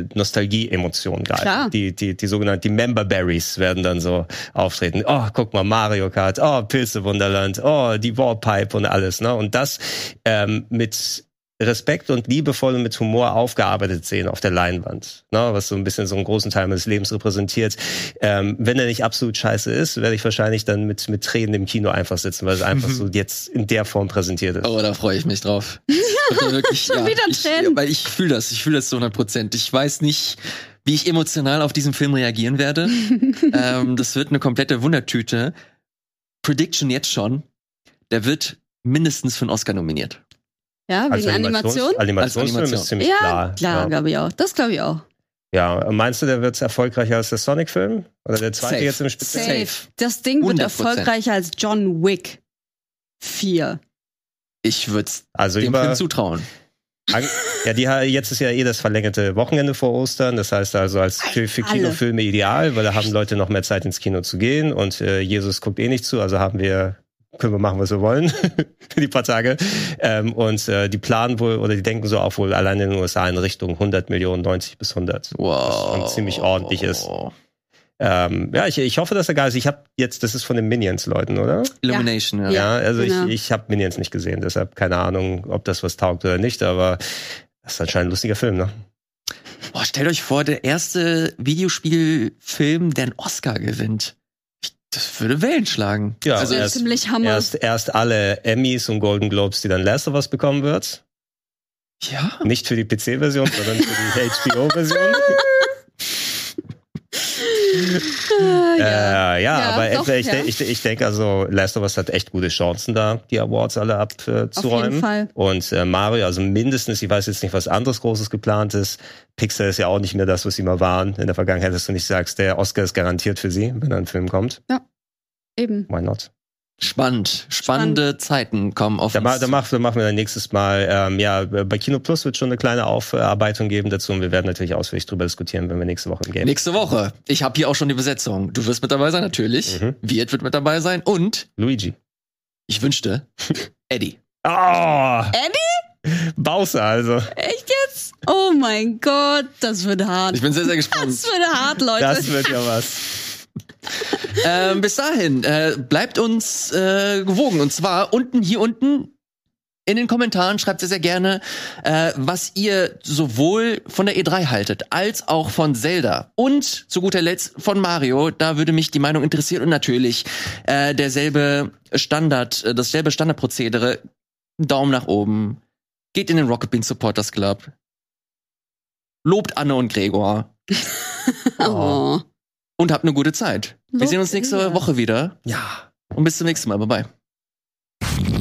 [SPEAKER 3] äh, Nostalgie-Emotionen
[SPEAKER 2] Klar.
[SPEAKER 3] greifen. Die, die, die sogenannten die Member Berries werden dann so auftreten. Oh, guck mal, Mario Kart, oh, Pilze Wunderland, oh, die Warpipe und alles, ne? Und das ähm, mit Respekt und liebevoll und mit Humor aufgearbeitet sehen auf der Leinwand, ne, was so ein bisschen so einen großen Teil meines Lebens repräsentiert. Ähm, wenn er nicht absolut scheiße ist, werde ich wahrscheinlich dann mit, mit Tränen im Kino einfach sitzen, weil es einfach so jetzt in der Form präsentiert ist.
[SPEAKER 1] Oh, da freue ich mich drauf. Wirklich,
[SPEAKER 2] Schon wieder
[SPEAKER 1] ich,
[SPEAKER 2] Tränen.
[SPEAKER 1] Weil ich fühle das, ich fühle das zu 100 Prozent. Ich weiß nicht, wie ich emotional auf diesen Film reagieren werde. ähm, das wird eine komplette Wundertüte. Prediction jetzt schon, der wird mindestens für einen Oscar nominiert.
[SPEAKER 2] Ja,
[SPEAKER 3] Als
[SPEAKER 2] wegen Animation?
[SPEAKER 3] Animationsfilm
[SPEAKER 1] Als
[SPEAKER 3] ist ziemlich
[SPEAKER 2] Ja,
[SPEAKER 3] klar.
[SPEAKER 2] klar,
[SPEAKER 3] ja.
[SPEAKER 2] glaube ich auch. Das glaube ich auch.
[SPEAKER 3] ja, meinst du, der wird erfolgreicher als der Sonic-Film? Oder der zweite
[SPEAKER 1] Safe.
[SPEAKER 3] jetzt im Speziellen?
[SPEAKER 2] Safe. Das Ding wird
[SPEAKER 1] 100%.
[SPEAKER 2] erfolgreicher als John Wick 4.
[SPEAKER 1] Ich würde
[SPEAKER 3] Also
[SPEAKER 1] dem
[SPEAKER 3] über,
[SPEAKER 1] Film zutrauen.
[SPEAKER 3] An- Ja, die jetzt ist ja eh das verlängerte Wochenende vor Ostern. Das heißt also als für, für
[SPEAKER 2] Alle.
[SPEAKER 3] Kinofilme ideal, weil da haben Leute noch mehr Zeit ins Kino zu gehen und äh, Jesus guckt eh nicht zu, also haben wir können wir machen, was wir wollen für die paar Tage. Ähm, und äh, die planen wohl oder die denken so auch wohl allein in den USA in Richtung 100 Millionen, 90 bis 100.
[SPEAKER 1] Wow.
[SPEAKER 3] schon ziemlich ordentlich ist. Ähm, ja, ich, ich hoffe, dass er geil ist. Ich habe jetzt, das ist von den Minions-Leuten, oder?
[SPEAKER 1] Illumination, ja.
[SPEAKER 3] Ja, also
[SPEAKER 2] genau.
[SPEAKER 3] ich, ich habe Minions nicht gesehen, deshalb keine Ahnung, ob das was taugt oder nicht, aber das ist anscheinend ein lustiger Film, ne?
[SPEAKER 1] Boah, stellt euch vor, der erste Videospielfilm, der einen Oscar gewinnt. Ich- Das würde Wellen schlagen.
[SPEAKER 3] Ja,
[SPEAKER 1] also
[SPEAKER 2] Das
[SPEAKER 3] erst-
[SPEAKER 2] ist ziemlich Hammer.
[SPEAKER 3] Erst, erst alle Emmys und Golden Globes, die dann Last of Us bekommen wird.
[SPEAKER 1] ja.
[SPEAKER 3] Nicht für die PC-Version, sondern für die HBO-Version.
[SPEAKER 2] Ah,
[SPEAKER 3] Äh, ja,
[SPEAKER 2] Ja,
[SPEAKER 3] aber
[SPEAKER 2] doch,
[SPEAKER 3] ich,
[SPEAKER 2] ja.
[SPEAKER 3] ich, ich denke also, Last of Us hat echt gute Chancen da, die Awards alle abzuräumen.
[SPEAKER 2] Auf jeden Fall.
[SPEAKER 3] Und äh, Mario, also mindestens, ich weiß jetzt nicht, was anderes Großes geplant ist. Pixar ist ja auch nicht mehr das, was sie mal waren in der Vergangenheit, dass du nicht sagst, der Oscar ist garantiert für sie, wenn ein Film kommt.
[SPEAKER 2] Eben.
[SPEAKER 3] Why not?
[SPEAKER 1] Spannend. Spannende Zeiten kommen auf
[SPEAKER 3] Da,
[SPEAKER 1] uns.
[SPEAKER 3] da, mach, da machen wir dann nächstes Mal, ähm, ja, bei Kino Plus wird schon eine kleine Aufarbeitung geben dazu und wir werden natürlich ausführlich drüber diskutieren, wenn wir nächste Woche im Game.
[SPEAKER 1] Nächste Woche. Ich habe hier auch schon die Besetzung. Du wirst mit dabei sein, natürlich.
[SPEAKER 3] Mhm.
[SPEAKER 1] Wirt wird mit dabei sein. Und
[SPEAKER 3] Luigi.
[SPEAKER 1] ich wünschte, Eddie.
[SPEAKER 3] Oh!
[SPEAKER 2] Eddie?
[SPEAKER 3] Bowser also.
[SPEAKER 2] Echt jetzt? Oh mein Gott, das wird hart.
[SPEAKER 1] Ich bin sehr, sehr
[SPEAKER 2] Das
[SPEAKER 1] gespannt.
[SPEAKER 2] wird hart, Leute.
[SPEAKER 3] Das wird ja was.
[SPEAKER 1] ähm, bis dahin, äh, bleibt uns äh, gewogen. Und zwar unten, hier unten in den Kommentaren schreibt sehr, sehr gerne, äh, was ihr sowohl von der E3 haltet, als auch von Zelda. Und zu guter Letzt von Mario. Da würde mich die Meinung interessieren. Und natürlich äh, derselbe Standard, äh, dasselbe Standardprozedere. Daumen nach oben. Geht in den Rocket Bean Supporters Club. Lobt Anne und Gregor.
[SPEAKER 2] oh
[SPEAKER 1] und habt eine gute Zeit. Wir sehen uns nächste Woche wieder.
[SPEAKER 3] Ja.
[SPEAKER 1] Und bis zum nächsten Mal. Bye bye.